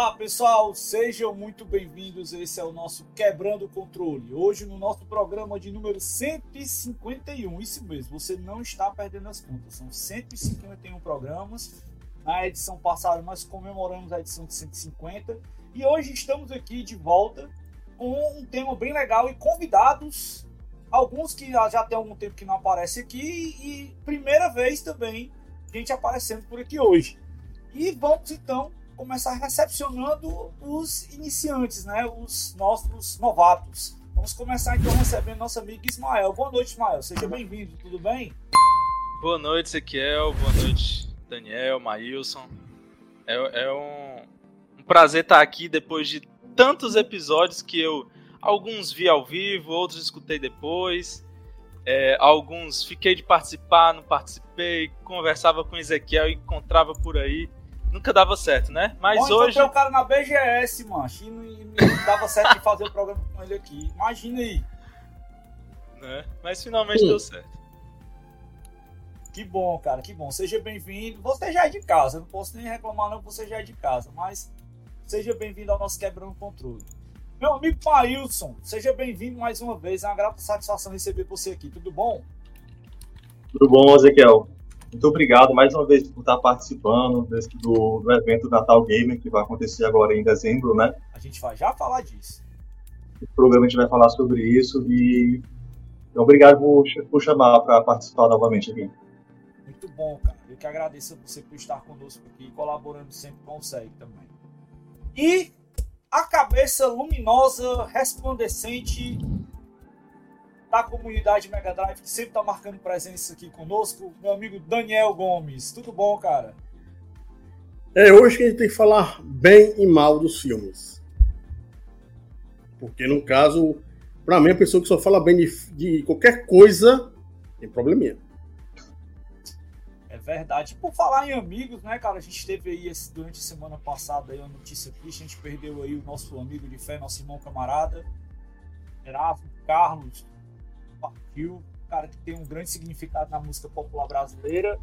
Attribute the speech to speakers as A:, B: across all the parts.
A: olá pessoal, sejam muito bem-vindos. Esse é o nosso Quebrando o Controle. Hoje, no nosso programa de número 151, isso mesmo, você não está perdendo as contas, são 151 programas. Na edição passada, nós comemoramos a edição de 150 e hoje estamos aqui de volta com um tema bem legal e convidados, alguns que já tem algum tempo que não aparecem aqui e primeira vez também gente aparecendo por aqui hoje. E vamos então começar recepcionando os iniciantes, né? Os nossos novatos. Vamos começar então recebendo nosso amigo Ismael. Boa noite, Ismael. Seja bem-vindo, tudo bem?
B: Boa noite, Ezequiel. Boa noite, Daniel, Maílson. É, é um, um prazer estar aqui depois de tantos episódios que eu alguns vi ao vivo, outros escutei depois. É, alguns fiquei de participar, não participei, conversava com Ezequiel e encontrava por aí nunca dava certo, né? Mas Bom, hoje.
A: Então o cara na BGS, mano, e não, dava certo de fazer o programa com ele aqui. Imagina aí.
B: Né? Mas finalmente Sim. deu certo.
A: Que bom, cara, que bom. Seja bem-vindo. Você já é de casa, não posso nem reclamar, não, você já é de casa, mas seja bem-vindo ao nosso Quebrando Controle. Meu amigo Pailson, seja bem-vindo mais uma vez. É uma grata satisfação receber você aqui. Tudo bom?
C: Tudo bom, Ezequiel. Muito obrigado mais uma vez por estar participando desse, do, do, evento Natal Gamer, que vai acontecer agora em dezembro, né?
A: A gente vai já falar disso.
C: No programa a gente vai falar sobre isso e obrigado por, por chamar para participar novamente aqui.
A: Muito bom, cara. Eu que agradeço a você por estar conosco aqui, colaborando sempre com o SEG também. E a cabeça luminosa, resplandecente da comunidade Mega Drive, que sempre está marcando presença aqui conosco, meu amigo Daniel Gomes. Tudo bom, cara?
D: É hoje que a gente tem que falar bem e mal dos filmes. Porque, no caso, para mim, a pessoa que só fala bem de, de qualquer coisa tem probleminha.
A: É verdade. Por falar em amigos, né, cara? A gente teve aí esse, durante a semana passada aí uma notícia triste. A gente perdeu aí o nosso amigo de fé, nosso irmão camarada, Erasmo Carlos, partiu, cara que tem um grande significado na música popular brasileira.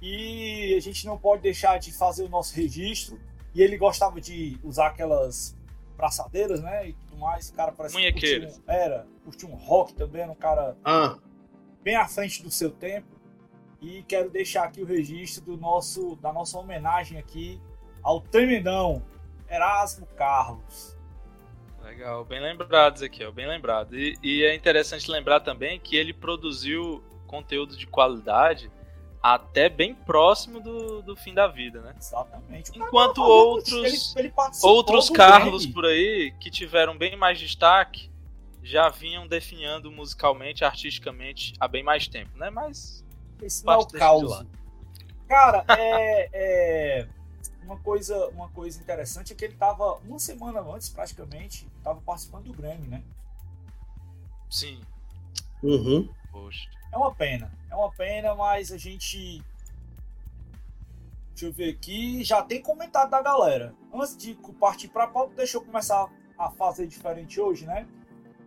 A: E a gente não pode deixar de fazer o nosso registro. E ele gostava de usar aquelas braçadeiras, né? E tudo mais. O cara parece
B: que
A: um, era, curtiu um rock também, era um cara ah. bem à frente do seu tempo. E quero deixar aqui o registro do nosso, da nossa homenagem aqui ao tremendão Erasmo Carlos.
B: Legal, bem lembrado, Ezequiel, bem lembrado. E, e é interessante lembrar também que ele produziu conteúdo de qualidade até bem próximo do, do fim da vida, né?
A: Exatamente.
B: Enquanto outros, ele, ele outros Carlos por aí, que tiveram bem mais destaque, já vinham definhando musicalmente, artisticamente, há bem mais tempo, né? Mas.
A: Esse não é o caos. Cara, é, é uma coisa, uma coisa interessante é que ele estava uma semana antes, praticamente, estava participando do Grammy, né?
B: Sim.
D: Uhum.
B: Poxa.
A: É uma pena. É uma pena, mas a gente. Deixa eu ver aqui. Já tem comentário da galera. Antes de partir para a pauta, deixa eu começar a fazer diferente hoje, né?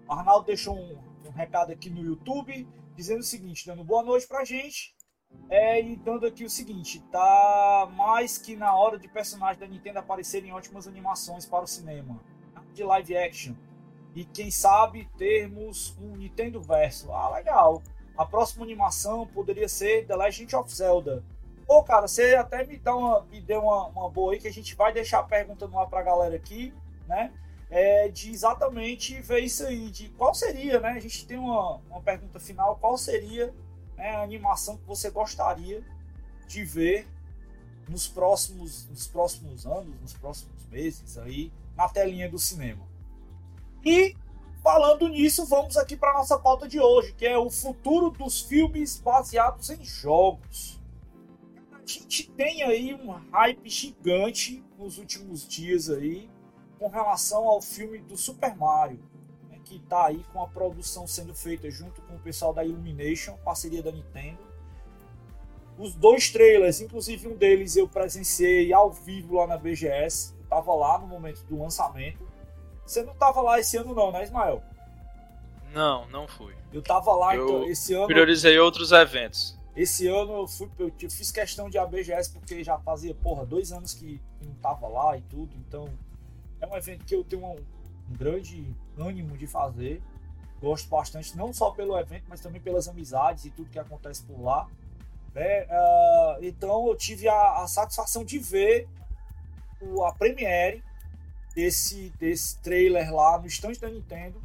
A: O Arnaldo deixou um, um recado aqui no YouTube dizendo o seguinte, dando boa noite pra gente. É, e dando aqui o seguinte, tá mais que na hora de personagens da Nintendo aparecerem ótimas animações para o cinema, de live action. E quem sabe termos um Nintendo Verso. Ah, legal. A próxima animação poderia ser The Legend of Zelda. Pô, cara, você até me, dá uma, me deu uma, uma boa aí que a gente vai deixar a pergunta no ar pra galera aqui, né? É, de exatamente ver isso aí, de qual seria, né? A gente tem uma, uma pergunta final, qual seria né, a animação que você gostaria de ver nos próximos, nos próximos anos, nos próximos meses aí na telinha do cinema. E falando nisso, vamos aqui para nossa pauta de hoje, que é o futuro dos filmes baseados em jogos. A gente tem aí um hype gigante nos últimos dias aí com relação ao filme do Super Mario que está aí com a produção sendo feita junto com o pessoal da Illumination, parceria da Nintendo. Os dois trailers, inclusive um deles eu presenciei ao vivo lá na BGS, eu tava lá no momento do lançamento. Você não tava lá esse ano não, né, Ismael?
B: Não, não fui.
A: Eu tava lá
B: eu
A: então, esse ano.
B: Priorizei outros eventos.
A: Esse ano eu, fui, eu fiz questão de ABGS porque já fazia, porra, dois anos que não tava lá e tudo. Então, é um evento que eu tenho um, um grande ânimo de fazer. Gosto bastante, não só pelo evento, mas também pelas amizades e tudo que acontece por lá. Uh, então, eu tive a, a satisfação de ver o, a premiere desse, desse trailer lá no stand da Nintendo.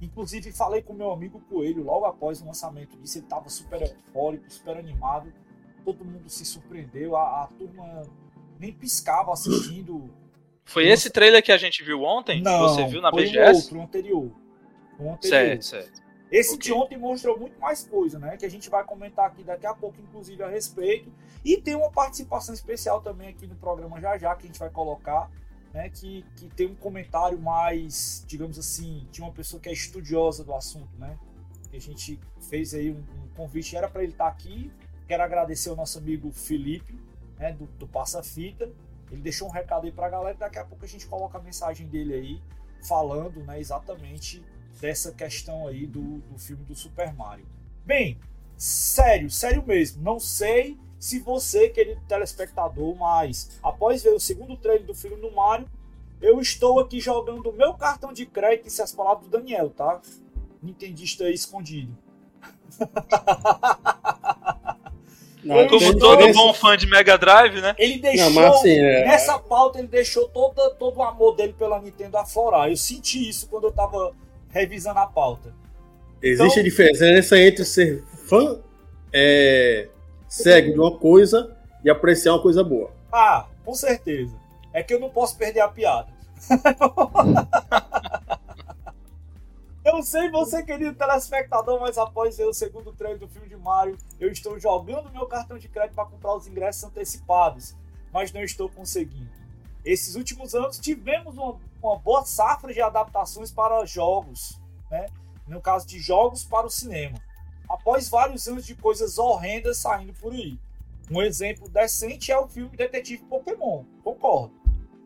A: Inclusive, falei com meu amigo Coelho logo após o lançamento disso. Ele estava super eufórico, super animado. Todo mundo se surpreendeu. A, a turma nem piscava assistindo.
B: Foi Nossa. esse trailer que a gente viu ontem?
A: Não,
B: você viu na
A: foi
B: BGS?
A: Um outro, anterior. Um anterior.
B: Certo, certo.
A: Esse okay. de ontem mostrou muito mais coisa, né? Que a gente vai comentar aqui daqui a pouco, inclusive, a respeito. E tem uma participação especial também aqui no programa já já, que a gente vai colocar né, que, que tem um comentário mais, digamos assim, de uma pessoa que é estudiosa do assunto, né? a gente fez aí um, um convite, era para ele estar tá aqui. Quero agradecer ao nosso amigo Felipe, né, do, do Passa Fita. Ele deixou um recado aí para a galera. Daqui a pouco a gente coloca a mensagem dele aí, falando né, exatamente dessa questão aí do, do filme do Super Mario. Bem, sério, sério mesmo. Não sei se você, querido telespectador, mas após ver o segundo trailer do filme do Mario, eu estou aqui jogando o meu cartão de crédito, e as palavras do Daniel, tá? Nintendista aí escondido.
B: Não, Como todo bom fã de Mega Drive, né?
A: Ele deixou, Não, assim, é... nessa pauta, ele deixou todo, todo o amor dele pela Nintendo aflorar. Eu senti isso quando eu tava revisando a pauta.
D: Existe então, a diferença entre ser fã é, segue de uma coisa e apreciar uma coisa boa.
A: Ah, com certeza. É que eu não posso perder a piada. eu sei você, querido telespectador, mas após ver o segundo trailer do filme de Mario, eu estou jogando meu cartão de crédito para comprar os ingressos antecipados, mas não estou conseguindo. Esses últimos anos tivemos uma, uma boa safra de adaptações para jogos, né? no caso de jogos para o cinema após vários anos de coisas horrendas saindo por aí. Um exemplo decente é o filme Detetive Pokémon, concordo.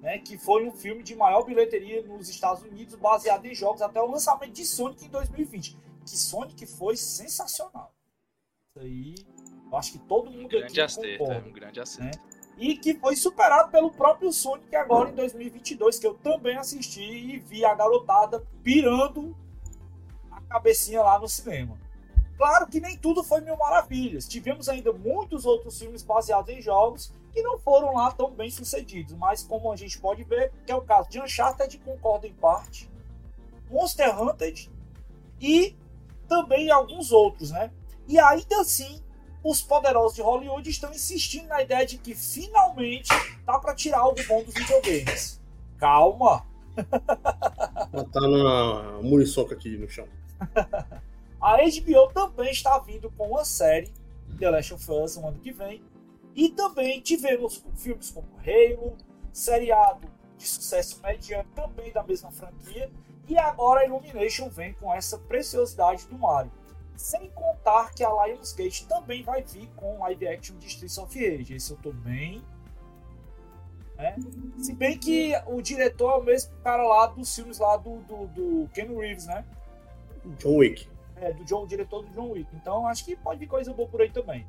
A: Né, que foi um filme de maior bilheteria nos Estados Unidos, baseado em jogos até o lançamento de Sonic em 2020. Que Sonic foi sensacional. Isso aí, eu acho que todo mundo
B: um grande
A: aqui
B: acerto, concorda, é um grande acerto. Né?
A: E que foi superado pelo próprio Sonic agora em 2022, que eu também assisti e vi a garotada pirando a cabecinha lá no cinema. Claro que nem tudo foi mil maravilhas. Tivemos ainda muitos outros filmes baseados em jogos que não foram lá tão bem sucedidos, mas como a gente pode ver, que é o caso de Uncharted, concordo em parte, Monster Hunter e também alguns outros, né? E ainda assim, os poderosos de Hollywood estão insistindo na ideia de que finalmente dá para tirar algo bom dos videogames. Calma!
D: Tá na muriçoca aqui no chão.
A: A HBO também está vindo com uma série, The Last of Us, no ano que vem. E também tivemos filmes como Halo, seriado de sucesso mediano também da mesma franquia. E agora a Illumination vem com essa preciosidade do Mario. Sem contar que a Lionsgate também vai vir com live action de Streets of Rage. Esse eu tô bem. Né? Se bem que o diretor é o mesmo cara lá dos filmes lá do, do, do Ken Reeves, né?
D: John Wick
A: é, do John, diretor do John Wick. Então acho que pode vir coisa boa por aí também.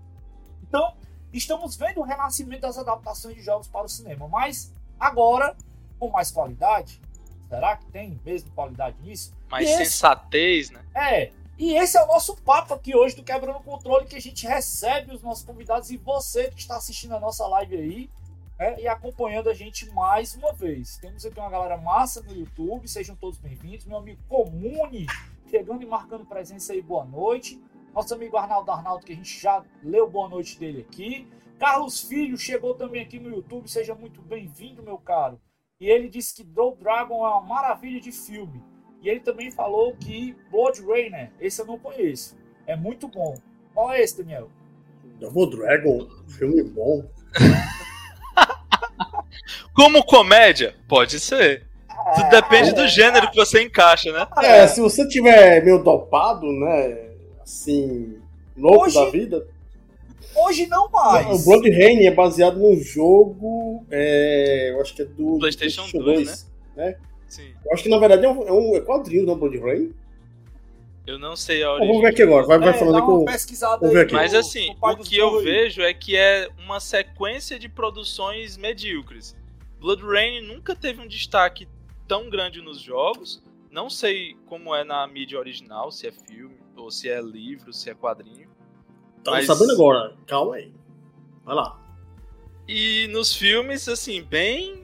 A: Então, estamos vendo o renascimento das adaptações de jogos para o cinema, mas agora com mais qualidade. Será que tem mesmo qualidade nisso?
B: Mais sensatez, né?
A: É. E esse é o nosso papo aqui hoje do Quebrando o Controle, que a gente recebe os nossos convidados e você que está assistindo a nossa live aí né, e acompanhando a gente mais uma vez. Temos aqui uma galera massa no YouTube, sejam todos bem-vindos. Meu amigo Comune chegando e marcando presença aí, boa noite. Nosso amigo Arnaldo Arnaldo, que a gente já leu boa noite dele aqui. Carlos Filho chegou também aqui no YouTube, seja muito bem-vindo, meu caro. E ele disse que Double Dragon é uma maravilha de filme. E ele também falou que Blood Rainer, esse eu não conheço. É muito bom. Qual é esse, Daniel?
D: Double Dragon, filme bom.
B: Como comédia? Pode ser. Tudo depende do gênero que você encaixa, né?
D: É, se você tiver meio dopado, né? Assim, louco hoje, da vida.
A: Hoje não mais.
D: O Blood Rain é baseado num jogo. É, eu acho que é do
B: PlayStation, PlayStation 2, 2, né?
D: né? Sim. Eu acho que na verdade é um, é um é quadrinho, não, Blood Rain?
B: Eu não sei a origem.
D: Vamos ver aqui agora, vai, vai
A: É,
D: falando que eu.
A: pesquisada
D: ver aqui.
B: Mas assim, o
A: dos
B: que eu
A: aí.
B: vejo é que é uma sequência de produções medíocres. Blood Rain nunca teve um destaque tão grande nos jogos. Não sei como é na mídia original, se é filme, ou se é livro, se é quadrinho.
D: Tá
B: mas-
D: sabendo agora. Calma aí. Vai lá.
B: E nos filmes, assim, bem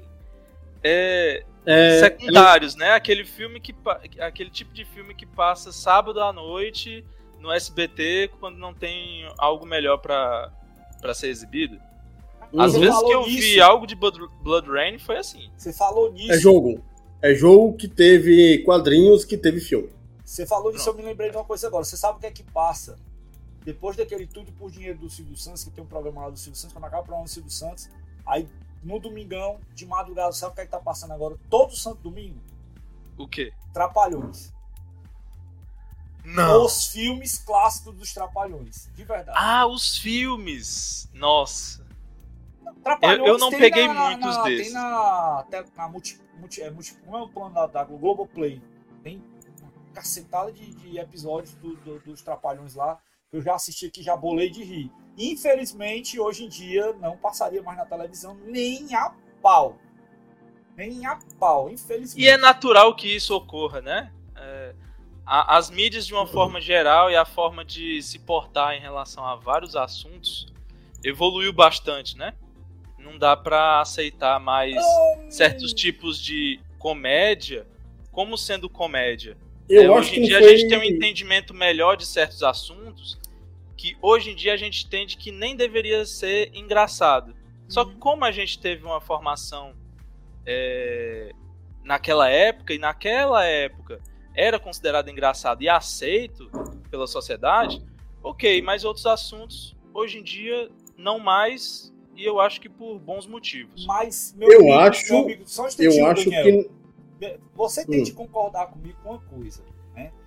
B: é,
D: É,
B: secundários, né? Aquele filme que aquele tipo de filme que passa sábado à noite no SBT quando não tem algo melhor pra para ser exibido. Às
A: Você
B: vezes que eu
A: nisso.
B: vi algo de Blood, Blood Rain foi assim.
A: Você falou nisso.
D: É jogo. É jogo que teve quadrinhos, que teve filme.
A: Você falou nisso, eu me lembrei de uma coisa agora. Você sabe o que é que passa? Depois daquele Tudo por Dinheiro do Silvio Santos, que tem um programa lá do Silvio Santos, quando acaba o programa do Silvio Santos, aí no domingão, de madrugada, sabe o que é que tá passando agora? Todo santo domingo?
B: O quê?
A: Trapalhões.
B: Não.
A: Os filmes clássicos dos Trapalhões. De verdade.
B: Ah, os filmes. Nossa.
A: Trapalhões
B: eu- eu não peguei
A: na,
B: muitos
A: na,
B: desses.
A: Tem na, na multi, multi, é, multi, como é o plano da, da Globoplay? Tem cacetada de, de episódios do- do- dos Trapalhões lá que eu já assisti aqui, já bolei de rir. Infelizmente, hoje em dia, não passaria mais na televisão nem a pau. Nem a pau, infelizmente.
B: E é natural que isso ocorra, né? É, a- as mídias, de uma forma geral, e a forma de se portar em relação a vários assuntos evoluiu bastante, né? Não dá pra aceitar mais
A: Hum,
B: certos tipos de comédia como sendo comédia.
D: Eu
B: É,
D: acho
B: hoje em dia
D: foi...
B: a gente tem um entendimento melhor de certos assuntos que hoje em dia a gente entende que nem deveria ser engraçado. Só que
A: Uhum.
B: como a gente teve uma formação é, naquela época, e naquela época era considerado engraçado e aceito pela sociedade, ok, mas outros assuntos hoje em dia não mais, e eu acho que por bons motivos.
A: Mas, meu
D: Eu
A: amigo,
D: acho-
A: meu amigo, só um
D: Eu acho
A: Daniel.
D: que...
A: Você tem
D: Hum.
A: de concordar comigo com uma coisa.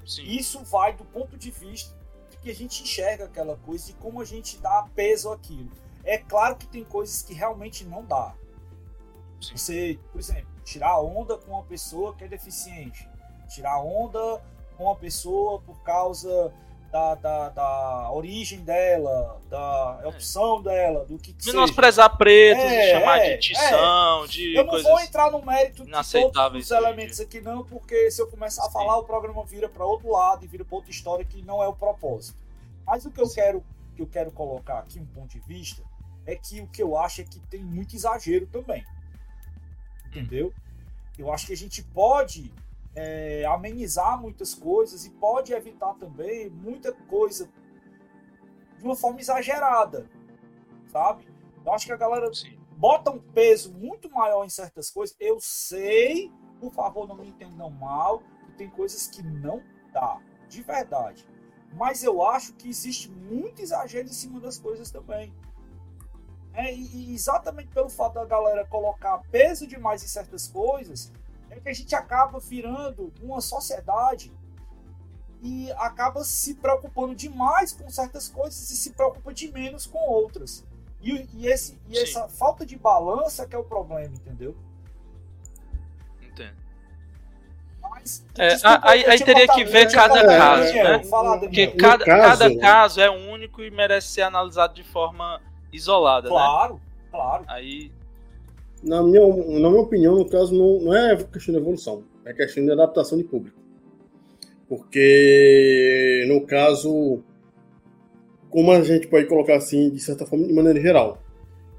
B: Sim.
A: Isso vai do ponto de vista de que a gente enxerga aquela coisa e como a gente dá peso àquilo. É claro que tem coisas que realmente não dá.
B: Sim.
A: Você, por exemplo, tirar onda com uma pessoa que é deficiente. Tirar onda com uma pessoa por causa da, da, da origem dela, da opção dela, do que, que.
B: Menosprezar pretos,
A: É,
B: e chamar
A: é,
B: de tição, de
A: Eu não vou entrar no mérito de todos os elementos aqui não, porque se eu começar a
B: Sim.
A: falar, o programa vira para outro lado e vira para outra história que não é o propósito. Mas o que eu quero, que eu quero colocar aqui um ponto de vista é que o que eu acho é que tem muito exagero também. Entendeu? Eu acho que a gente pode é, amenizar muitas coisas e pode evitar também muita coisa de uma forma exagerada, sabe? Eu acho que a galera
B: Sim.
A: bota um peso muito maior em certas coisas. Eu sei, por favor, não me entendam mal, que tem coisas que não dá, de verdade. Mas eu acho que existe muito exagero em cima das coisas também. É, e, e exatamente pelo fato da galera colocar peso demais em certas coisas, é que a gente acaba virando uma sociedade e acaba se preocupando demais com certas coisas e se preocupa de menos com outras. E, e, esse, e essa falta de balança que é o problema, entendeu?
B: Entendo.
A: Mas,
B: É,
A: desculpa,
B: aí-
A: eu
B: aí
A: te
B: teria que ver cada
A: cortar,
D: caso,
A: Daniel,
B: né? Porque cada
D: caso-
B: cada caso é único e merece ser analisado de forma isolada, né?
A: Claro, claro.
B: Aí,
D: Na minha, na minha opinião, no caso, não, não é questão de evolução, é questão de adaptação de público. Porque, no caso, como a gente pode colocar assim, de certa forma, de maneira geral.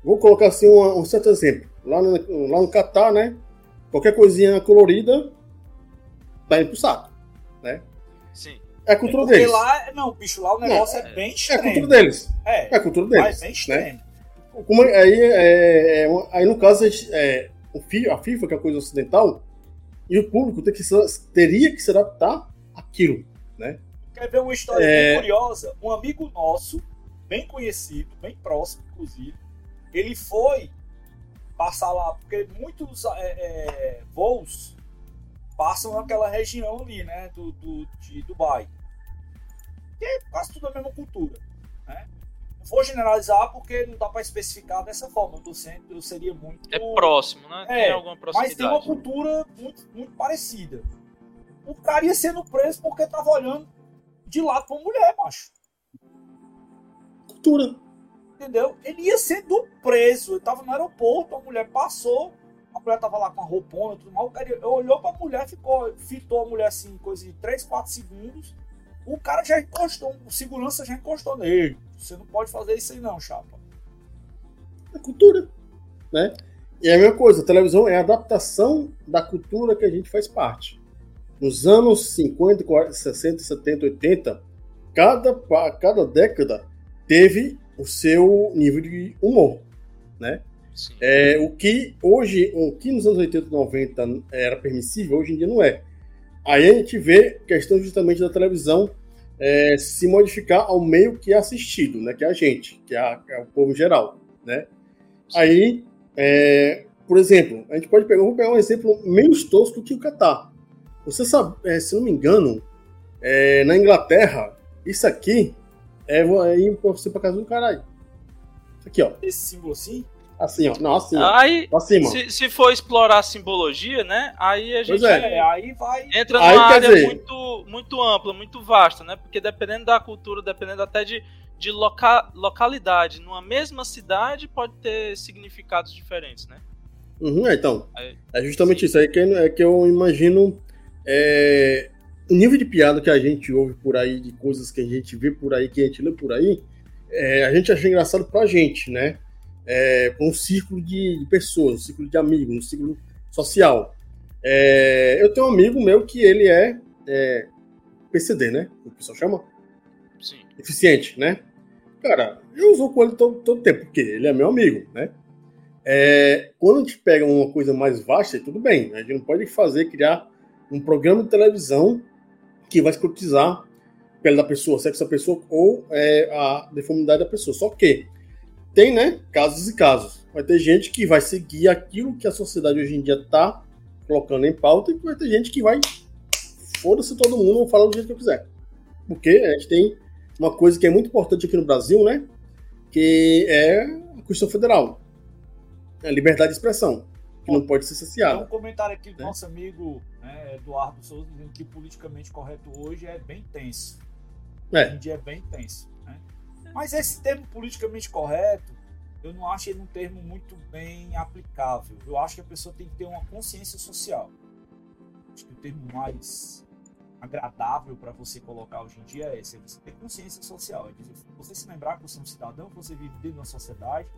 D: Vou colocar assim um, um certo exemplo. Lá no, lá no Catar, né? Qualquer coisinha colorida tá indo pro saco.
B: sim.
D: É a cultura
A: Porque
D: deles.
A: lá, não, bicho, lá o negócio
B: Não,
A: é, bem
D: É a cultura deles.
A: É,
D: É a cultura
A: é
D: deles.
A: bem
D: né? Como aí, é, é, uma- aí no caso, é, a FIFA, que é a coisa ocidental, e o público que se- teria que se adaptar àquilo.
A: Quer ver uma história
D: É.
A: bem curiosa? Um amigo nosso, bem conhecido, bem próximo, inclusive, ele foi passar lá, porque muitos é, é, voos passam naquela região ali, né, do, do- de Dubai. Que é quase tudo a mesma cultura, né? Vou generalizar porque não dá para especificar dessa forma. Eu, tô sendo, eu seria muito...
B: É próximo, né?
A: É,
B: tem alguma
A: Mas tem uma
B: proximidade.
A: cultura muito, muito parecida. O cara ia sendo preso porque tava olhando de lado pra mulher, macho.
D: Cultura.
A: Entendeu? Ele ia sendo preso. Ele tava no aeroporto, a mulher passou, a mulher tava lá com a roupona, tudo mal. Ele olhou pra mulher, ficou, fitou a mulher assim, coisa de 3, 4 segundos. O cara já encostou, o segurança já encostou nele. Você não pode fazer isso aí, não, chapa.
D: É cultura. Né? E é a mesma coisa, a televisão é a adaptação da cultura que a gente faz parte. Nos anos 50, 40, 60, 70, 80, cada, cada década teve o seu nível de humor, né? É, o que hoje, o que nos anos 80 e 90 era permissível, hoje em dia não é. Aí a gente vê questão justamente da televisão é, se modificar ao meio que é assistido, né? Que é a gente, que é, a, é o povo geral, né? Aí, é, por exemplo, a gente pode pegar, vou pegar um exemplo menos tosco que o Catar. Você sabe, é, se não me engano, é, na Inglaterra, isso aqui é, é ir você pra casa do caralho. Aqui, ó.
A: Esse símbolo assim?
D: Assim, ó. Não, assim.
B: Aí, assim, se, se, for explorar a simbologia, né? Aí a gente
A: é. aí vai...
B: entra numa aí, área dizer... muito, muito ampla, muito vasta, né? Porque dependendo da cultura, dependendo até de, de loca, localidade, numa mesma cidade pode ter significados diferentes, né?
D: Uhum, é, então. Aí, é justamente sim. isso aí que, é que eu imagino. É, o nível de piada que a gente ouve por aí, de coisas que a gente vê por aí, que a gente lê por aí, é, a gente acha engraçado pra gente, né? É, um círculo de, pessoas, um círculo de amigos, um círculo social. É, eu tenho um amigo meu que ele é, é PCD, né? O pessoal chama? Sim. Eficiente, né? Cara, eu uso com ele todo, todo tempo, porque ele é meu amigo, né? É, quando a gente pega uma coisa mais vasta, tudo bem. A gente não pode fazer, criar um programa de televisão que vai escrutizar a pele da pessoa, sexo da pessoa ou é, a deformidade da pessoa. Só que tem, né, casos e casos. Vai ter gente que vai seguir aquilo que a sociedade hoje em dia está colocando em pauta e vai ter gente que vai foda-se todo mundo, vou falar do jeito que eu quiser. Porque a gente tem uma coisa que é muito importante aqui no Brasil, né, que é a Constituição Federal. A liberdade de expressão que não pode ser saciado.
A: Tem um comentário aqui do né? nosso amigo né, Eduardo Souza dizendo que politicamente correto hoje é bem tenso. É. Hoje em dia é bem tenso. Mas esse termo politicamente correto, eu não acho ele um termo muito bem aplicável. Eu acho que a pessoa tem que ter uma consciência social. Acho que o termo mais agradável para você colocar hoje em dia é esse: é você ter consciência social. É dizer, você se lembrar que você é um cidadão, que você vive dentro de uma sociedade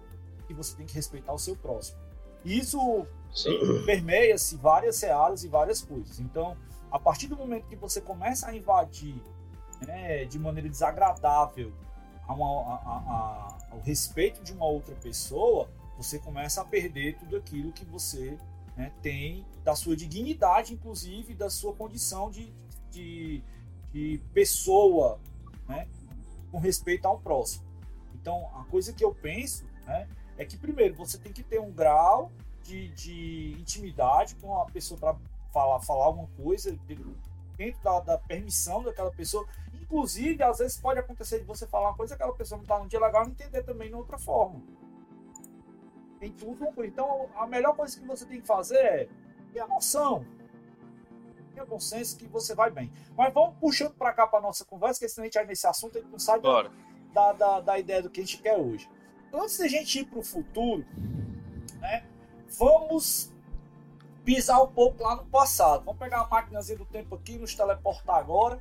A: e você tem que respeitar o seu próximo. Isso permeia-se várias searas e várias coisas. Então, a partir do momento que você começa a invadir né, de maneira desagradável a a, ao respeito de uma outra pessoa, você começa a perder tudo aquilo que você né, tem da sua dignidade, inclusive da sua condição de, de, de pessoa né, com respeito ao próximo. Então, a coisa que eu penso né, é que, primeiro, você tem que ter um grau de, de intimidade com a pessoa para falar, falar alguma coisa dentro da, da, permissão daquela pessoa. Inclusive, às vezes pode acontecer de você falar uma coisa que aquela pessoa não está num dia legal e entender também de outra forma. Tem tudo Então, a melhor coisa que você tem que fazer é ter a noção. Tenha bom senso que você vai bem. Mas vamos puxando para cá para nossa conversa, que senão a gente vai nesse assunto e não sai da, da, da ideia do que a gente quer hoje antes da gente ir para o futuro, né, vamos pisar um pouco lá no passado. Vamos pegar a máquinazinha do tempo aqui, nos teleportar agora.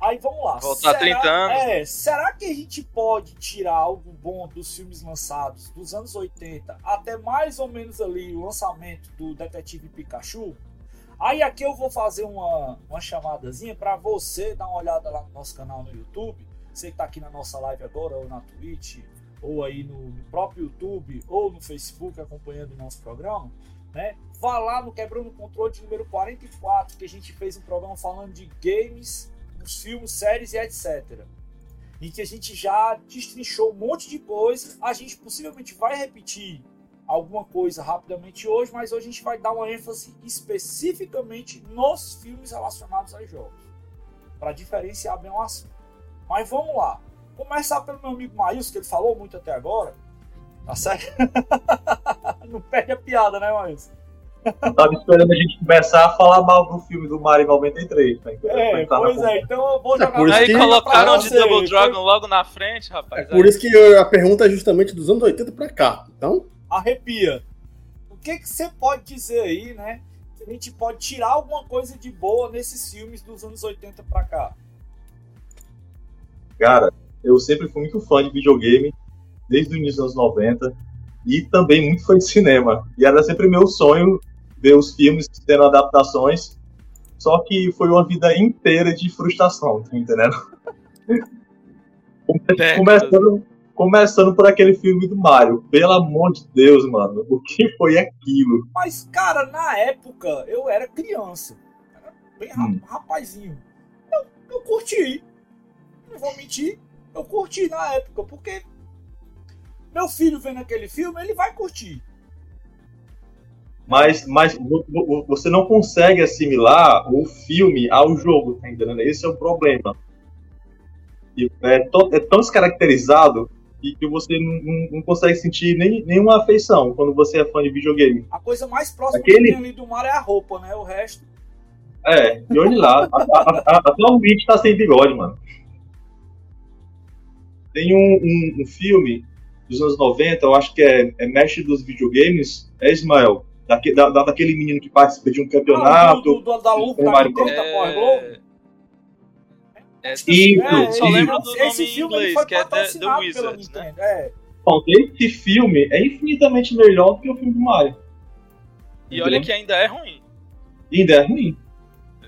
A: Aí vamos lá.
B: Voltar será, 30 anos.
A: É, será que a gente pode tirar algo bom dos filmes lançados dos anos 80 até mais ou menos ali o lançamento do Detetive Pikachu? Aí aqui eu vou fazer uma, uma chamadazinha para você dar uma olhada lá no nosso canal no YouTube. Você que está aqui na nossa live agora ou na Twitch ou aí no, próprio YouTube ou no Facebook acompanhando o nosso programa, né? Vá lá no Quebrando Controle de número 44, que a gente fez um programa falando de games, filmes, séries e etc. Em que a gente já destrinchou um monte de coisa. A gente possivelmente vai repetir alguma coisa rapidamente hoje, mas hoje a gente vai dar uma ênfase especificamente nos filmes relacionados aos jogos, para diferenciar bem o assunto. Mas vamos lá. Começar pelo meu amigo Maílson, que ele falou muito até agora. Tá certo? Não perde a piada, né, Maílson?
C: Eu tava esperando a gente começar a falar mal do filme do Mario 93. Tá?
A: É, pois é, então eu vou
D: É
A: jogar
D: por isso
B: Aí
D: que-
B: colocaram de Double
A: foi-
B: Dragon logo na frente,
D: É
B: rapaz.
D: por
B: Aí-
D: isso que a pergunta é justamente dos anos 80 pra cá. Então,
A: arrepia. O que que você pode dizer aí, né? Que a gente pode tirar alguma coisa de boa nesses filmes dos anos 80 pra cá.
C: Cara, eu sempre fui muito fã de videogame, desde o início dos anos 90, e também muito fã de cinema. E era sempre meu sonho ver os filmes tendo adaptações, só que foi uma vida inteira de frustração, tá entendendo?
B: Décadas.
C: começando, começando por aquele filme do Mario. Pelo amor de Deus, mano, o que foi aquilo?
A: Mas, cara, na época eu era criança. Era bem
C: Hum.
A: rapazinho. Eu, eu curti. Não vou mentir. Eu curti na época, porque meu filho vendo aquele filme, ele vai curtir.
C: Mas, mas vo- vo- você não consegue assimilar o filme ao jogo, tá entendendo? Esse é o problema. É, to- é tão descaracterizado que, que você não, não- não consegue sentir nem, nenhuma afeição quando você é fã de videogame.
A: A coisa mais próxima
C: Aquele-
A: que tem ali do mar é a roupa, né? O resto.
C: É, e olhe lá, até o Mitch tá sem bigode, mano. Tem um, um- um filme dos anos 90, eu acho que é, é Mestre dos Videogames, é Ismael, daque- da- da- daquele menino que participa de um
A: Ah,
C: campeonato.
A: do, do, da luva da
C: Mario
A: Globo.
B: É, é,
C: Isso,
A: É,
B: só
C: isso.
B: lembro do
A: esse
B: nome
A: filme
B: inglês,
A: foi
B: que é The, The Wizard, né?
A: Nintendo. É.
C: Bom, esse filme é infinitamente melhor do que o filme do Mario.
B: E olha que ainda é ruim.
C: Ainda é ruim.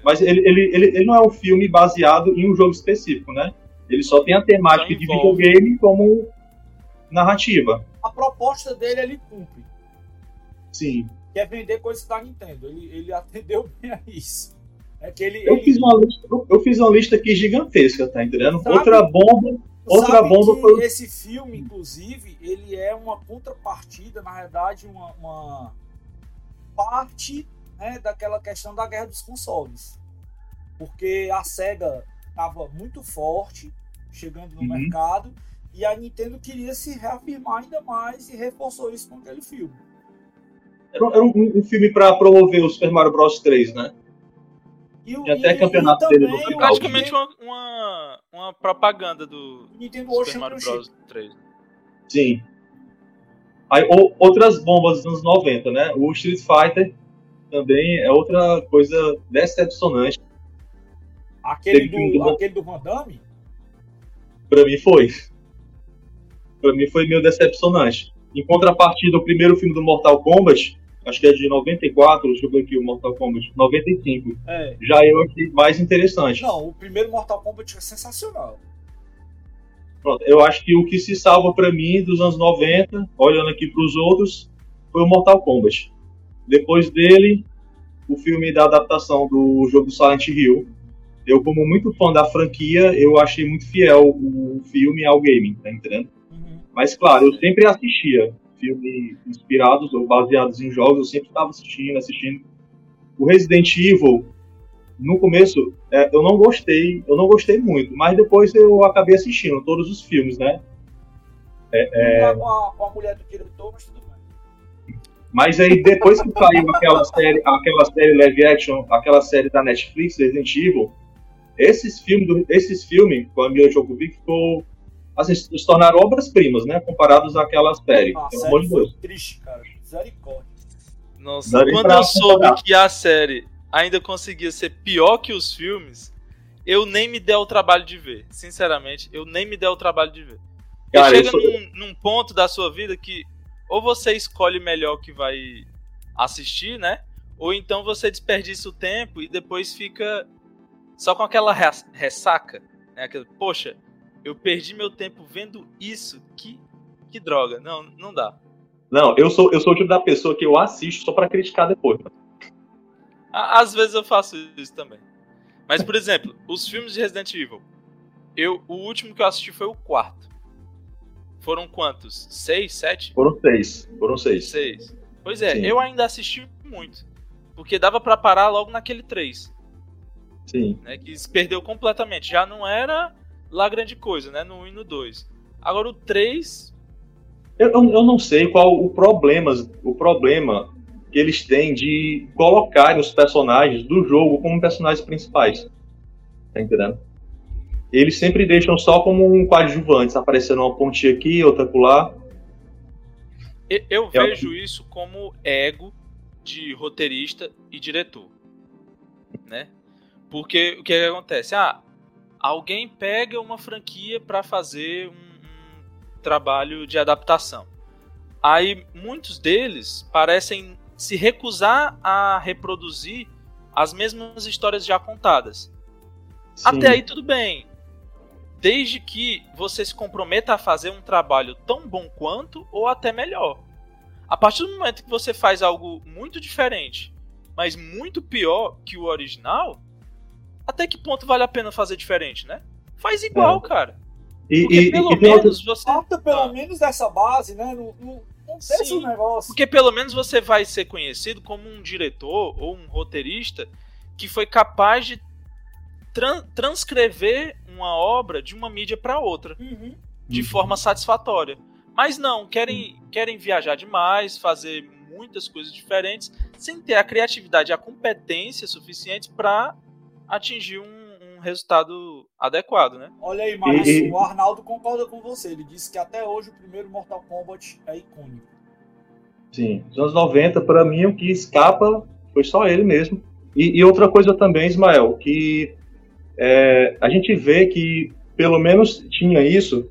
C: Mas ele, ele, ele, ele não é um filme baseado em um jogo específico, né? Ele só tem a temática
B: Só
C: de videogame como narrativa.
A: A proposta dele ele cumpre.
C: Sim.
A: Que é vender coisas da Nintendo. Ele, ele atendeu bem a isso. É que ele.
C: Eu
A: ele-
C: fiz uma lista, eu- fiz uma lista aqui gigantesca, tá entendendo?
A: Sabe-
C: Outra bomba. Outra bomba foi-
A: esse filme, inclusive, ele é uma contrapartida, na verdade, uma, uma parte né, daquela questão da guerra dos consoles. Porque a SEGA estava muito forte, chegando no
C: Uhum.
A: mercado, e a Nintendo queria se reafirmar ainda mais e reforçou isso com aquele filme.
C: Era, um, um filme pra promover o Super Mario Bros 3, né?
A: E,
C: até
A: e-
C: campeonato
A: e
C: dele no
A: o
B: Praticamente uma, uma, uma propaganda do
A: Nintendo World
B: Super Mario
A: Championship.
B: Bros 3.
C: Sim. Aí, o- outras bombas dos anos 90, né? O Street Fighter também é outra coisa decepcionante.
A: Aquele
C: Teve
A: do, aquele do Van Damme?
C: Pra mim foi. Pra mim foi meio decepcionante. Em contrapartida, o primeiro filme do Mortal Kombat, acho que é de 94, deixa eu ver aqui o Mortal Kombat, 95.
A: É.
C: Já eu achei mais interessante.
A: Não, o primeiro Mortal Kombat é sensacional.
C: Pronto, eu acho que o que se salva pra mim dos anos 90, olhando aqui pros outros, foi o Mortal Kombat. Depois dele, o filme da adaptação do jogo do Silent Hill. Eu, como muito fã da franquia, eu achei muito fiel o filme ao game, tá entendendo? Mas, claro, eu sempre assistia filmes inspirados ou baseados em jogos, eu sempre estava assistindo, assistindo. O Resident Evil, no começo, é, eu não gostei, eu não gostei muito, mas depois eu acabei assistindo todos os filmes, né?
A: É... Com, a, com a mulher do diretor, mas tudo bem.
C: Mas aí, depois que saiu aquela série, aquela série live action, aquela série da Netflix, Resident Evil, esses filmes, esses filmes com a Mila Jovovich ficou, assim, se tornaram obras-primas, né? Comparados àquela série.
A: A
C: Pelo amor de Deus.
A: triste, cara. Misericórdia.
B: Nossa, quando eu soube
C: comparar.
B: que a série ainda conseguia ser pior que os filmes, eu nem me dei o trabalho de ver. Sinceramente, eu nem me dei o trabalho de ver.
C: Cara, eu
B: chega
C: sou-
B: num, num ponto da sua vida que ou você escolhe melhor o que vai assistir, né? Ou então você desperdiça o tempo e depois fica só com aquela res- ressaca, né? Aquela, Poxa, eu perdi meu tempo vendo isso, que, que droga. Não, não dá.
C: Não, eu sou, eu sou o tipo da pessoa que eu assisto só pra criticar depois.
B: Às vezes eu faço isso também. Mas, por exemplo, os filmes de Resident Evil. Eu, o último que eu assisti foi o quarto. Foram quantos? Seis, sete?
C: Foram seis. Foram seis.
B: Seis. Pois é,
C: Sim.
B: eu ainda assisti muito. Porque dava pra parar logo naquele três,
C: Sim.
B: né? Que se perdeu completamente. Já não era lá grande coisa, né? No 1 e no 2. Agora o 3.
C: Eu, eu, eu não sei qual o problema, o problema que eles têm de colocarem os personagens do jogo como personagens principais. Tá entendendo? Eles sempre deixam só como um coadjuvante, aparecendo uma pontinha aqui, outra lá.
B: Eu vejo isso como ego de roteirista e diretor, né? Porque o que, é que acontece? Ah, alguém pega uma franquia para fazer um, um, trabalho de adaptação. Aí muitos deles parecem se recusar a reproduzir as mesmas histórias já contadas. Sim. Até aí tudo bem. Desde que você se comprometa a fazer um trabalho tão bom quanto ou até melhor. A partir do momento que você faz algo muito diferente, mas muito pior que o original, até que ponto vale a pena fazer diferente, né? Faz igual, é. cara.
A: E, Porque e, pelo e, menos você. Falta pelo ah. menos dessa base, né? Não, não, não o negócio.
B: Porque pelo menos você vai ser conhecido como um diretor ou um roteirista que foi capaz de tran transcrever uma obra de uma mídia para outra uhum. de uhum. forma satisfatória. Mas não, querem, querem viajar demais, fazer muitas coisas diferentes, sem ter a criatividade e a competência suficientes para atingir um, um, resultado adequado, né?
A: Olha aí, mas e... o Arnaldo concorda com você. Ele disse que até hoje o primeiro Mortal Kombat é icônico.
C: Sim, nos anos 90, para mim, o que escapa foi só ele mesmo. E, e outra coisa também, Ismael, que é, a gente vê que, pelo menos tinha isso,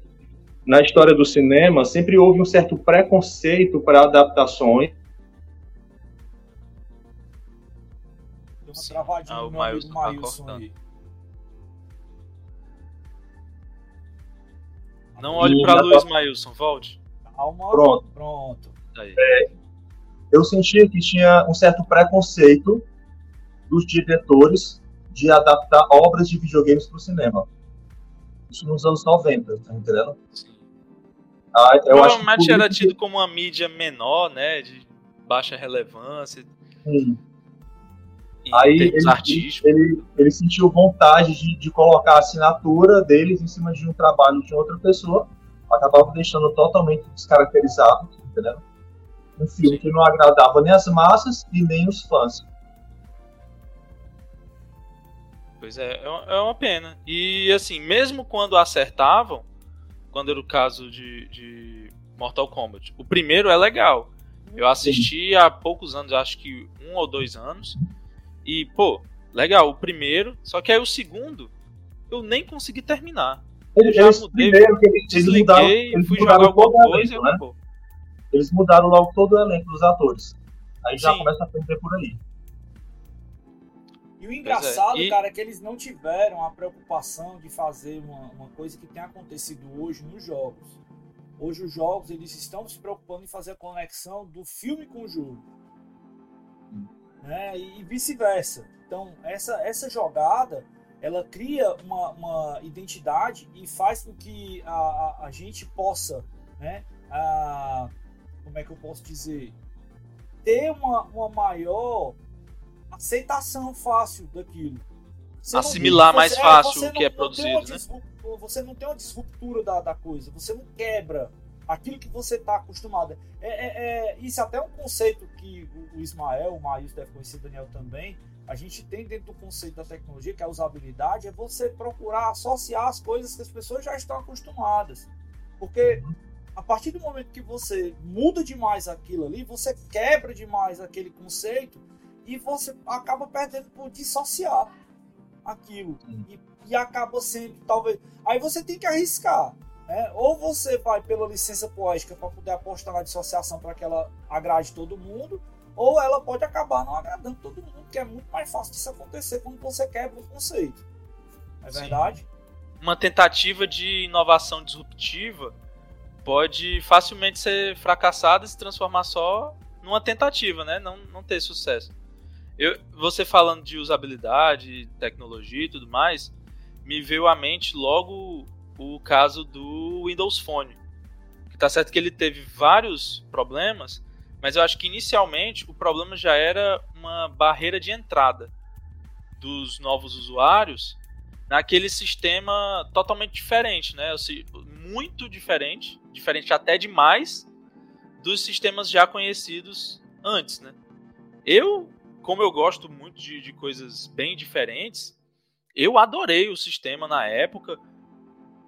C: na história do cinema, sempre houve um certo preconceito para adaptações
A: uma travadinha ah, no meu amigo tá Mailson aí.
B: Não olhe para luz, Mailson, volte.
A: Calma.
C: Pronto.
A: Pronto.
C: É, eu sentia que tinha um certo preconceito dos diretores de adaptar obras de videogames para o cinema. Isso nos anos 90, tá entendendo? Sim.
B: Ah, eu Provavelmente acho era tido como uma mídia menor, né? De baixa relevância. Sim.
C: Aí ele, ele, ele, sentiu vontade de, de colocar a assinatura deles em cima de um trabalho de outra pessoa, acabava deixando totalmente descaracterizado, entendeu? Um filme Sim. que não agradava nem as massas e nem os fãs.
B: Pois é, é, é uma pena. E assim, mesmo quando acertavam, quando era o caso de, de Mortal Kombat, o primeiro é legal. Eu assisti Sim. há poucos anos, acho que um ou dois anos. E, pô, legal, o primeiro, só que aí o segundo eu nem consegui terminar.
C: Eles, já mudei, primeiro, eles, desliguei, mudaram, eles fui jogar alguma coisa elenco, né? Eles mudaram logo todo o elenco dos atores. Aí Sim. já começa a perder por aí.
A: E o é, engraçado, é. e... cara, é que eles não tiveram a preocupação de fazer uma, uma coisa que tem acontecido hoje nos jogos. Hoje os jogos eles estão se preocupando em fazer a conexão do filme com o jogo né? e vice-versa. Então, essa, essa jogada ela cria uma, uma identidade e faz com que a, a, a gente possa, né, a, como é que eu posso dizer, ter uma, uma maior aceitação fácil daquilo.
B: Você Assimilar não, mais você, é, fácil é, o que é produzido, né?
A: Você não tem uma disruptura da, da coisa, você não quebra aquilo que você está acostumado. É, é, é, isso é até um conceito que o, Ismael, o Maíus deve conhecer, o Daniel também. A gente tem dentro do conceito da tecnologia, que é a usabilidade, é você procurar associar as coisas que as pessoas já estão acostumadas. Porque a partir do momento que você muda demais aquilo ali, você quebra demais aquele conceito e você acaba perdendo por dissociar aquilo. E, e acaba sendo, talvez. Aí você tem que arriscar. É, ou você vai pela licença poética para poder apostar na dissociação para que ela agrade todo mundo, ou ela pode acabar não agradando todo mundo, que é muito mais fácil disso acontecer quando você quebra o conceito. É Sim. verdade?
B: Uma tentativa de inovação disruptiva pode facilmente ser fracassada e se transformar só numa tentativa, né? Não, não ter sucesso. Eu, você falando de usabilidade, tecnologia e tudo mais, me veio à mente logo o caso do Windows Phone. Que tá certo que ele teve vários problemas, mas eu acho que inicialmente o problema já era uma barreira de entrada dos novos usuários naquele sistema totalmente diferente, né? muito diferente, diferente até demais dos sistemas já conhecidos antes, né? Eu, como eu gosto muito de, de coisas bem diferentes, eu adorei o sistema na época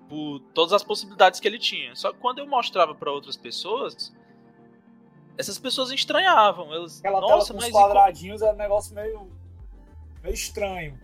B: por todas as possibilidades que ele tinha. Só que quando eu mostrava para outras pessoas, essas pessoas estranhavam. Elas,
A: Aquela
B: Nossa,
A: tela com
B: mas
A: os quadradinhos é um negócio meio, meio estranho.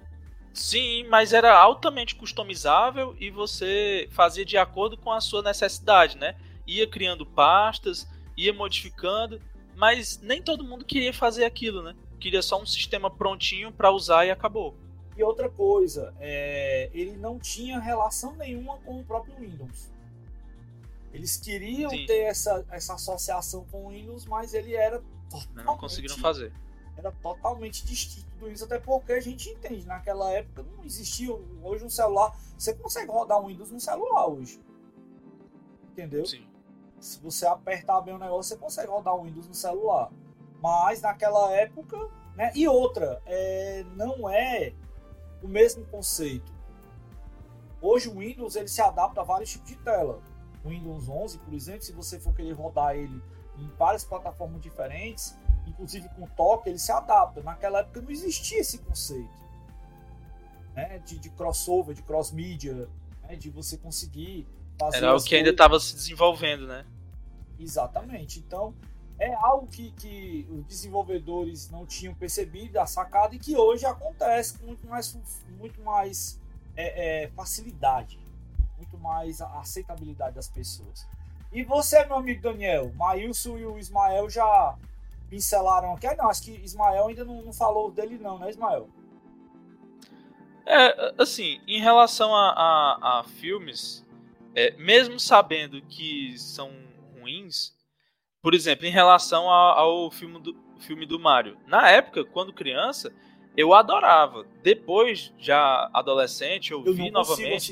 B: Sim, mas era altamente customizável e você fazia de acordo com a sua necessidade, né? Ia criando pastas, ia modificando, mas nem todo mundo queria fazer aquilo, né? Queria só um sistema prontinho para usar e acabou.
A: E outra coisa, é, ele não tinha relação nenhuma com o próprio Windows. Eles queriam
B: Sim.
A: ter essa, essa associação com o Windows, mas ele era
B: Não
A: totalmente,
B: conseguiram fazer.
A: era totalmente distinto do Windows, até porque a gente entende, naquela época não existia, hoje um celular, você consegue rodar um Windows no celular hoje. Entendeu?
B: Sim.
A: Se você apertar bem o negócio, você consegue rodar o Windows no celular. Mas naquela época, né? E outra, é, não é o mesmo conceito. Hoje o Windows ele se adapta a vários tipos de tela. O Windows 11, por exemplo, se você for querer rodar ele em várias plataformas diferentes, inclusive com toque, ele se adapta. Naquela época não existia esse conceito né? de, de crossover, de cross-media, né? de você conseguir fazer.
B: Era o que ainda
A: coisas-
B: estava se desenvolvendo, né?
A: Exatamente. Então, é algo que, que os desenvolvedores não tinham percebido, a sacada, e que hoje acontece com muito mais, muito mais é, é, facilidade, muito mais aceitabilidade das pessoas. E você, meu amigo Daniel, Maílson e o Ismael já pincelaram aqui. Ah, não, acho que Ismael ainda não, não falou dele, não, né, Ismael?
B: É, assim, em relação a, a- a filmes, é, mesmo sabendo que são ruins, por exemplo, em relação ao filme do, filme do Mario, na época, quando criança, eu adorava. Depois, já adolescente, eu,
A: Eu
B: vi novamente,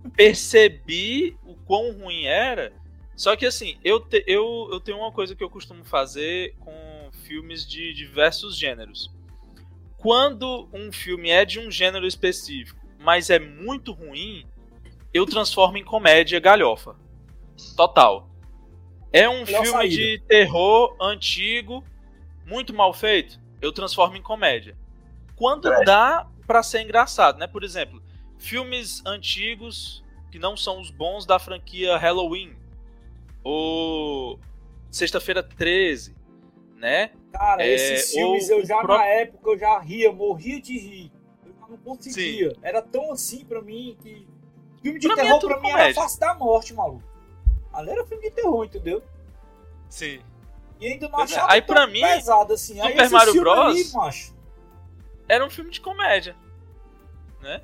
B: percebi o quão ruim era. Só que assim, eu, te- eu, eu tenho uma coisa que eu costumo fazer com filmes de diversos gêneros. Quando um filme é de um gênero específico, mas é muito ruim, eu transformo em comédia galhofa. Total. É um
A: Melhor
B: filme
A: saída.
B: de terror antigo, muito mal feito, eu transformo em comédia. Quando
C: É.
B: dá pra ser engraçado, né? Por exemplo, filmes antigos que não são os bons da franquia Halloween ou Sexta-feira 13, né?
A: Cara,
B: É,
A: esses filmes eu já
B: próprio-
A: na época eu já ria, morria de rir. Eu já não conseguia. Era tão assim pra mim que. Filme de
B: Pra mim é
A: terror pra mim era
B: comédia.
A: face da morte, maluco. Ali era filme de terror, entendeu?
B: Sim.
A: E ainda não
B: é,
A: achava
B: aí pra mim,
A: pesado assim. Aí
B: Super
A: esse
B: Mario Bros.
A: Ali,
B: Era um filme de comédia, né?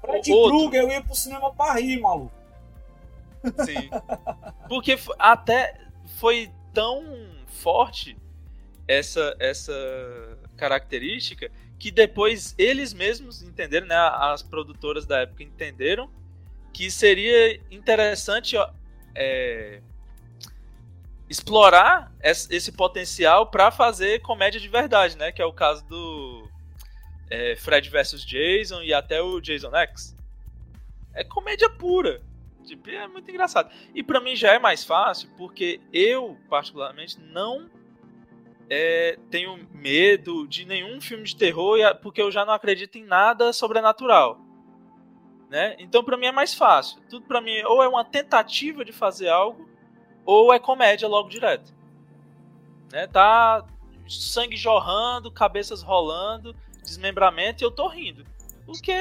A: Fred. Krueger, eu ia pro cinema pra rir, maluco.
B: Sim. Porque até foi tão forte essa essa característica que depois eles mesmos entenderam, né? As produtoras da época entenderam que seria interessante é, explorar es- esse potencial para fazer comédia de verdade, né? Que é o caso do é, Fred vs Jason e até o Jason X. É comédia pura. Tipo, é muito engraçado. E pra mim já é mais fácil, porque eu, particularmente, não é, tenho medo de nenhum filme de terror, porque eu já não acredito em nada sobrenatural. Né? Então pra mim é mais fácil. Tudo pra mim ou é uma tentativa de fazer algo, ou é comédia logo direto. Né? Tá sangue jorrando, cabeças rolando, desmembramento, e eu tô rindo. Porque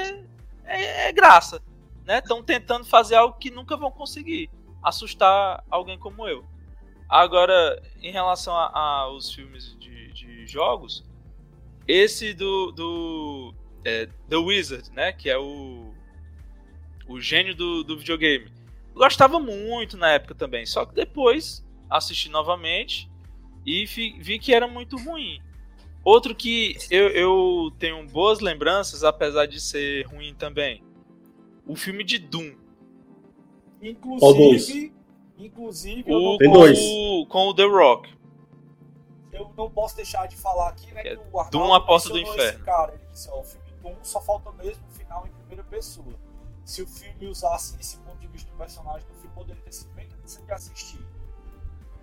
B: é, é graça né? Estão tentando fazer algo que nunca vão conseguir. Assustar alguém como eu. Agora, em relação aos filmes de, de jogos, esse do, do é, The Wizard, né? Que é o, o gênio do, do videogame. Gostava muito na época também. Só que depois assisti novamente e fi- vi que era muito ruim. Outro que eu, eu tenho boas lembranças, apesar de ser ruim também o filme de Doom.
A: Inclusive, inclusive
B: O, com,
D: dois.
B: o- com o The Rock.
A: eu não posso deixar de falar aqui, né?
B: É
A: Que o Arnaldo
B: Doom, a Porta do Inferno.
A: Cara, ele disse, ó, o filme Doom só falta mesmo o final em primeira pessoa. Se o filme usasse esse ponto de vista do personagem do filme, poderia ter sido bem interessante de assistir.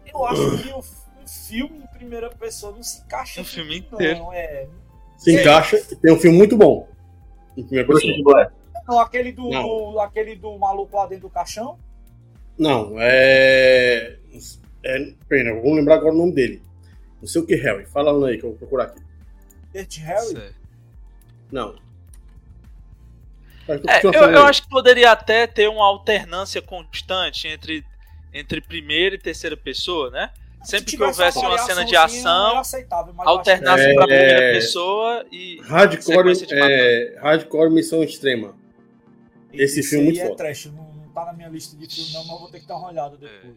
A: Eu acho que o, um filme em primeira pessoa não se encaixa.
B: Um filme
A: não,
B: inteiro.
A: É.
D: Se
A: Sim.
D: encaixa e tem um filme muito bom. Em primeira pessoa.
A: Não, aquele do,
D: Não.
A: do- aquele do maluco lá dentro do caixão.
D: Não, é. é pena, vamos lembrar agora o nome dele. Não sei o que, Harry. Fala aí que eu vou procurar aqui.
A: Dirty Harry.
B: Sei.
D: Não.
B: É, eu, eu
D: aí.
B: acho que poderia até ter uma alternância constante entre, entre primeira e terceira pessoa, né? Sempre que houvesse uma cena de ação,
A: eu
B: alternasse
D: É,
B: pra primeira
D: é.
B: pessoa e.
D: Hardcore, é, Hardcore Missão Extrema. esse
A: isso
D: filme
A: aí
D: muito
A: é
D: foda.
A: trash, não, não tá na minha lista de filmes, não, mas vou ter que dar uma olhada depois.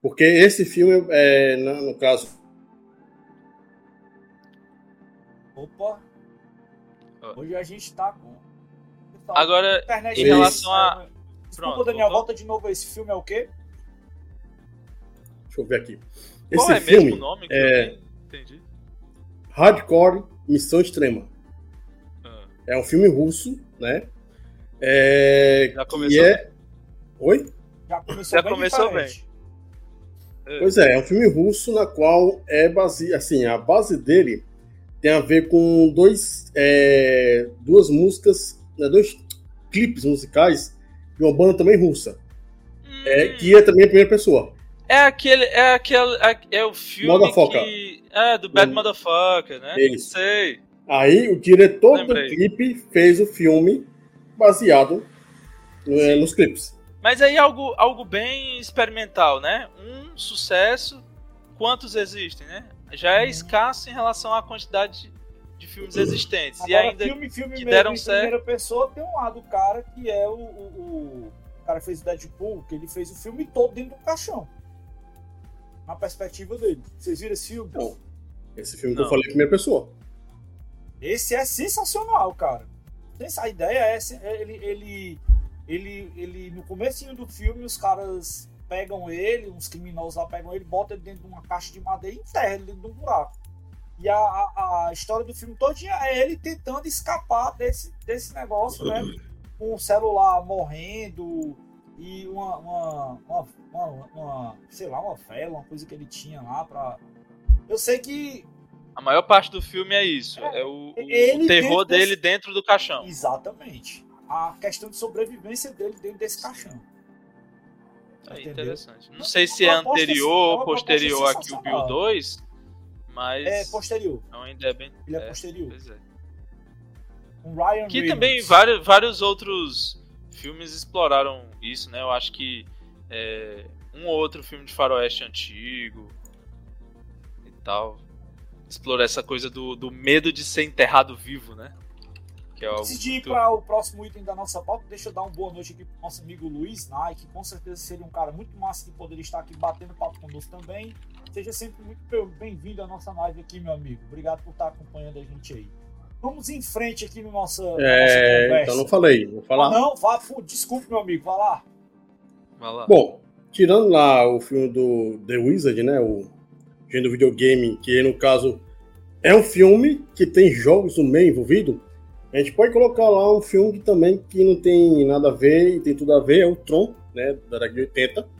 D: Porque esse filme, é, no, no caso,
A: Opa! Hoje a gente tá com.
B: Agora,
A: internet
D: em
A: tá-
B: relação a-
A: Desculpa,
B: Pronto,
A: Daniel,
B: voltou?
A: volta de novo. Esse filme é o quê?
D: deixa eu ver aqui.
B: qual
D: Esse
B: é
D: filme,
B: mesmo o nome? Que
D: é-
B: entendi.
D: Hardcore Missão Extrema.
B: Ah,
D: É um filme russo, né? É,
B: Já
D: que
B: começou
D: é... Oi?
A: Já começou
B: Já
A: bem
B: começou
A: diferente.
D: Pois é, é um filme russo na qual é base, assim, a base dele tem a ver com dois, é, duas músicas, né, dois clipes musicais de uma banda também russa, é,
B: Hum,
D: que é também a primeira pessoa.
B: é aquele. É aquele. É, é o filme.
D: Motherfucker.
B: Que, é, do Bad
D: Hum.
B: Motherfucker, né?
D: Isso.
B: Sei.
D: Aí o diretor
B: Lembrei.
D: do clipe fez o filme baseado é, nos clipes.
B: Mas aí algo, algo bem experimental, né? Um sucesso, quantos existem, né? Já é
A: Uhum.
B: escasso em relação à quantidade de filmes existentes. e
A: Agora,
B: ainda
A: filme, filme
B: que
A: mesmo
B: deram
A: em
B: certo.
A: primeira pessoa tem um lado do cara que é o, o, o cara que fez o Deadpool, que ele fez o filme todo dentro do caixão. Na perspectiva dele. Vocês viram esse filme?
D: Não. Esse filme que
B: Não.
D: eu falei, primeira pessoa.
A: Esse é sensacional, cara. Essa ideia é essa, é ele, ele, ele, ele no comecinho do filme os caras pegam ele, uns criminosos lá pegam ele, botam ele dentro de uma caixa de madeira e enterram ele dentro de um buraco. E a, a, a história do filme todinha é ele tentando escapar desse, desse negócio, né? Com o celular morrendo e uma, uma, uma, uma- uma- sei lá, uma vela, uma coisa que ele tinha lá pra. Eu sei que
B: a maior parte do filme é isso.
A: É,
B: É, o, o terror
A: dentro desse-
B: dele dentro do caixão.
A: Exatamente. A questão de sobrevivência dele dentro desse caixão.
B: É
A: Entendeu?
B: interessante. Não sei se é anterior ou
A: uma
B: posterior a Kill Bill
A: sensacional.
B: 2, mas
A: É posterior.
B: é uma ideia bem.
A: Ele é,
B: é,
A: posterior.
B: pois é.
A: Um Ryan
B: Que
A: Reynolds.
B: também vários, vários outros filmes exploraram isso, né? Eu acho que é, um ou outro filme de faroeste antigo e tal explora essa coisa do, do medo de ser enterrado vivo, né? Que é algo
A: Antes de ir
B: muito...
A: para o próximo item da nossa pauta, deixa eu dar uma boa noite aqui pro nosso amigo Luiz Nike, que com certeza seria um cara muito massa que poderia estar aqui batendo papo conosco também. Seja sempre muito bem-vindo à nossa live aqui, meu amigo. Obrigado por estar acompanhando a gente aí. Vamos em frente aqui no nossa, na nossa
D: É,
A: conversa.
D: então não falei, vou falar.
A: Não, vá, desculpe, meu amigo, vai lá.
B: Vai lá.
D: Bom, tirando lá o filme do The Wizard, né? O gênero videogame, que no caso é um filme que tem jogos no meio envolvido, a gente pode colocar lá um filme que também que não tem nada a ver e tem tudo a ver, é o Tron, né? Da década de 80.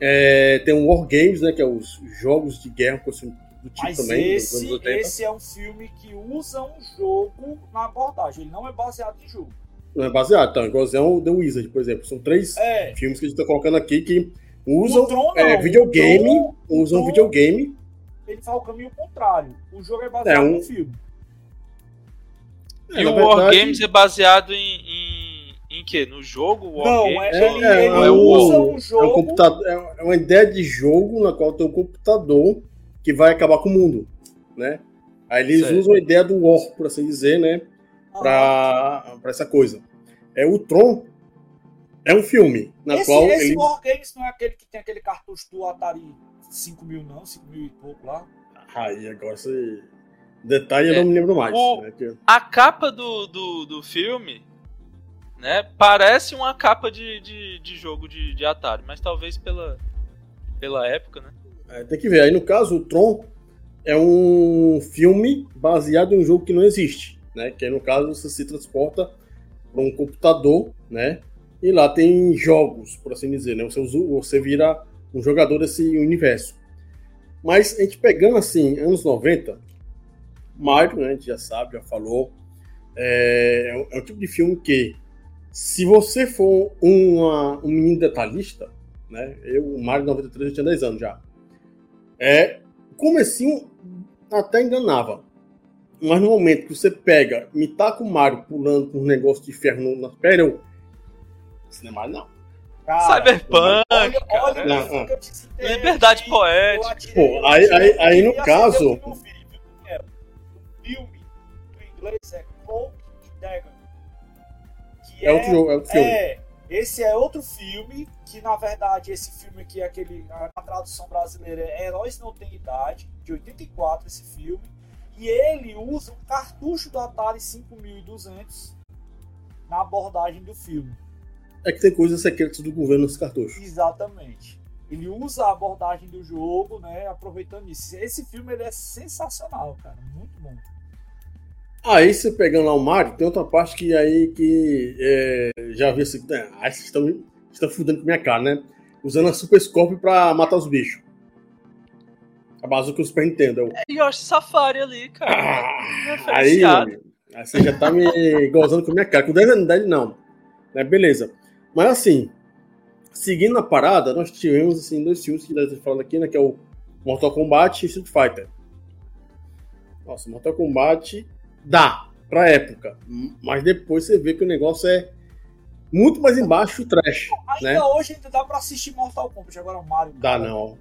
D: É, tem o War Games, né? Que é os jogos de guerra com esse- do tipo
A: Mas
D: também, dos anos
A: esse,
D: 80.
A: esse é um filme que usa um jogo na abordagem. Ele não é baseado em jogo.
D: Não é baseado, então, igualzinho o The Wizard, por exemplo. São três
A: É.
D: filmes que a gente tá colocando aqui que usam
A: o Tron,
D: é, videogame,
A: O Tron,
D: usam
A: Tron,
D: videogame
A: Ele faz o caminho contrário. O jogo é baseado
D: É, um-
A: no filme.
B: E
D: É,
B: o
D: na
B: War
D: verdade-
B: Games é baseado em, em quê? No jogo War
A: Não, é- ele-
D: É,
A: ele
D: é
A: usa
D: um,
A: um
D: é
A: jogo-
D: um computador, é é uma ideia de jogo na qual tem um computador que vai acabar com o mundo, né? Aí eles
B: Certo.
D: usam a ideia do War, por assim dizer, né? Pra, pra essa coisa. É o Tron é um filme na
A: esse
D: qual
A: esse
D: eles
A: War Games não é aquele que tem aquele cartucho do Atari 5000, não, 5000 e pouco lá.
D: aí agora você detalhe eu
B: É,
D: não me lembro mais.
B: o-
D: né? Que-
B: A capa do, do, do filme, né? Parece uma capa de, de, de jogo de, de Atari, mas talvez pela, pela época, né?
D: é, tem que ver. Aí no caso o Tron é um filme baseado em um jogo que não existe, né? Que aí, no caso você se transporta para um computador, né? E lá tem jogos, por assim dizer, né? Você, usa- você vira um jogador desse universo. Mas a gente pegando assim, anos 90, Mario, né, a gente já sabe, já falou, é, é, um, é tipo de filme que, se você for uma, um menino detalhista, né, eu, o Mario 93, eu tinha 10 anos já, é, comecinho até enganava. Mas no momento que você pega, me taca o Mario pulando com um negócio de ferro na perna, eu. Não é não.
B: Cara, Cyberpunk, olha,
A: olha
B: não, não. Liberdade poética.
D: Pô, aí, aí, aí no caso.
A: O filme do inglês é Dagger.
D: É, outro, é outro filme.
A: É, esse é outro filme, que na verdade esse filme aqui, é aquele, a tradução brasileira é Heróis Não Tem Idade, de 84 esse filme. E ele usa um cartucho do Atari 5200 na abordagem do filme
D: é que tem coisas secretas do governo nos cartuchos.
A: Exatamente. Ele usa a abordagem do jogo, né? Aproveitando isso. Esse filme ele é sensacional, cara. Muito bom.
D: Aí você pegando lá o Mario, tem outra parte que aí que é, já vi assim. Né, aí vocês estão, estão fudendo com minha cara, né? Usando a Super Scorpio pra matar os bichos. A base que o Super Nintendo.
B: É Yoshi Safari ali, cara. Ah,
D: aí, aí você já tá me gozando com minha cara. Com 10 anos não. Né? Beleza. Mas assim, seguindo a parada, nós tivemos assim, dois filmes que nós falando aqui, né? Que é o Mortal Kombat e Street Fighter. Nossa, Mortal Kombat dá pra época. Mas depois você vê que o negócio é muito mais embaixo o trash. Ainda né?
A: hoje ainda dá pra assistir Mortal Kombat, agora o Mario.
D: Dá não.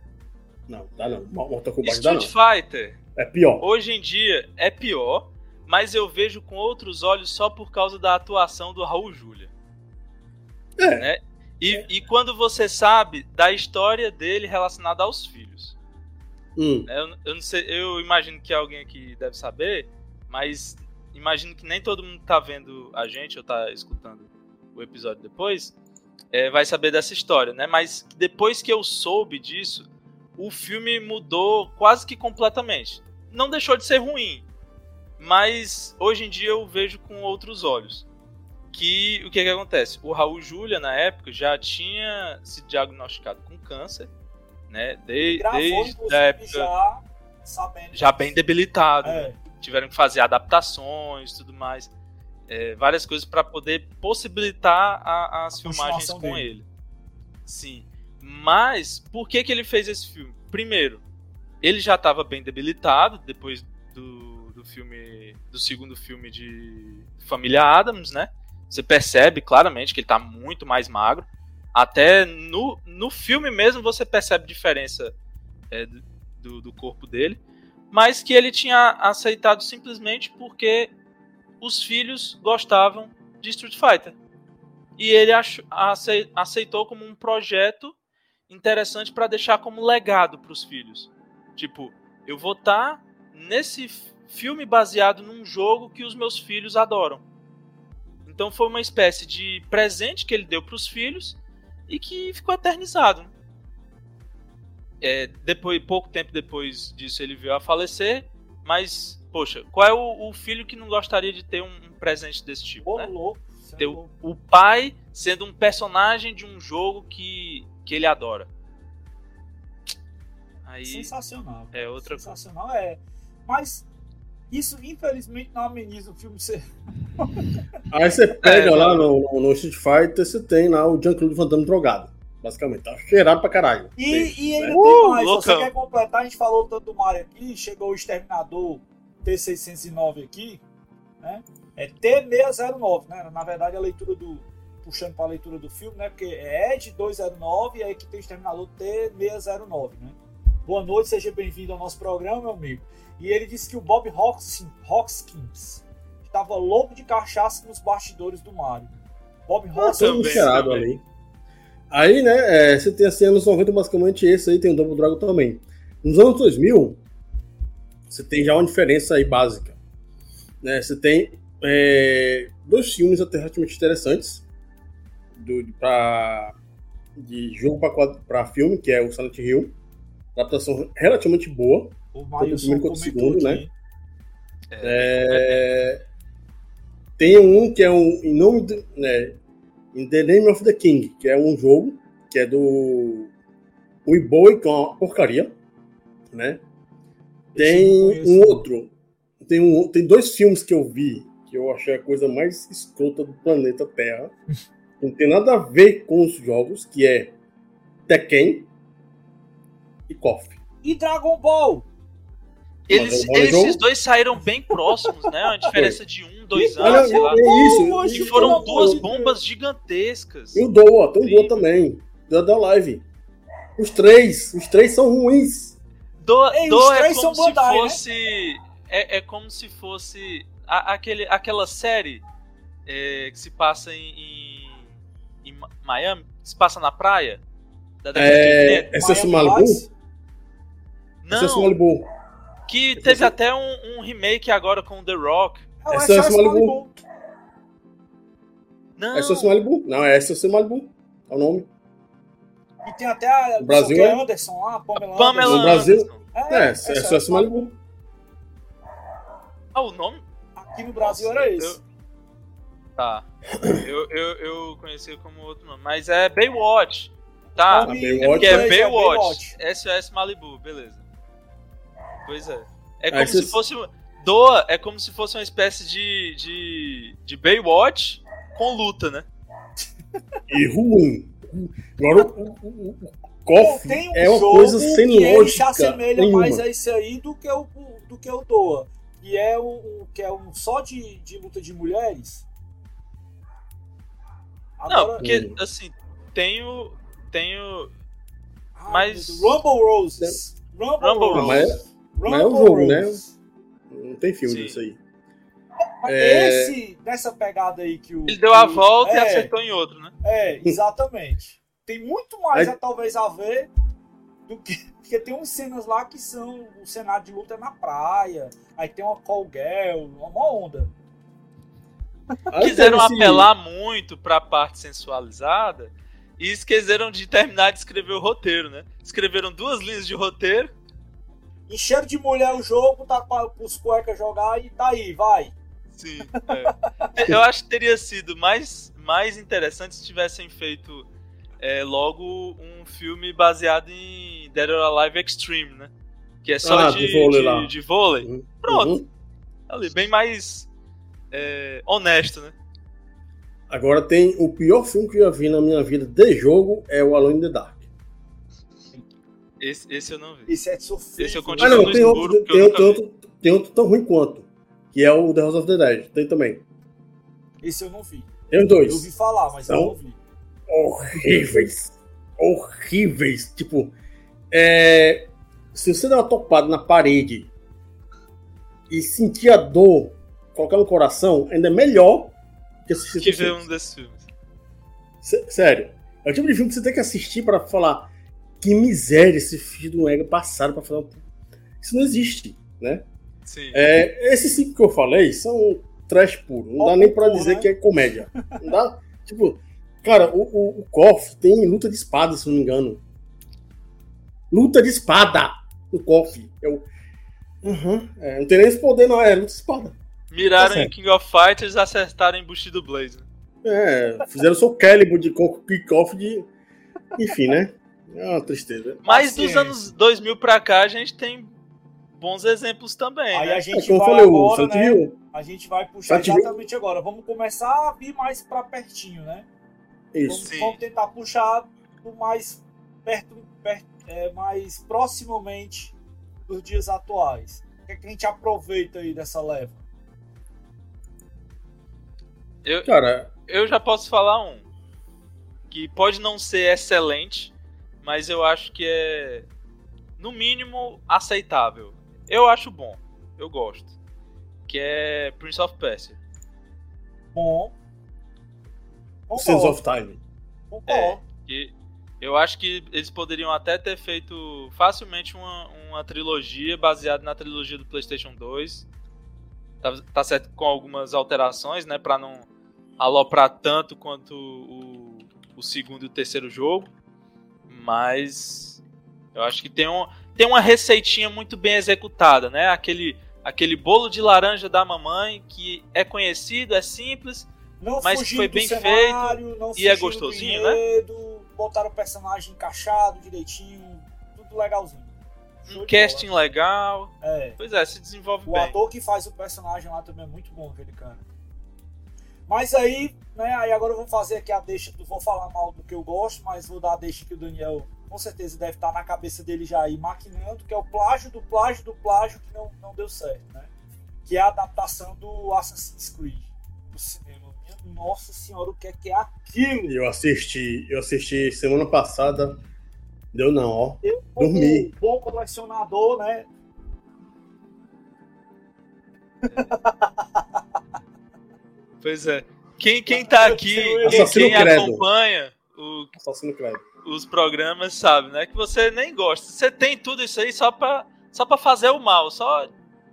D: Não, dá não. Mortal Kombat
B: Street
D: dá não.
B: Fighter.
D: É pior.
B: Hoje em dia é pior, mas eu vejo com outros olhos só por causa da atuação do Raul Júlia. É. Né? E, é. e quando você sabe da história dele relacionada aos filhos. Hum. Eu, eu, não sei, eu imagino que alguém aqui deve saber, mas imagino que nem todo mundo tá vendo a gente ou tá escutando o episódio depois, é, vai saber dessa história, né? Mas depois que eu soube disso, o filme mudou quase que completamente. Não deixou de ser ruim, mas hoje em dia eu vejo com outros olhos que o que, que acontece? O Raul Júlia, na época, já tinha se diagnosticado com câncer, né? De, desde a época. Já, sabendo já bem debilitado. É. Né? Tiveram que fazer adaptações tudo mais. É, várias coisas para poder possibilitar a, as a filmagens com dele. ele. Sim. Mas, por que, que ele fez esse filme? Primeiro, ele já estava bem debilitado depois do, do filme. Do segundo filme de Família Adams, né? Você percebe claramente que ele tá muito mais magro. Até no, no filme mesmo você percebe diferença é, do, do corpo dele. Mas que ele tinha aceitado simplesmente porque os filhos gostavam de Street Fighter. E ele aceitou como um projeto interessante para deixar como legado para os filhos. Tipo, eu vou estar tá nesse filme baseado num jogo que os meus filhos adoram. Então foi uma espécie de presente que ele deu para os filhos e que ficou eternizado. É, depois, pouco tempo depois disso ele veio a falecer, mas poxa, qual é o, o filho que não gostaria de ter um, um presente desse tipo? Né?
A: louco,
B: ter é o, o pai sendo um personagem de um jogo que, que ele adora.
A: Aí, Sensacional.
B: É outra
A: Sensacional, é. Mas isso, infelizmente, não ameniza o filme ser.
D: Aí você pega é, lá no, no, Street Fighter, você tem lá o Jean-Claude Van Damme drogado. Basicamente, tá cheirado pra caralho.
A: E, e ainda né? tem uh, mais. Loucão. Você quer completar? A gente falou tanto do Mario aqui, chegou o Exterminador T609 aqui, né? É T609, né? Na verdade, a leitura do. Puxando para a leitura do filme, né? Porque é Ed 209 e aí que tem o Exterminador T609, né? Boa noite, seja bem-vindo ao nosso programa, meu amigo. E ele disse que o Bob Hoskins estava louco de cachaça nos bastidores do Mario. Bob
D: ah, Hoskins. cheirado ali. Aí, né, é, você tem assim, anos 90, basicamente esse aí, tem o Double Dragon também. Nos anos 2000, você tem já uma diferença aí básica. Né, você tem é, dois filmes até relativamente interessantes do, pra, de jogo para filme, que é o Silent Hill. Adaptação relativamente boa.
A: O Mailson comentou segundo, né?
D: É... Tem um que é um em nome de, né, In the Name of the King, que é um jogo que é do Boy, que é uma porcaria. né? Tem um outro. Tem, um, tem dois filmes que eu vi que eu achei a coisa mais escrota do planeta Terra. Não tem nada a ver com os jogos, que é Tekken e KOF.
A: E Dragon Ball?
B: Eles,
D: é
B: esses dois saíram bem próximos, né? Uma diferença de um, dois
D: Olha,
B: anos, sei lá.
D: é isso.
A: Pô,
B: E foram duas bombas gigantescas.
D: E o Doa, tem o Doa também. Da, da Live. Os três, os três são ruins.
B: Do,
A: Ei,
B: do
A: os
B: é
A: três
B: como
A: são
B: se
A: Bandai, né?
B: fosse. É, é como se fosse a- aquele, aquela série é, que se passa em, em, em Miami, que se passa na praia. Da década de
D: É,
B: 80.
D: Excesso
A: Miami
D: Malibu? Excesso
B: Não,
D: Malibu.
B: Que
D: Excesso-
B: teve até um, um remake agora com The Rock.
A: É o
D: Excesso
A: Excesso
D: Malibu.
A: Malibu.
B: Não,
D: É Excesso Malibu? Não, é Excesso Malibu. É o nome.
A: E tem até a
D: O Brasil
A: não
D: é-
A: Anderson lá, a Pamela,
B: Pamela
D: No Brasil-
B: Anderson.
A: Anderson.
D: É, Excesso Malibu.
B: Ah, o nome?
A: Aqui no Brasil
B: Nossa,
A: era
B: eu-
A: esse.
B: Tá. Eu, eu, eu conheci como outro nome. Mas é Baywatch. Tá.
A: Nome
D: Baywatch.
A: em
B: Porque é
A: inglês
B: Baywatch. SOS Malibu, beleza. Pois é. É como
D: Aí
B: se fosse. Doa é como se fosse uma espécie de. de. de Baywatch com luta, né?
D: E ruim. Agora, o, o, o, o KOF
A: Tem um
D: é uma
A: jogo
D: coisa sem
A: que ele se
D: lógica
A: assemelha
D: nenhuma.
A: mais a esse aí do que o, do que o Doa. Que é, o, o- que é um só de, de luta de mulheres.
B: Não,
A: Agora-
B: porque, assim, tenho. Tenho.
A: Ah,
B: mas-
A: Rumble Roses. Rumble,
B: Rumble
A: Roses.
D: Mas
A: Rumble
D: mas é um jogo, né? Não tem filme
B: Sim.
D: disso aí.
A: Mas
D: É.
A: Esse, nessa pegada aí que o.
B: Ele deu a volta e
A: é,
B: acertou em outro, né?
A: É, exatamente. tem muito mais
D: Aí-
A: a, talvez a ver do que. Porque tem umas cenas lá que são. O cenário de luta é na praia. Aí tem uma call girl, uma onda.
D: Aí
B: Quiseram apelar muito pra parte sensualizada e esqueceram de terminar de escrever o roteiro, né? Escreveram duas linhas de roteiro.
A: Encheram de mulher o jogo, tá para os cuecas jogar e tá aí, vai.
B: Sim. é. Eu acho que teria sido mais, mais interessante se tivessem feito é, logo um filme baseado em Dead or Alive Extreme, né? Que é só
D: Ah,
B: de,
D: de vôlei
B: de-
D: lá.
B: de vôlei.
D: Uhum.
B: Pronto.
D: Uhum.
B: Ali, bem mais é, honesto, né?
D: Agora tem o pior filme que eu já vi na minha vida de jogo é o Alone in the Dark.
B: Esse, esse eu não vi.
A: Esse é sofrível.
B: Esse eu
D: Ah,
B: continuo
D: não,
B: no
D: tem
B: escuro,
D: outro, tem,
B: eu
D: outro, outro, tem outro tão ruim quanto, que é o The House of the Dead. Tem também.
A: Esse eu não vi.
D: Tem os
A: Eu ouvi
D: dois.
A: falar, mas eu
D: Então,
A: não vi.
D: Horríveis. Horríveis. Tipo, é, se você der uma topada na parede e sentir a dor, colocar no coração, ainda é melhor que assistir
B: que ver um desses filmes.
D: Sé- Sério. É o tipo de filme que você tem que assistir para falar que miséria esse filho do ego passaram para falar. Isso não existe, né?
B: Sim.
D: É, esses cinco que eu falei são trash puro. Não dá nem pra
A: Pouco,
D: dizer
A: né?
D: que é comédia. Não dá. Tipo, cara, o, o, o KOF tem luta de espada, se não me engano. Luta de espada no KOF. Eu. Uhum. É, não tem nem esse poder, não. É luta de espada.
B: Miraram
D: tá
B: em. King of Fighters e acertaram em Bushido Blaze. né?
D: É, fizeram seu Calibur de kick-off de. Enfim, né? É uma tristeza.
B: Mas dos anos 2000 pra cá, a gente tem bons exemplos também,
A: Aí
B: né?
A: a
D: É,
A: gente
D: como eu
A: vai
D: falei,
A: agora, né?
D: Hill.
A: A gente vai puxar
D: Hill.
A: exatamente agora. Vamos começar a vir mais pra pertinho, né? Vamos,
D: Isso.
B: Sim.
A: vamos tentar puxar do mais perto, perto é, mais proximamente dos dias atuais. O que, é que a gente aproveita aí dessa leva?
B: Eu,
D: Cara,
B: eu já posso falar um. Que pode não ser excelente, mas eu acho que é, no mínimo, aceitável. Eu acho bom. Eu gosto. Que é Prince of Persia.
A: Bom.
D: Sense
A: Concordo,
D: of Time.
A: concordo.
B: Que eu acho que eles poderiam até ter feito facilmente uma, uma trilogia baseada na trilogia do PlayStation 2. Tá, tá certo com algumas alterações, né? Pra não aloprar tanto quanto o, o segundo e o terceiro jogo. Mas eu acho que tem, um, tem uma receitinha muito bem executada, né? Aquele, aquele bolo de laranja da mamãe que é conhecido, é simples,
A: Não
B: Mas
A: fugiu
B: foi bem
A: cenário, não
B: e é gostosinho, né?
A: enredo, Botaram o personagem encaixado direitinho, tudo legalzinho. show
B: um casting
A: bola.
B: legal.
A: É.
B: Pois é, se desenvolve
A: O
B: bem.
A: ator que faz o personagem lá também é muito bom, aquele cara. Mas aí, né, aí agora eu vou fazer aqui a deixa, vou falar mal do que eu gosto, mas vou dar a deixa que o Daniel com certeza deve estar na cabeça dele já aí maquinando, que é o plágio do plágio do plágio que não, não deu certo, né? Que é a adaptação do Assassin's Creed do cinema. Minha nossa senhora, o que é que é aquilo?
D: Eu assisti, eu assisti semana passada. Deu não, ó.
A: Eu,
D: Dormi.
A: bom colecionador, né?
B: Pois é. Quem, quem tá aqui, quem,
D: Assassino
B: quem
D: Credo.
B: acompanha o- os programas sabe, né? Que você nem gosta. Você tem tudo isso aí só pra, só pra fazer o mal, só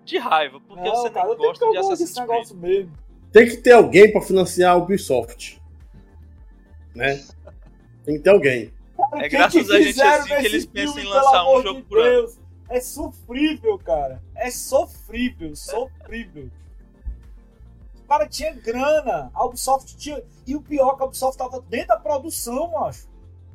B: de raiva. Porque
A: Não,
B: você
A: cara,
B: nem gosta de Assassin's Creed.
A: mesmo.
D: Tem que ter alguém pra financiar a Ubisoft. Né? Tem que ter alguém.
A: Cara,
B: É graças a gente assim que eles pensam em lançar um jogo
A: de
B: por ano.
A: Deus? É sofrível, cara. É sofrível, sofrível. O cara tinha grana, a Ubisoft tinha. E o pior é que a Ubisoft tava dentro da produção, acho.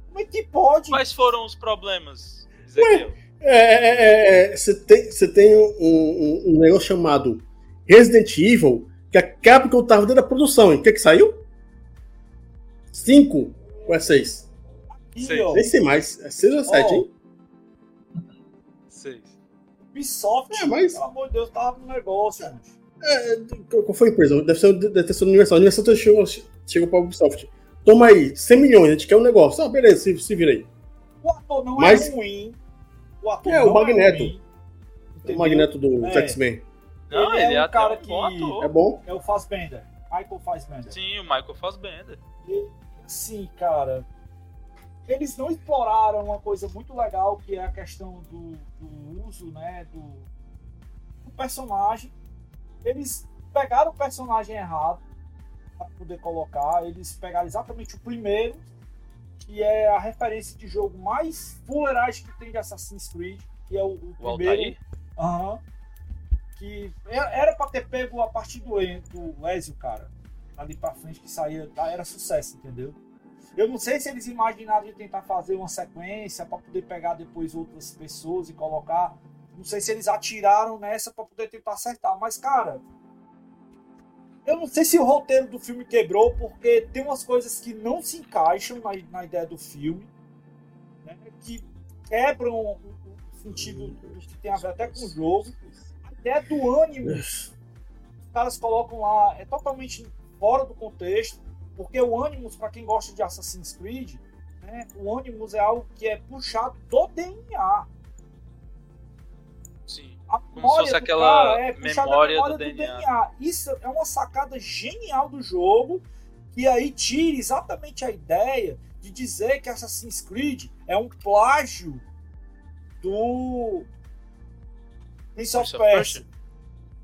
A: Como é que pode?
B: Quais foram os problemas, Ezequiel?
D: É, é, é, é, Você tem, você tem um, um- um negócio chamado Resident Evil, que a Capcom tava dentro da produção. E o que que saiu? Cinco ou é seis?
A: Aqui, ó,
D: Nem sei mais. É seis ou sete, hein?
B: Seis.
A: Ubisoft,
D: É, mas-
A: pelo amor de Deus, tava no negócio, gente.
D: Qual qual foi a empresa? Deve, ser, deve ter sido o Universal. O Universal chegou, chegou pra Ubisoft. Toma aí, 100 milhões, a gente quer um negócio. Ah, beleza, se, se vira aí.
A: O ator não
D: Mas-
A: é ruim. O ator
D: É, o
A: não
D: Magneto.
A: ruim,
D: O? Magneto do
A: É.
D: X-Men.
B: Não,
A: Ele
B: ele,
A: é
B: é
A: um
B: até
A: cara
B: bom
A: que-
B: ator.
D: É bom.
A: É o Fassbender. Michael Fassbender.
B: Sim, o Michael Fassbender.
A: E, assim, cara, eles não exploraram uma coisa muito legal que é a questão do, do uso, né, do, do personagem. Eles pegaram o personagem errado para poder colocar. Eles pegaram exatamente o primeiro, que é a referência de jogo mais fuleiragem que tem de Assassin's Creed, que é o, o
B: O
A: primeiro. Aham. Que era pra ter pego a partir do, do Ezio, cara. Ali pra frente que saía, tá, era sucesso, entendeu? Eu não sei se eles imaginaram de tentar fazer uma sequência pra poder pegar depois outras pessoas e colocar. Não sei se eles atiraram nessa pra poder tentar acertar, mas cara. Eu não sei se o roteiro do filme quebrou, porque tem umas coisas que não se encaixam na, na ideia do filme, né, que quebram o, o sentido do que tem a ver até com o jogo. A ideia do Animus, os caras colocam lá, é totalmente fora do contexto, porque o Animus, para quem gosta de Assassin's Creed, né, o Animus é algo que é puxado do DNA. A
B: Como se
A: memória
B: fosse
A: do
B: aquela
A: cara é
B: memória
A: memória
B: do
A: do,
B: DNA.
A: DNA. Isso é uma sacada genial do jogo, que aí tira exatamente a ideia de dizer que Assassin's Creed é um plágio do Prince of Persia.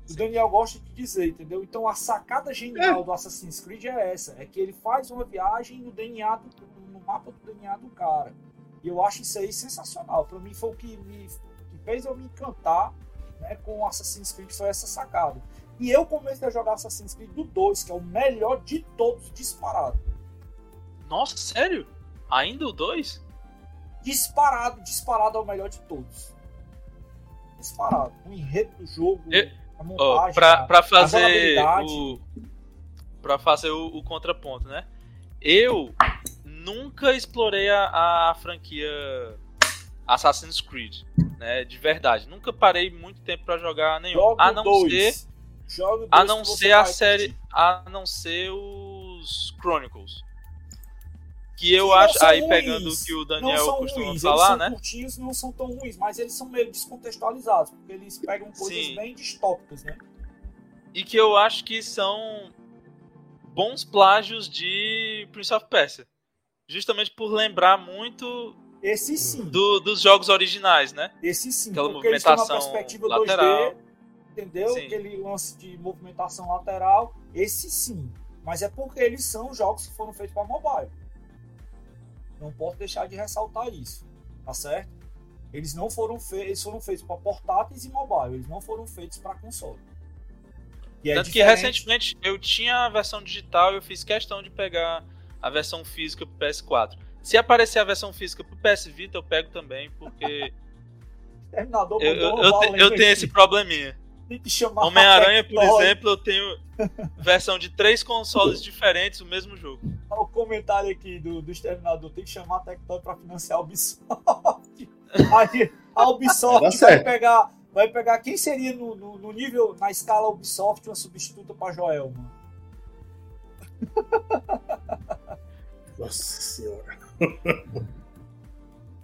A: O Daniel gosta de dizer, entendeu? Então a sacada genial do Assassin's Creed é essa, é que ele faz uma viagem no DNA do, no mapa do DNA do cara. E eu acho isso aí sensacional. Para mim foi o que me que fez eu me encantar né, com Assassin's Creed foi essa sacada. E eu comecei a jogar Assassin's Creed do 2, que é o melhor de todos, disparado.
B: Nossa, sério? Ainda o 2?
A: Disparado, disparado é o melhor de todos. Disparado. O enredo do jogo,
B: Eu-
A: a montagem,
B: pra,
A: a-
B: pra
A: a
B: fazer
A: jogabilidade.
B: o. Pra fazer o, o contraponto, né? Eu nunca explorei a, a franquia Assassin's Creed, né? De verdade. Nunca parei muito tempo pra jogar nenhum.
A: Joga
B: a não
A: dois.
B: ser.
A: Joga o
B: A não ser a série. A não ser os Chronicles. Que eu
A: Que
B: acho. Aí
A: ruins,
B: pegando o que o Daniel costuma
A: ruins,
B: falar,
A: eles são
B: né?
A: curtinhos, não são tão ruins, mas eles são meio descontextualizados, porque eles pegam coisas
B: Sim.
A: bem distópicas, né?
B: E que eu acho que são bons plágios de Prince of Persia. Justamente por lembrar muito
A: Esse sim,
B: do- dos jogos originais, né?
A: esse sim,
B: aquela
A: porque eles têm uma
B: movimentação
A: perspectiva
B: lateral.
A: 2D, entendeu?
B: Sim.
A: Aquele lance de movimentação lateral, esse sim. Mas é porque eles são jogos que foram feitos para mobile. Não posso deixar de ressaltar isso, tá certo? Eles não foram feitos, eles foram feitos para portáteis e mobile, eles não foram feitos para console. E é
B: Tanto que
A: diferente-
B: recentemente eu tinha a versão digital e eu fiz questão de pegar a versão física pro PS4. Se aparecer a versão física pro PS Vita, eu pego também, porque
A: Terminador
B: Eu, eu, eu, te- eu tenho esse probleminha.
A: Tem que chamar
B: Homem-Aranha, por exemplo, eu tenho versão de três consoles diferentes, o mesmo jogo.
A: Olha o comentário aqui do, do Exterminador. Tem que chamar a Tectoy pra financiar a Ubisoft. Aí, a Ubisoft
D: Vai
A: pegar, vai pegar quem seria no, no, no nível, na escala Ubisoft, uma substituta pra Joelma.
D: Nossa senhora.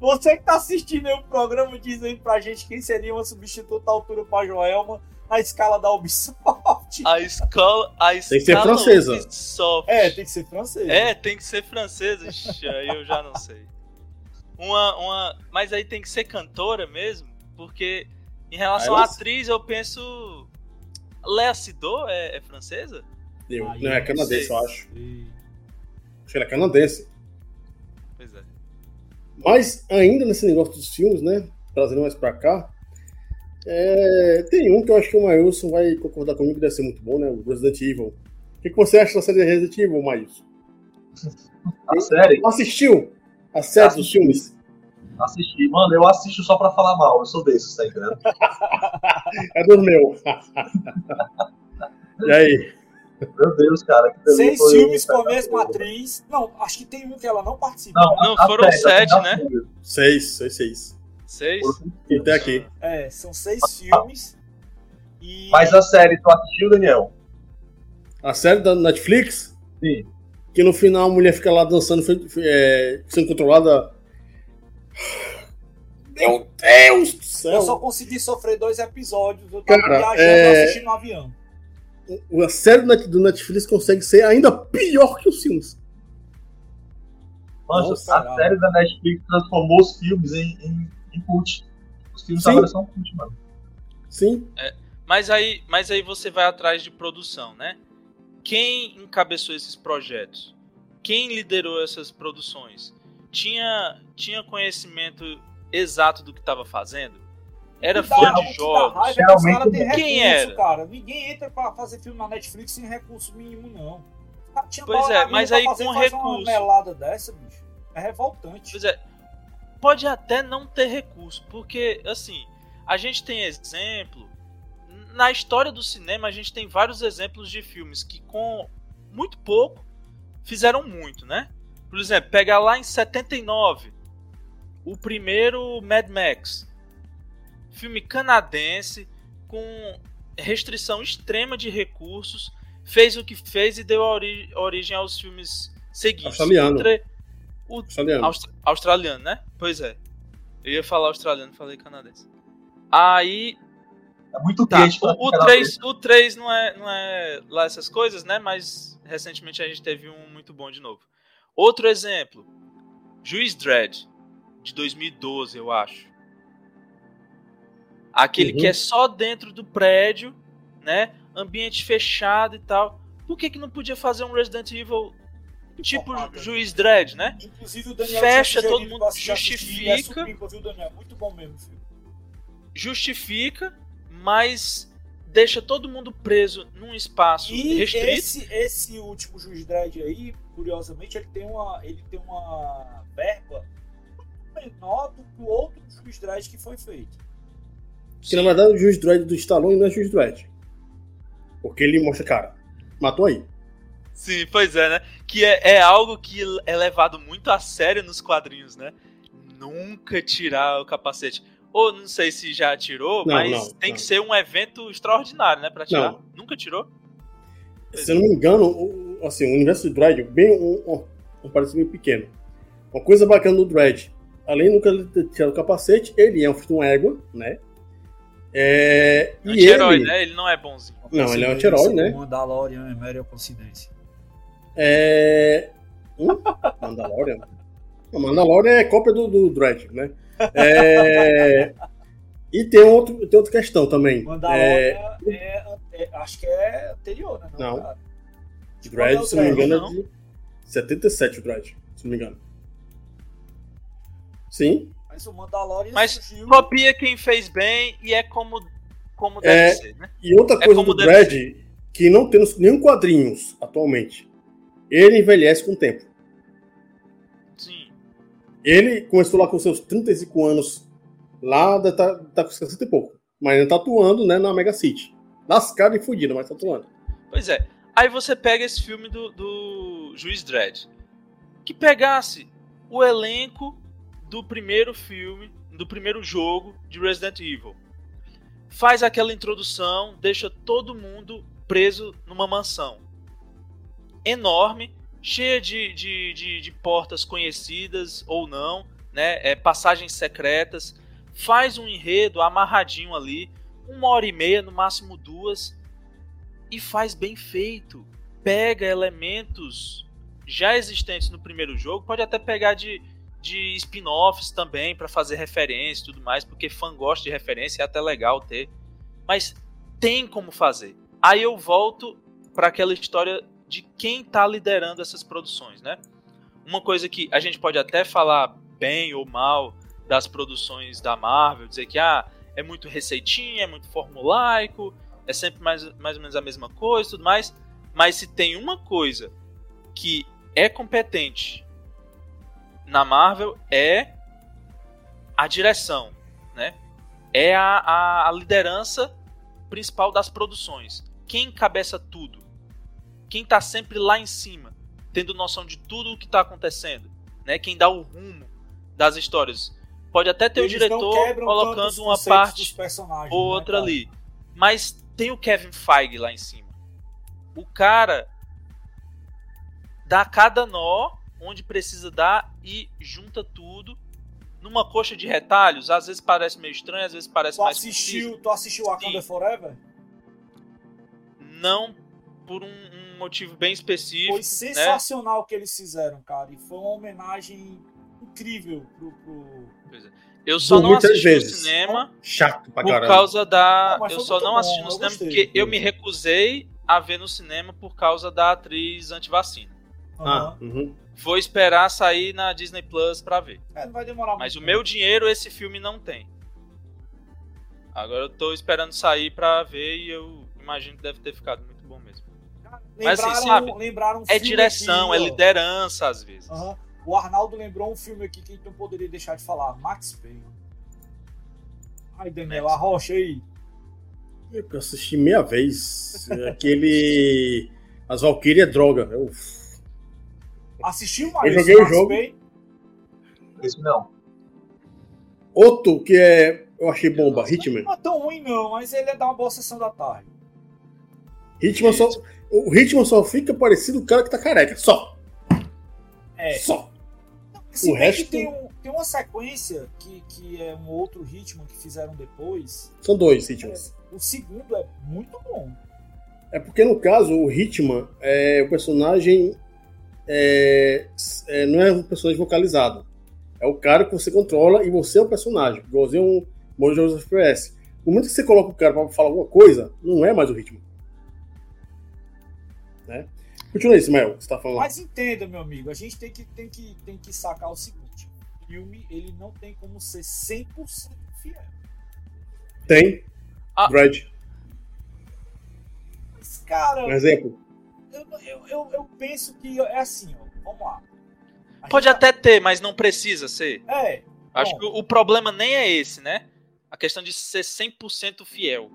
A: Você que tá assistindo aí o programa diz aí pra gente quem seria uma substituta à altura pra Joelma na escala da Ubisoft.
B: A escola. A
D: Tem que ser
B: escala
D: francesa.
B: Ubisoft.
A: É, tem que ser francês.
B: É, tem que ser francesa. Ixi, aí eu já não sei. Uma, uma, mas aí tem que ser cantora mesmo, porque em relação à
D: ela-
B: atriz eu penso. Léa Sidot é, é francesa?
D: Eu,
A: Aí
D: não, é canadense, eu acho. Acho que ele é canadense. Mas ainda nesse negócio dos filmes, né? Trazendo mais pra cá. é, tem um que eu acho que o Mailson vai concordar comigo que deve ser muito bom, né? O Resident Evil. O que, que você acha da série Resident Evil, Mailson?
C: A série,
D: Assistiu a série dos
C: Assisti.
D: filmes?
C: assisti. Mano, eu assisto só pra falar mal. Eu sou desses, tá entendendo?
D: É dos meus. e aí?
C: Meu Deus, cara.
A: Seis filmes com a mesma atriz. Não, acho que tem um que ela não participa.
C: Não,
B: Não,
C: a
B: foram sete,
C: a
B: né?
D: Seis, seis, seis.
B: Seis?
D: E até aqui.
A: É, são seis filmes. E
C: Mas a série, tu assistiu, Daniel?
D: A série da Netflix,
C: Sim.
D: que no final a mulher fica lá dançando, é, sendo controlada. Meu Deus do céu!
A: eu só consegui sofrer dois episódios. Eu tava
D: Cara,
A: viajando
D: é-
A: assistindo no avião.
D: A série do Net- do Netflix consegue ser ainda pior que os filmes.
A: Nossa,
C: a
A: cara.
C: série da Netflix transformou os filmes em, em, em cult. Os filmes
D: Sim.
C: agora são cult, mano.
D: Sim.
B: Mas aí, mas aí você vai atrás de produção, né? Quem encabeçou esses projetos? Quem liderou essas produções? Tinha, tinha conhecimento exato do que estava fazendo? Era
A: dá-
B: fã de jogos?
A: raiva é
B: quem era?
A: cara. Ninguém entra pra fazer filme na Netflix sem recurso mínimo, não.
B: Pois é, mas aí
A: fazer,
B: com
A: faz uma
B: recurso.
A: melada dessa, bicho. É revoltante.
B: Pois é, pode até não ter recurso, porque assim, a gente tem exemplo. Na história do cinema, a gente tem vários exemplos de filmes que com muito pouco fizeram muito, né? Por exemplo, pegar lá em 79, o primeiro Mad Max. Filme canadense, com restrição extrema de recursos, fez o que fez e deu ori- origem aos filmes seguintes.
D: Australiano.
B: O tre- o
D: Australiano.
B: Austra- australiano, né? Pois é. Eu ia falar australiano, falei canadense. Aí,
C: É muito
B: tá.
C: quente
B: O, o,
C: ficar na
B: 3, o 3 não é, não é lá essas coisas, né? Mas recentemente a gente teve um muito bom de novo. Outro exemplo. Juiz Dredd, de 2012, eu acho. Aquele
D: Uhum.
B: que é só dentro do prédio, né? Ambiente fechado e tal. Por que, que não podia fazer um Resident Evil tipo
A: Porrada.
B: Juiz Dredd, né?
A: Inclusive o Daniel
B: Fecha, todo mundo
A: É
B: justifica.
A: supimpa, viu, Daniel? Muito bom mesmo, filho.
B: justifica, mas deixa todo mundo preso num espaço
A: E
B: restrito.
A: esse, esse último Juiz Dredd aí, curiosamente, ele tem uma, ele tem uma verba menor do que o outro Juiz Dredd que foi feito.
D: Que na verdade o Juiz Dredd do Stallone não é Juiz Dredd. Porque ele mostra, cara, matou aí.
B: Sim, pois é, né? Que é, é algo que é levado muito a sério nos quadrinhos, né? Nunca tirar o capacete. Ou não sei se já tirou,
D: Não,
B: mas
D: não,
B: tem
D: não.
B: que ser um evento extraordinário, né? Pra tirar.
D: Não.
B: Nunca tirou?
D: Se eu não me engano, o, assim, o universo do Dredd, bem um, um, um parece bem pequeno. Uma coisa bacana do Dredd, além de nunca ter tirado o capacete, ele é um, um égua, né? É, e
B: Anti-herói,
D: ele,
B: né? Ele não é bonzinho.
D: Não, ele é um anti-herói, né?
A: Mandalorian é mera coincidência.
D: É. Hum? Mandalorian? Não, Mandalorian é cópia do, do Dredd, né? É, E tem, outro, tem outra questão também. É,
A: Mandalorian é, é- acho que é anterior, né?
D: Não.
A: cara?
D: Dredd, se não me engano,
B: não?
D: é de 77 o Dredd, se não me engano. Sim.
A: Mas o Mandalorian
B: Mas
A: surgiu...
B: copia quem fez bem e é como, como deve
D: É.
B: ser, né?
D: E outra
B: É
D: coisa
B: como
D: do Dredd, que não temos nenhum quadrinhos atualmente. Ele envelhece com o tempo.
B: Sim.
D: Ele começou lá com seus 35 anos Lá tá, tá com 60 e pouco. Mas ainda tá atuando, né, na Mega City. Lascado e fudido, mas tá atuando.
B: Pois é. Aí você pega esse filme do, do Juiz Dredd. Que pegasse o elenco do primeiro filme, do primeiro jogo de Resident Evil. Faz aquela introdução, deixa todo mundo preso numa mansão enorme, cheia de, de, de, de portas conhecidas ou não, né? É, passagens secretas. Faz um enredo amarradinho ali, uma hora e meia, no máximo duas, e faz bem feito. Pega elementos já existentes no primeiro jogo, pode até pegar de, de spin-offs também para fazer referência e tudo mais, porque fã gosta de referência, é até legal ter. Mas tem como fazer. Aí eu volto para aquela história de quem está liderando essas produções, né? Uma coisa que a gente pode até falar bem ou mal das produções da Marvel, dizer que ah, é muito receitinha, é muito formulaico, é sempre mais, mais ou menos a mesma coisa tudo mais. Mas se tem uma coisa que é competente na Marvel é a direção, né? É a, a, a liderança principal das produções. Quem encabeça tudo? Quem está sempre lá em cima, tendo noção de tudo o que está acontecendo, né? Quem dá o rumo das histórias. Pode até ter Eles o diretor colocando uma parte ou né, outra né, ali, mas tem o Kevin Feige lá em cima. O cara dá cada nó onde precisa dar e junta tudo numa coxa de retalhos. Às vezes parece meio estranho, às vezes parece
A: tu
B: mais
A: assistiu, Tu assistiu Wakanda Sim. Forever?
B: Não por um, um, motivo bem específico. Foi né?
A: sensacional o que eles fizeram, cara. E foi uma homenagem incrível pro. pro...
B: É. Eu só
D: por
B: não assisti
D: vezes.
B: no cinema
D: Chato pra
B: por
D: caramba.
B: causa da.
A: Não,
B: eu só não
A: bom,
B: assisti no cinema
A: gostei.
B: porque eu me recusei a ver no cinema por causa da atriz antivacina.
D: Ah, uhum.
B: Vou esperar sair na Disney Plus pra ver.
A: É, não vai demorar
B: Mas o
A: muito.
B: meu dinheiro esse filme não tem. Agora eu tô esperando sair pra ver e eu imagino que deve ter ficado muito bom mesmo. Mas, assim,
A: Lembraram,
B: sabe,
A: lembraram um
B: É direção,
A: aqui,
B: é liderança às vezes.
A: Aham. O Arnaldo lembrou um filme aqui que a gente não poderia deixar de falar. Max Payne. Ai, Daniel,
B: Max.
A: arrocha aí.
D: Eu assisti meia vez. Aquele. As Valkyrias é droga. Eu...
A: Assistiu,
D: Eu
A: Maris?
D: joguei o jogo.
C: Esse não.
D: Outro que é. Eu achei bomba, Hitman.
A: Não é tão ruim, não, mas ele é da uma boa sessão da tarde.
D: Hitman só. O Hitman só fica parecido com o cara que tá careca. Só.
A: É.
D: Só.
A: Se
D: O resto-
A: tem, um- tem uma sequência que, que é um outro ritmo que fizeram depois.
D: São dois Hitmans.
A: O segundo é muito bom.
D: É porque no caso, o Hitman é o personagem. É, é, não é um personagem vocalizado. É o cara que você controla e você é o personagem. Igualzinho um bom jogo de FPS. No momento que você coloca o cara pra falar alguma coisa, não é mais o Hitman. Né? Continua aí, Ismael, que você tá falando.
A: Mas entenda, meu amigo, a gente tem que, tem que, tem que sacar o seguinte: o filme ele não tem como ser 100% fiel.
D: Tem.
B: Ah.
D: Dredd,
A: Mas, cara,
D: um exemplo.
A: Eu, eu, eu, penso que é assim, ó. Vamos lá. A
B: Pode
A: gente-
B: até ter, mas não precisa ser.
A: É.
B: Acho
A: Bom.
B: que o o problema nem é esse, né? A questão de ser 100% fiel.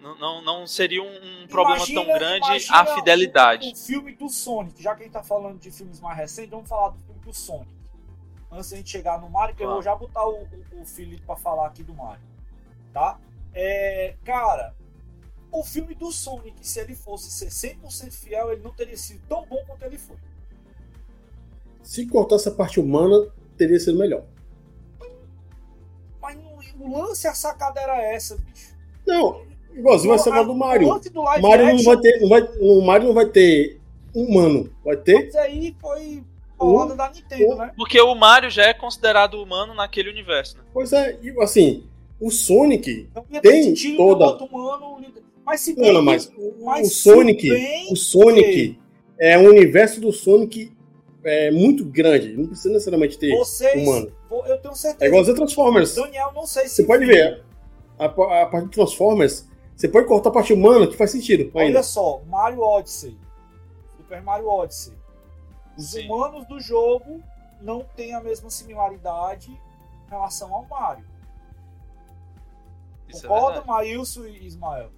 B: Não, não- não, seria um, um problema tão
A: Imagina-
B: grande
A: imagina
B: a fidelidade.
A: O, o filme do Sonic, já que a gente tá falando de filmes mais recentes, vamos falar do filme do Sonic. Antes da gente chegar no Mario, que eu vou já botar o, o, o Felipe pra falar aqui do Mario. Tá? É, cara, o filme do Sonic, se ele fosse ser 100% fiel, ele não teria sido tão bom quanto ele foi.
D: Se cortasse a parte humana, teria sido melhor.
A: Mas não- o lance, a sacada era essa, bicho.
D: Não, igualzinho vai ser
A: A-
D: do Mario.
A: do live
D: Mario não
A: action,
D: vai ter. Não vai, o Mario não vai ter humano. Vai ter.
A: mas aí foi a onda da Nintendo, né?
B: Porque o Mario já é considerado humano naquele universo, né?
D: Pois é, e, assim, o Sonic.
A: Não ia
D: Tem toda-
A: humano, mas se bem
D: Não, mas o,
A: mas
D: o
A: se
D: Sonic.
A: bem
D: O Sonic
A: que
D: é um universo do Sonic é, muito grande. Não precisa necessariamente ter
A: Vocês,
D: humano.
A: Eu tenho
D: É
A: certeza.
D: igualzinho Transformers.
A: Daniel, não sei se.
D: Você pode ver. A, a parte de Transformers, você pode cortar a parte humana que faz sentido ainda.
A: Olha só, Mario Odyssey. Super Mario Odyssey. Os
B: Sim.
A: humanos do jogo não têm a mesma similaridade em relação ao Mario.
B: Isso é
A: Concorda,
B: verdade.
A: Maílson e Ismael?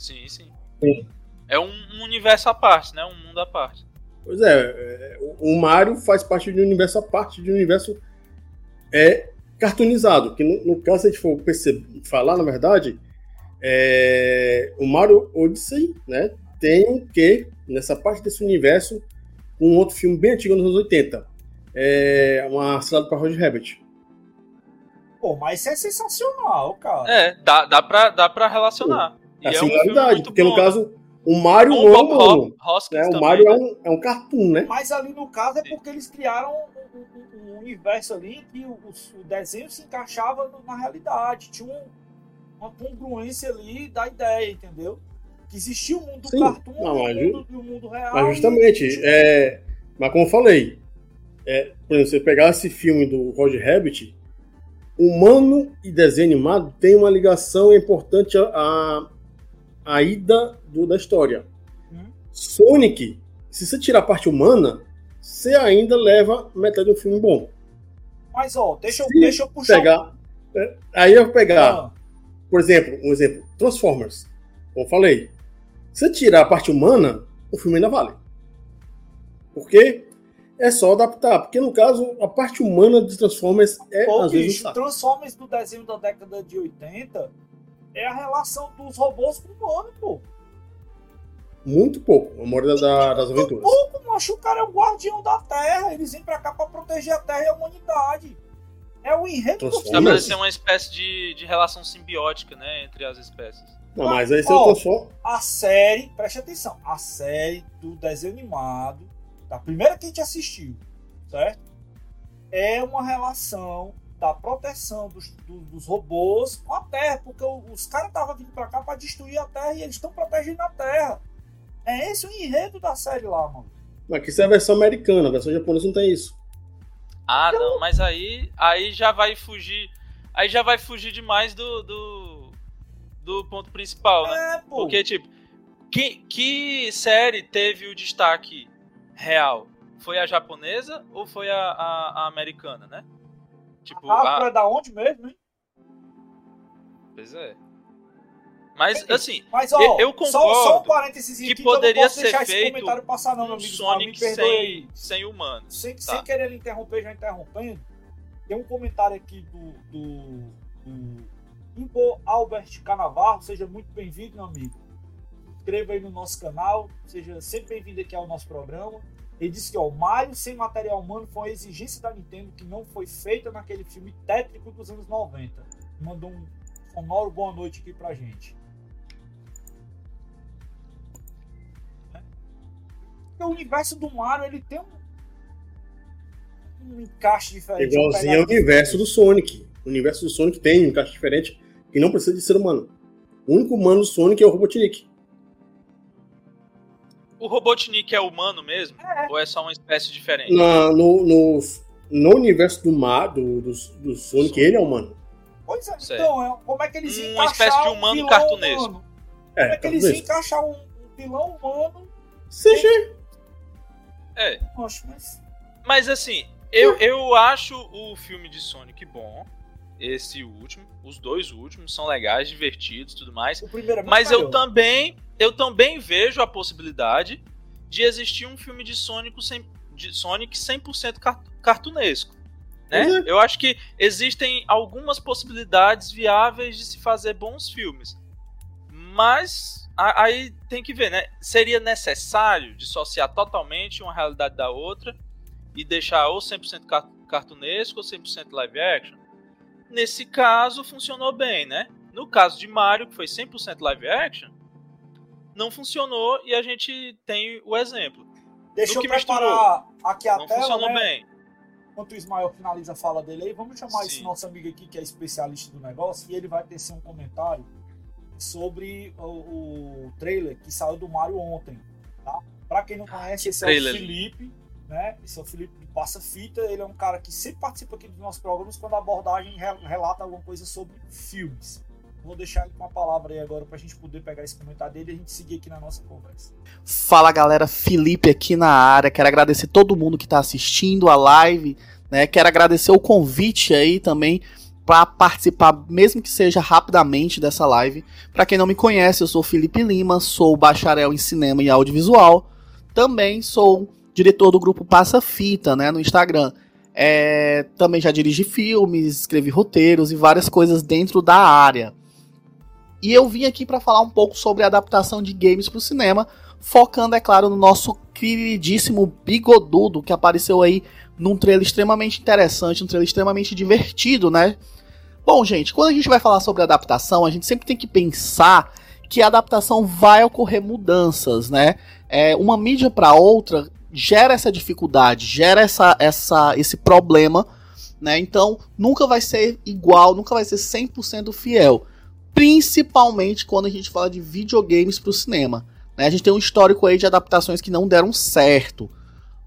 B: Sim, sim.
C: Sim.
B: É um, um universo à parte, né? Um mundo à parte.
D: Pois é, é, o o Mario faz parte de um universo à parte de um universo é cartoonizado, que no, no caso, se a gente for perceber, falar, na verdade, é, o Mario Odyssey, né, tem que, nessa parte desse universo, um outro filme bem antigo nos anos 80, é uma cidade para Roger Rabbit.
A: Pô, mas isso é sensacional, cara.
B: É, dá, dá, pra, dá pra relacionar. E
D: É a
B: é um
D: porque
B: bom,
D: no caso, o Mario é
B: Bob Hoskins
D: né, o Mario é
B: né?
D: um, é um cartoon, né?
A: Mas ali no caso é porque eles criaram um, um- um universo ali que o, o- o desenho se encaixava na realidade. Tinha um- uma congruência ali da ideia, entendeu? Que existia o mundo
D: Sim.
A: cartoon
D: Não,
A: e
D: mas
A: o mundo, e o mundo real.
D: Mas
A: e
D: justamente,
A: tinha-
D: é, mas como eu falei, é, por exemplo, você pegar esse filme do Roger Rabbit, humano e desenho animado tem uma ligação importante à a, a ida do- da história.
A: Hum.
D: Sonic, se você tirar a parte humana, você ainda leva metade de um filme bom.
A: Mas ó, deixa, eu-
D: Se
A: deixa eu puxar.
D: Pegar, é, aí eu vou pegar,
A: Ah,
D: por exemplo, um exemplo, Transformers. Como eu falei, se você tirar a parte humana, o filme ainda vale. Porque é só adaptar. Porque no caso, a parte humana de Transformers é
A: Pô,
D: às vezes
A: bicho,
D: saco.
A: Transformers do desenho da década de 80 é a relação dos robôs com o humano, pô.
D: Muito pouco, a memória da- das aventuras.
A: Pouco, macho, o cara é o guardião da Terra. Eles vêm pra cá pra proteger a Terra e a humanidade. É o enredo do.
B: Estabelecer uma espécie de, de relação simbiótica, né? Entre as espécies.
D: Não, mas aí você
A: Ó,
D: transforma.
A: A série, preste atenção, a série do desenho animado, da primeira que a gente assistiu, certo? É uma relação da proteção dos, do- dos robôs com a Terra, porque os caras estavam vindo pra cá pra destruir a Terra e eles estão protegendo a Terra. É esse o enredo da série lá, mano.
D: Aqui isso é a versão americana, a versão japonesa não tem isso.
B: Ah, não, mas aí, aí já vai fugir. Aí já vai fugir demais do, do, do ponto principal, né?
A: É, pô.
B: Porque, tipo, que, que série teve o destaque real? Foi a japonesa ou foi a, a, a americana, né? Tipo, a,
A: é da onde mesmo, hein?
B: pois é. Mas, assim,
A: Mas, ó,
B: Eu- eu
A: só, só um
B: concordo
A: parênteses
B: que
A: aqui, eu
B: poderia
A: não posso
B: ser feito
A: comentário passar não, meu
B: um
A: amigo.
B: Sonic sem, sem humanos.
A: sem,
B: Tá.
A: sem querer interromper, já interrompendo, tem um comentário aqui do, do, do Igor Albert Canavarro. Seja muito bem-vindo, meu amigo. Inscreva aí no nosso canal, seja sempre bem-vindo aqui ao nosso programa. Ele disse que ó, o Mario sem material humano foi uma exigência da Nintendo que não foi feita naquele filme tétrico dos anos 90. Mandou um sonoro boa noite aqui pra gente. Porque o universo do Mario ele tem um, um encaixe diferente.
D: Igualzinho ao universo do. Sonic. O universo do Sonic tem um encaixe diferente que não precisa de ser humano. O único humano do Sonic é o Robotnik.
B: O Robotnik é humano mesmo?
A: É.
B: Ou é só uma espécie diferente?
D: Na- no, no, no universo do, mar, do, do, do Sonic,
B: Sonic.
D: ele é humano.
A: Pois é,
B: Certo.
A: então, é, como é que eles
B: Uma espécie de
A: um
B: humano
A: vilão
B: cartunesco.
A: humano? Como é
D: É,
A: que eles iam
D: talvez.
A: encaixar um, um vilão humano?
D: CG.
B: É.
A: Poxa, mas
B: Mas assim, eu, eu acho o filme de Sonic bom. Esse último. Os dois últimos são legais, divertidos e tudo mais.
A: é
B: Mas eu
A: melhor.
B: também, eu também vejo a possibilidade de existir um filme de Sonic, sem, de Sonic 100% car- cartunesco. Né?
D: É.
B: Eu acho que existem algumas possibilidades viáveis de se fazer bons filmes. Mas a- aí tem que ver, né? Seria necessário dissociar totalmente uma realidade da outra e deixar ou 100% car- cartunesco ou 100% live action? Nesse caso, funcionou bem, né? No caso de Mario, que foi 100% live action, não funcionou e a gente tem o exemplo.
A: Deixa
B: no
A: eu preparar aqui a
B: Não
A: tela,
B: funcionou
A: né?
B: bem.
A: Enquanto o Ismael finaliza a fala dele aí, vamos chamar esse
B: Sim.
A: nosso amigo aqui, que é especialista do negócio, e ele vai tecer um comentário sobre o, o trailer que saiu do Mario ontem. Tá? Pra quem não conhece, esse é o
B: trailer.
A: Felipe, né? Esse é o Felipe do Passa Fita. Ele é um cara que sempre participa aqui dos nossos programas quando a abordagem re- relata alguma coisa sobre filmes. Vou deixar ele com a palavra aí agora pra gente poder pegar esse comentário dele e a gente seguir aqui na nossa conversa.
E: Fala galera, Felipe aqui na área. Quero agradecer todo mundo que está assistindo a live Né? Quero agradecer o convite aí também para participar, mesmo que seja rapidamente, dessa live. Para quem não me conhece, eu sou Felipe Lima, sou bacharel em cinema e audiovisual. Também sou diretor do grupo Passa Fita, né, no Instagram. É, também já dirigi filmes, escrevi roteiros e várias coisas dentro da área. E eu vim aqui para falar um pouco sobre a adaptação de games para o cinema, focando, é claro, no nosso queridíssimo Bigodudo, que apareceu aí num trailer extremamente interessante, um trailer extremamente divertido, né? Bom, gente, quando a gente vai falar sobre adaptação, a gente sempre tem que pensar que a adaptação vai ocorrer mudanças, né? É, uma mídia para outra gera essa dificuldade, gera essa, essa, esse problema, né? Então, nunca vai ser igual, nunca vai ser 100% fiel. Principalmente quando a gente fala de videogames para o cinema. Né? A gente tem um histórico aí de adaptações que não deram certo.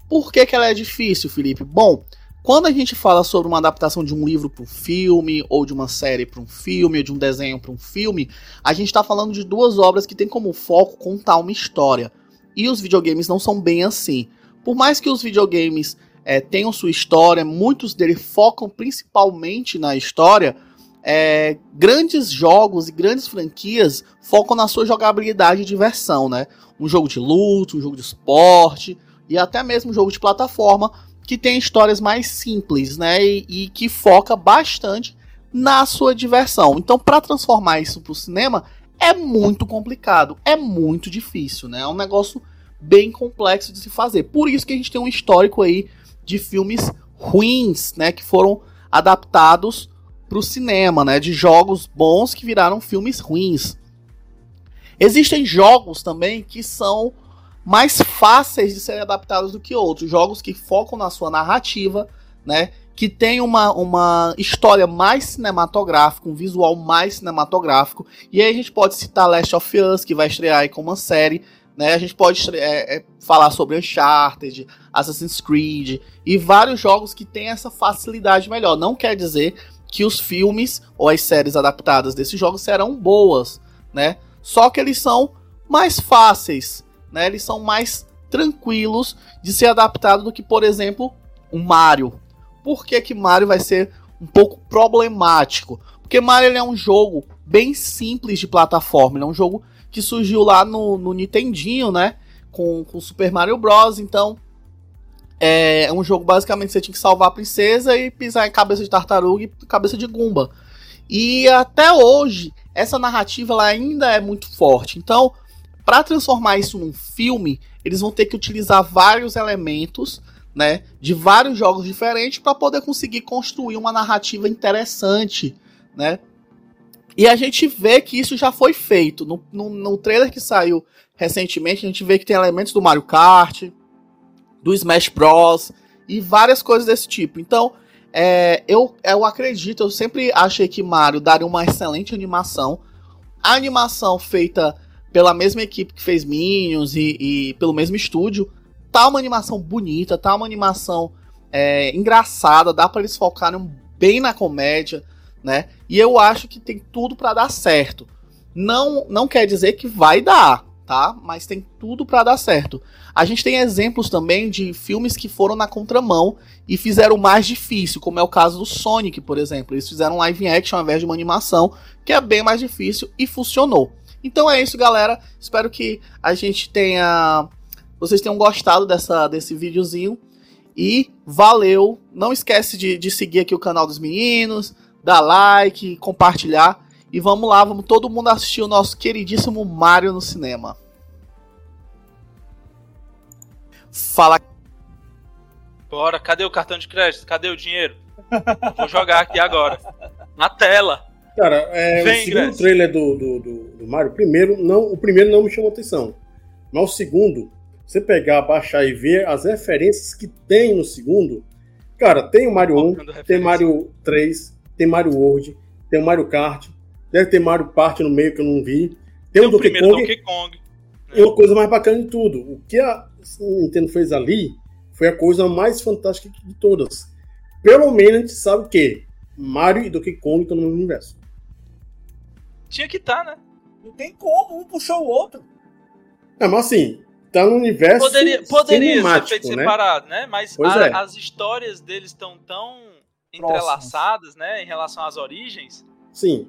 E: Por que, que ela é difícil, Felipe? Bom, quando a gente fala sobre uma adaptação de um livro para um filme, ou de uma série para um filme, ou de um desenho para um filme, a gente está falando de duas obras que têm como foco contar uma história. E os videogames não são bem assim. Por mais que os videogames é, tenham sua história, muitos deles focam principalmente na história. É, grandes jogos e grandes franquias focam na sua jogabilidade e diversão, né? Um jogo de luta, um jogo de esporte e até mesmo um jogo de plataforma que tem histórias mais simples, né? E, e que foca bastante na sua diversão. Então, para transformar isso para o cinema é muito complicado, é muito difícil, né? É um negócio bem complexo de se fazer. Por isso que a gente tem um histórico aí de filmes ruins, né? Que foram adaptados para o cinema, né? De jogos bons que viraram filmes ruins. Existem jogos também que são mais fáceis de serem adaptados do que outros. Jogos que focam na sua narrativa, né? Que tem uma, uma história mais cinematográfica, um visual mais cinematográfico. E aí a gente pode citar Last of Us, que vai estrear aí como uma série. Né? A gente pode é, é, falar sobre Uncharted, Assassin's Creed e vários jogos que têm essa facilidade melhor. Não quer dizer que os filmes ou as séries adaptadas desses jogos serão boas, né? Só que eles são mais fáceis né? Eles são mais tranquilos de ser adaptado do que, por exemplo, o Mario. Por que, que Mario vai ser um pouco problemático? Porque Mario é um jogo bem simples de plataforma. Ele é um jogo que surgiu lá no, no Nintendinho, né? Com, com Super Mario Bros. Então, é, é um jogo basicamente você tinha que salvar a princesa e pisar em cabeça de tartaruga e cabeça de gumba. E até hoje, essa narrativa ela ainda é muito forte. Então, para transformar isso num filme, eles vão ter que utilizar vários elementos, né, de vários jogos diferentes para poder conseguir construir uma narrativa interessante, né? E a gente vê que isso já foi feito. No, no, no trailer que saiu recentemente, a gente vê que tem elementos do Mario Kart, do Smash Bros. e várias coisas desse tipo. Então, é, eu, eu acredito, eu sempre achei que Mario daria uma excelente animação. A animação feita pela mesma equipe que fez Minions e, e pelo mesmo estúdio. Tá uma animação bonita, tá uma animação é, engraçada, dá para eles focarem bem na comédia, né? E eu acho que tem tudo para dar certo. Não, não quer dizer que vai dar, tá? Mas tem tudo para dar certo. A gente tem exemplos também de filmes que foram na contramão e fizeram mais difícil, como é o caso do Sonic, por exemplo. Eles fizeram live action ao invés de uma animação, que é bem mais difícil e funcionou. Então é isso, galera. Espero que a gente tenha. Vocês tenham gostado dessa, desse videozinho. E valeu! Não esquece de, de seguir aqui o canal dos meninos, dar like, compartilhar. E vamos lá, vamos todo mundo assistir o nosso queridíssimo Mario no cinema. Fala.
B: Bora, cadê o cartão de crédito? Cadê o dinheiro? Vou jogar aqui agora. Na tela.
D: Cara, é, Vem, o segundo Grace. trailer do, do, do, do, Mario, primeiro, não, o primeiro não me chamou atenção. Mas o segundo, você pegar, baixar e ver as referências que tem no segundo, cara, tem o Mario 1, tem Mario 3, tem Mario World, tem o Mario Kart, deve ter Mario Party no meio que eu não vi. Tem, tem o Donkey Kong. Donkey Kong né? E uma coisa mais bacana de tudo, o que a Nintendo fez ali foi a coisa mais fantástica de todas. Pelo menos a gente sabe que Mario e Donkey Kong estão no mesmo universo.
B: Tinha que estar, tá, né?
A: Não tem como, um puxou o outro.
D: É, mas assim, tá no universo
B: Poderia, poderia ser feito
D: né?
B: separado, né? Mas
D: Pois
B: a-
D: é.
B: as histórias deles estão tão entrelaçadas, né? Em relação às origens,
D: Sim.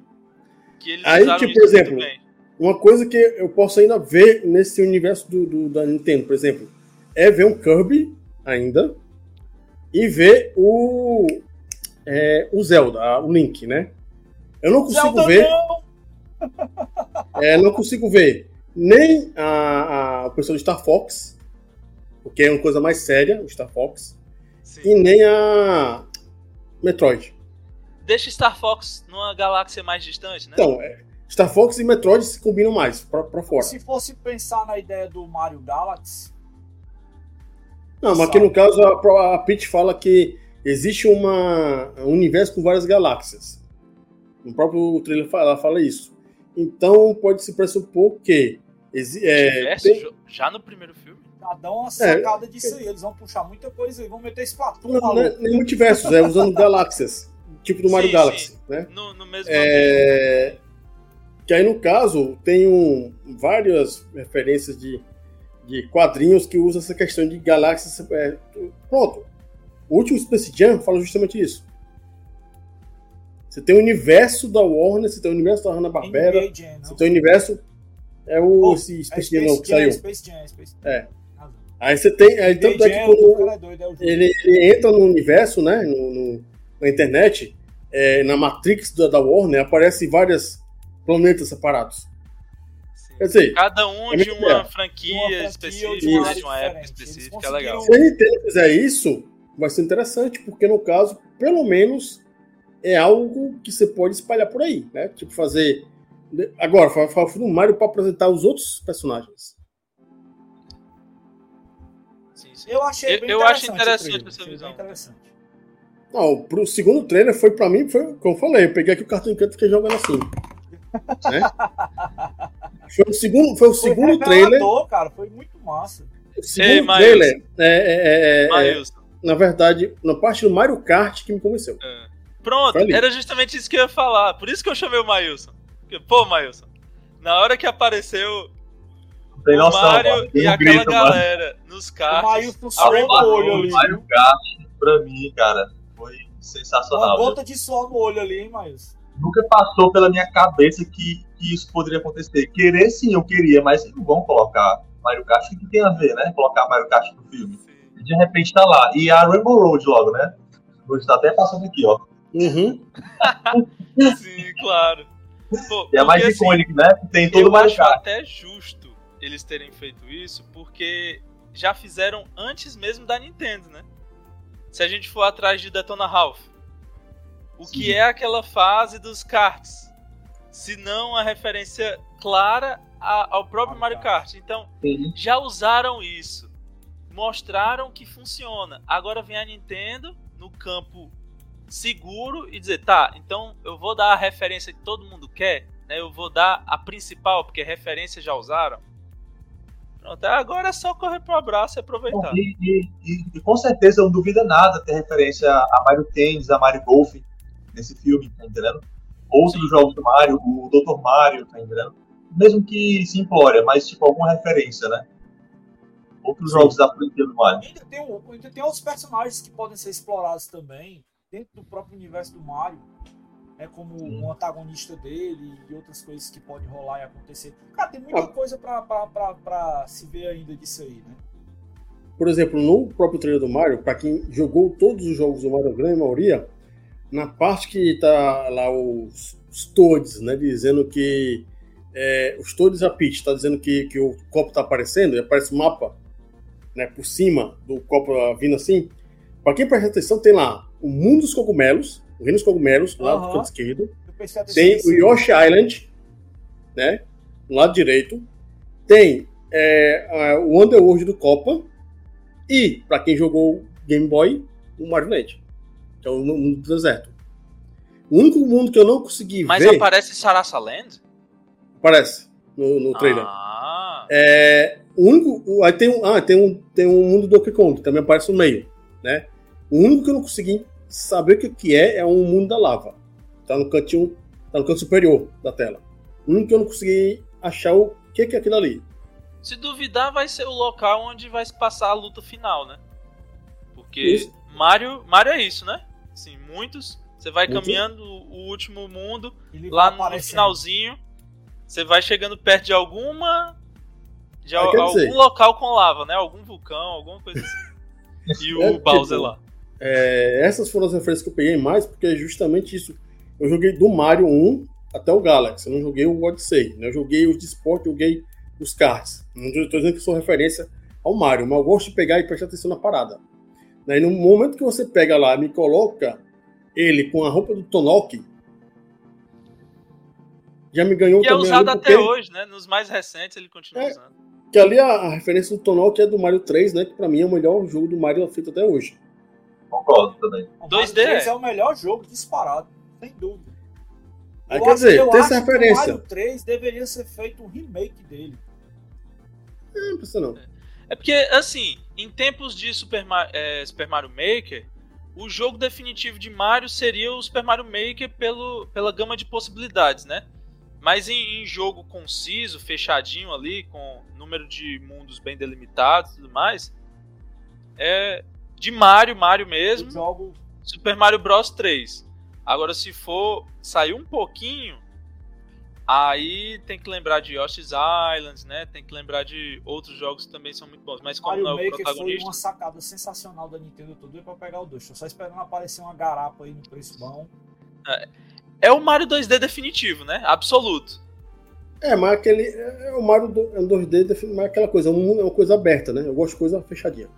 B: que eles
D: Aí, tipo, por exemplo. Uma coisa que eu posso ainda ver nesse universo do, do- da Nintendo, por exemplo, é ver um Kirby ainda e ver o é, o Zelda, o Link, né? Eu não consigo
A: Zelda
D: ver,
A: não!
D: é, não consigo ver nem a, a o pessoal do Star Fox, porque é uma coisa mais séria, o Star Fox,
B: Sim.
D: e nem a Metroid.
B: Deixa Star Fox numa galáxia mais distante, né?
D: Então, é, Star Fox e Metroid se combinam mais pra, pra fora.
A: Se fosse pensar na ideia do Mario Galaxy,
D: Não, mas aqui no caso a, a Peach fala que existe uma, um universo com várias galáxias. No próprio trailer fala, ela fala isso. Então pode se pressupor que é, tem-
B: já no primeiro filme?
A: já dá uma sacada disso aí. Eles vão puxar muita coisa e vão meter Splatoon,
D: não, não é nem multiversos, é usando galáxias, tipo do Mario
B: Sim,
D: Galaxy, né?
B: No, no mesmo
D: É, que aí no caso tem um, várias referências de, de quadrinhos que usam essa questão de galáxias. é, pronto. O último Space Jam fala justamente isso. Você tem o universo da Warner, você tem o universo da Hanna-Barbera, você tem o universo. É o
A: Oh,
D: esse
A: É
D: Space Jam novo que saiu.
A: Space Jam, Space Jam.
D: É. Aí você tem. Aí, tanto é que
A: Jam,
D: quando
A: é é
D: ele, ele entra no universo, né? no- no- na internet, é, na Matrix da, da Warner, aparecem vários planetas separados. Quer dizer,
B: Cada um
D: é
B: de uma
D: legal.
B: franquia,
A: uma franquia ou
B: específica,
A: de
D: uma
B: né, de uma época específica, é legal.
D: Se a Nintendo fizer isso, vai ser interessante, porque no caso, pelo menos, é algo que você pode espalhar por aí, né? Tipo, fazer. Agora, fa- fa- no Mario para apresentar os outros personagens.
A: Eu achei
B: Eu-
A: bem
B: eu acho
A: interessante. o
B: essa visão.
A: interessante.
D: Não, pro segundo trailer foi pra mim, foi como eu falei, eu peguei aqui o cartão de canto e fiquei jogando assim. né? Foi o segundo, foi o
A: Foi
D: segundo trailer.
A: cara, foi muito massa.
D: O segundo
B: Ei,
D: trailer é, é- é- é-
B: Maílson.
D: na verdade, na parte do Mario Kart que me convenceu.
B: É. Pronto, era justamente isso que eu ia falar. Por isso que eu chamei o Maílson. Pô, Maílson, na hora que apareceu o
C: noção,
B: Mario
C: mano.
B: E
C: um
B: aquela
C: grito, mano.
B: galera nos
A: O
B: carros.
A: Mailson
B: Rainbow
A: olho
C: O
A: ali.
C: Mario Kart, pra mim, cara, foi
A: Uma
C: sensacional.
A: gota de suor no olho ali, hein, Mailson?
C: Nunca passou pela minha cabeça que, que isso poderia acontecer. Querer sim, eu queria, mas não vão colocar Mario Kart. O que tem a ver, né? Colocar Mario Kart no filme. E de repente tá lá. E a Rainbow Road logo, né? Hoje tá até passando aqui, ó.
D: Uhum.
B: Sim, claro. Pô,
C: E é mais
B: assim,
C: icônico, né? Tem todo o
B: eu
C: Mario
B: acho até justo eles terem feito isso, porque já fizeram antes mesmo da Nintendo, né? Se a gente for atrás de Detona Ralph, o
C: Sim.
B: que é aquela fase dos karts? Se não a referência clara a- ao próprio
A: Mario
B: Mario Kart. Então,
C: Sim.
B: já usaram isso. Mostraram que funciona. Agora vem a Nintendo no campo seguro e dizer, tá, então eu vou dar a referência que todo mundo quer, né? Eu vou dar a principal, porque referência já usaram. Pronto, agora é só correr pro abraço e aproveitar.
C: E, e- e- e com certeza não duvida nada ter referência a Mario Tennis, a Mario Golf nesse filme, tá entendendo? Outros jogos do Mario, o Dr. Mario, tá entendendo? Mesmo que simplória, mas tipo alguma referência, né? Outros
D: Sim.
C: jogos da franquia do Mario.
A: Ainda tem, ainda tem outros personagens que podem ser explorados também dentro do próprio universo do Mario. É como o antagonista dele e outras coisas que podem rolar e acontecer. Cara, tem muita
D: Ah.
A: coisa pra, pra, pra, pra se ver ainda disso aí, né?
D: Por exemplo, no próprio trailer do Mario, para quem jogou todos os jogos do Mario, a grande maioria, na parte que tá lá os, os Toads, né, dizendo que é, os Toads a Peach tá dizendo que, que o copo tá aparecendo, e aparece o mapa, né, por cima do copo vindo assim. Para quem presta atenção, tem lá o mundo dos cogumelos, o reino dos cogumelos, lá do canto esquerdo. Tem o. Yoshi Island, né? No lado direito. Tem é, a- o Underworld do Copa. E, pra quem jogou Game Boy, o Mario Land. Que é o mundo do deserto. O único mundo que eu não consegui
B: Mas
D: ver.
B: aparece Sarasa Land?
D: Aparece no, no trailer.
B: Ah,
D: É, o único. o- Aí tem, um- ah, tem, um, tem um mundo do Donkey Kong, que também aparece no meio. Né? O único que eu não consegui saber o que, é é um mundo da lava. Tá no cantinho. Tá no canto superior da tela. O único que eu não consegui achar o que, que é aquilo ali.
B: Se duvidar, vai ser o local onde vai se passar a luta final, né? Porque
D: Isso.
B: Mario, Mario é isso, né? Assim, muitos. Você vai
D: Muito.
B: caminhando o último mundo,
A: Ele
B: lá no
A: aparecendo.
B: finalzinho, você vai chegando perto de alguma. De
D: Ah,
B: al-
D: quer
B: algum
D: dizer-
B: local com lava, né? Algum vulcão, alguma coisa assim. E o
D: É, tipo,
B: Bowser lá.
D: É, essas foram as referências que eu peguei mais, porque é justamente isso. Eu joguei do Mario 1 até o Galaxy, eu não joguei o Odyssey, né? Eu joguei os de esporte, joguei os cards. Não estou dizendo que sou referência ao Mario, mas eu gosto de pegar e prestar atenção na parada. Né? E no momento que você pega lá e me coloca ele com a roupa do Tonok, já me ganhou
B: E é
D: também
B: usado até hoje, né? Nos mais recentes ele continua
D: É.
B: usando.
D: Que ali a, a referência do Tonok é do Mario 3, né? Que pra mim é o melhor jogo do Mario feito até hoje.
C: Concordo também.
A: O
B: 2D
A: Mario 3
B: é.
A: é o melhor jogo disparado, sem dúvida.
D: Aí
A: Eu
D: quer
A: acho-
D: dizer, tem essa
A: que O
D: referência.
A: Mario 3 deveria ser feito um remake dele.
D: Não precisa não.
B: É porque, assim, em tempos de Super, Ma- é, Super Mario Maker, o jogo definitivo de Mario seria o Super Mario Maker pelo, pela gama de possibilidades, né? Mas em, em jogo conciso, fechadinho ali, com número de mundos bem delimitados e tudo mais, é de Mario, Mario mesmo,
A: jogo
B: Super Mario Bros 3. Agora, se for sair um pouquinho, aí tem que lembrar de Yoshi's Islands, né? Tem que lembrar de outros jogos que também são muito bons. Mas como
A: Mario
B: não é o
A: Maker foi
B: protagonista,
A: uma sacada sensacional da Nintendo. Eu tô doido pra pegar o 2. Tô só esperando aparecer uma garapa aí no preço bom.
B: é o Mario 2D definitivo, né? Absoluto.
D: É, mas aquele. É, o Mario do, é um 2D, define- mas é aquela coisa, é um- é uma coisa aberta, né? Eu gosto de coisa fechadinha.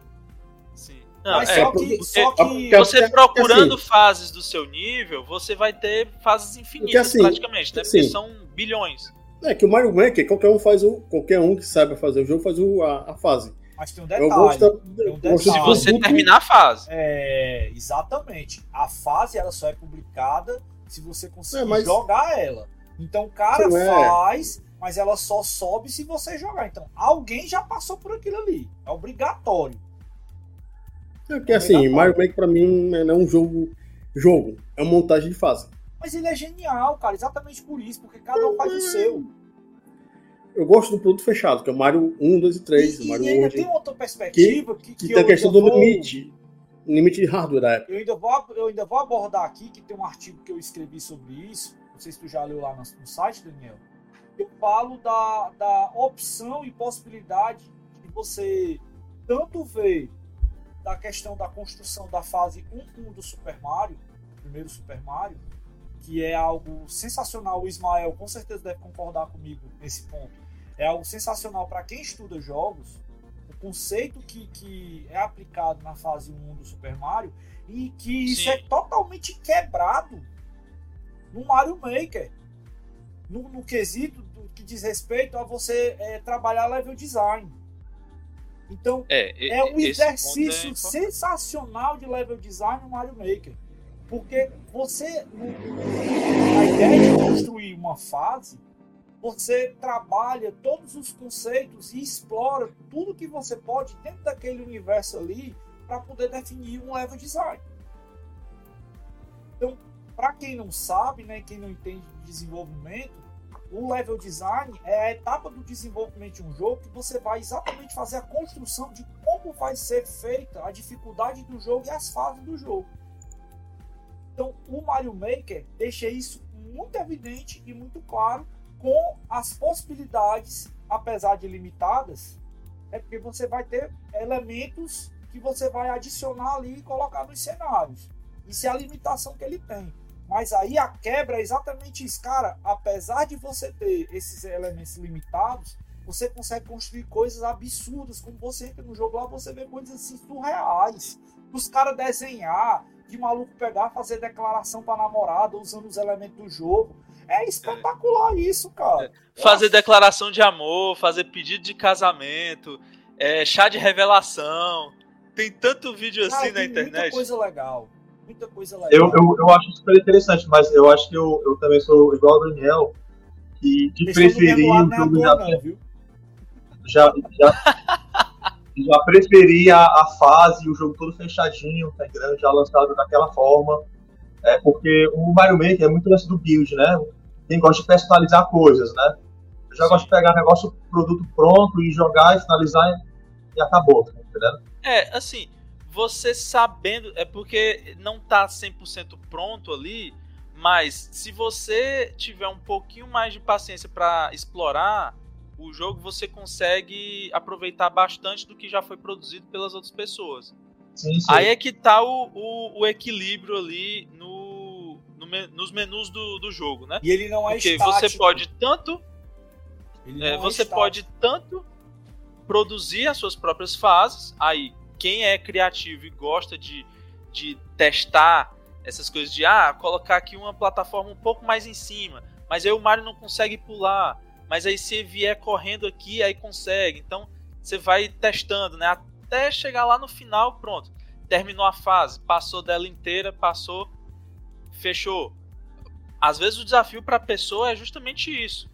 B: Não,
A: Mas
B: é,
A: só que. Só
D: porque-
A: que
B: você
D: porque-
B: procurando
D: assim-
B: fases do seu nível, você vai ter fases infinitas
D: assim,
B: praticamente, né? Porque
D: assim,
B: são bilhões.
D: É que o Mario Maker, qualquer um faz o. Qualquer um que saiba fazer o jogo faz o, a, a fase.
A: Mas tem um
D: Eu
A: detalhe.
D: gosto da.
A: tem um
D: eu gosto
A: detalhe.
D: de
B: Se você
D: produto-
B: terminar a fase.
A: É, exatamente. A fase ela só é publicada se você conseguir
D: É, mas-
A: jogar ela. Então o cara
D: é.
A: faz, mas ela só sobe se você jogar. Então alguém já passou por aquilo ali. É obrigatório.
D: É porque assim, Mario Maker pra mim não é um jogo. Jogo. É uma montagem de fase.
A: Mas ele é genial, cara. Exatamente por isso, porque cada um faz o seu.
D: Eu gosto do produto fechado, que é o Mario 1, 2 e 3,
A: E,
D: o
A: e
D: Mario
A: ainda
D: World.
A: tem outra perspectiva que,
D: Que
A: que
D: tem a questão do
A: vou-
D: limite. Limite de hardware da época.
A: Eu ainda, vou, eu ainda vou abordar aqui que tem um artigo que eu escrevi sobre isso. Não sei se tu já leu lá no, no site, Daniel. Eu falo da, da opção e possibilidade de você tanto ver da questão da construção da fase 1.1 do Super Mario, primeiro Super Mario, que é algo sensacional. O Ismael com certeza deve concordar comigo nesse ponto. É algo sensacional para quem estuda jogos. O conceito que, que é aplicado na fase 1 do Super Mario e que isso
B: Sim.
A: é totalmente quebrado no Mario Maker. No, no quesito do que diz respeito a você é, trabalhar level design. Então,
B: É,
A: é um
B: é
A: exercício
B: importante.
A: sensacional de level design no Mario Maker. Porque você, a ideia de construir uma fase, você trabalha todos os conceitos e explora tudo que você pode dentro daquele universo ali para poder definir um level design. Então, para quem não sabe, né, quem não entende de desenvolvimento, o level design é a etapa do desenvolvimento de um jogo que você vai exatamente fazer a construção de como vai ser feita a dificuldade do jogo e as fases do jogo. Então, o Mario Maker deixa isso muito evidente e muito claro com as possibilidades, apesar de limitadas, é porque você vai ter elementos que você vai adicionar ali e colocar nos cenários. Isso é a limitação que ele tem. Mas aí a quebra é exatamente isso, cara. Apesar de você ter esses elementos limitados, você consegue construir coisas absurdas. Como você entra no jogo lá, você vê coisas assim surreais. Os caras desenhar, de maluco pegar, fazer declaração pra namorada usando os elementos do jogo. É espetacular isso, cara.
B: Fazer declaração de amor, fazer pedido de casamento, é, chá de revelação. Tem tanto vídeo assim
A: Cara,
B: na
A: tem Muita
B: internet.
A: coisa legal. Muita coisa legal.
C: Eu, eu, eu acho super interessante, mas eu acho que eu, eu também sou igual ao Daniel, que de
A: Deixa
C: preferir o jogo já,
A: não, viu?
C: já, já, já preferir a, a fase, o jogo todo fechadinho, tá entendendo? Já lançado daquela forma. É, porque o Mario Maker é muito lance do build, né? Quem gosta de personalizar coisas, né? Eu já gosto de pegar negócio, produto pronto e jogar e finalizar e, e acabou, tá entendendo?
B: É, assim, você sabendo, é porque não tá 100% pronto ali, mas se você tiver um pouquinho mais de paciência para explorar o jogo, você consegue aproveitar bastante do que já foi produzido pelas outras pessoas.
C: Sim, sim.
B: Aí é que tá o, o, o equilíbrio ali no, no nos menus do, do jogo, né?
A: E ele não é
B: Porque
A: estático.
B: você pode tanto é,
A: não
B: você pode tanto produzir as suas próprias fases. Aí, quem é criativo e gosta de, de testar essas coisas de ah, colocar aqui uma plataforma um pouco mais em cima, mas aí o Mario não consegue pular. Mas aí se vier correndo aqui, aí consegue. Então você vai testando, né? Até chegar lá no final, pronto. Terminou a fase, passou dela inteira, passou, fechou. Às vezes o desafio para a pessoa é justamente isso.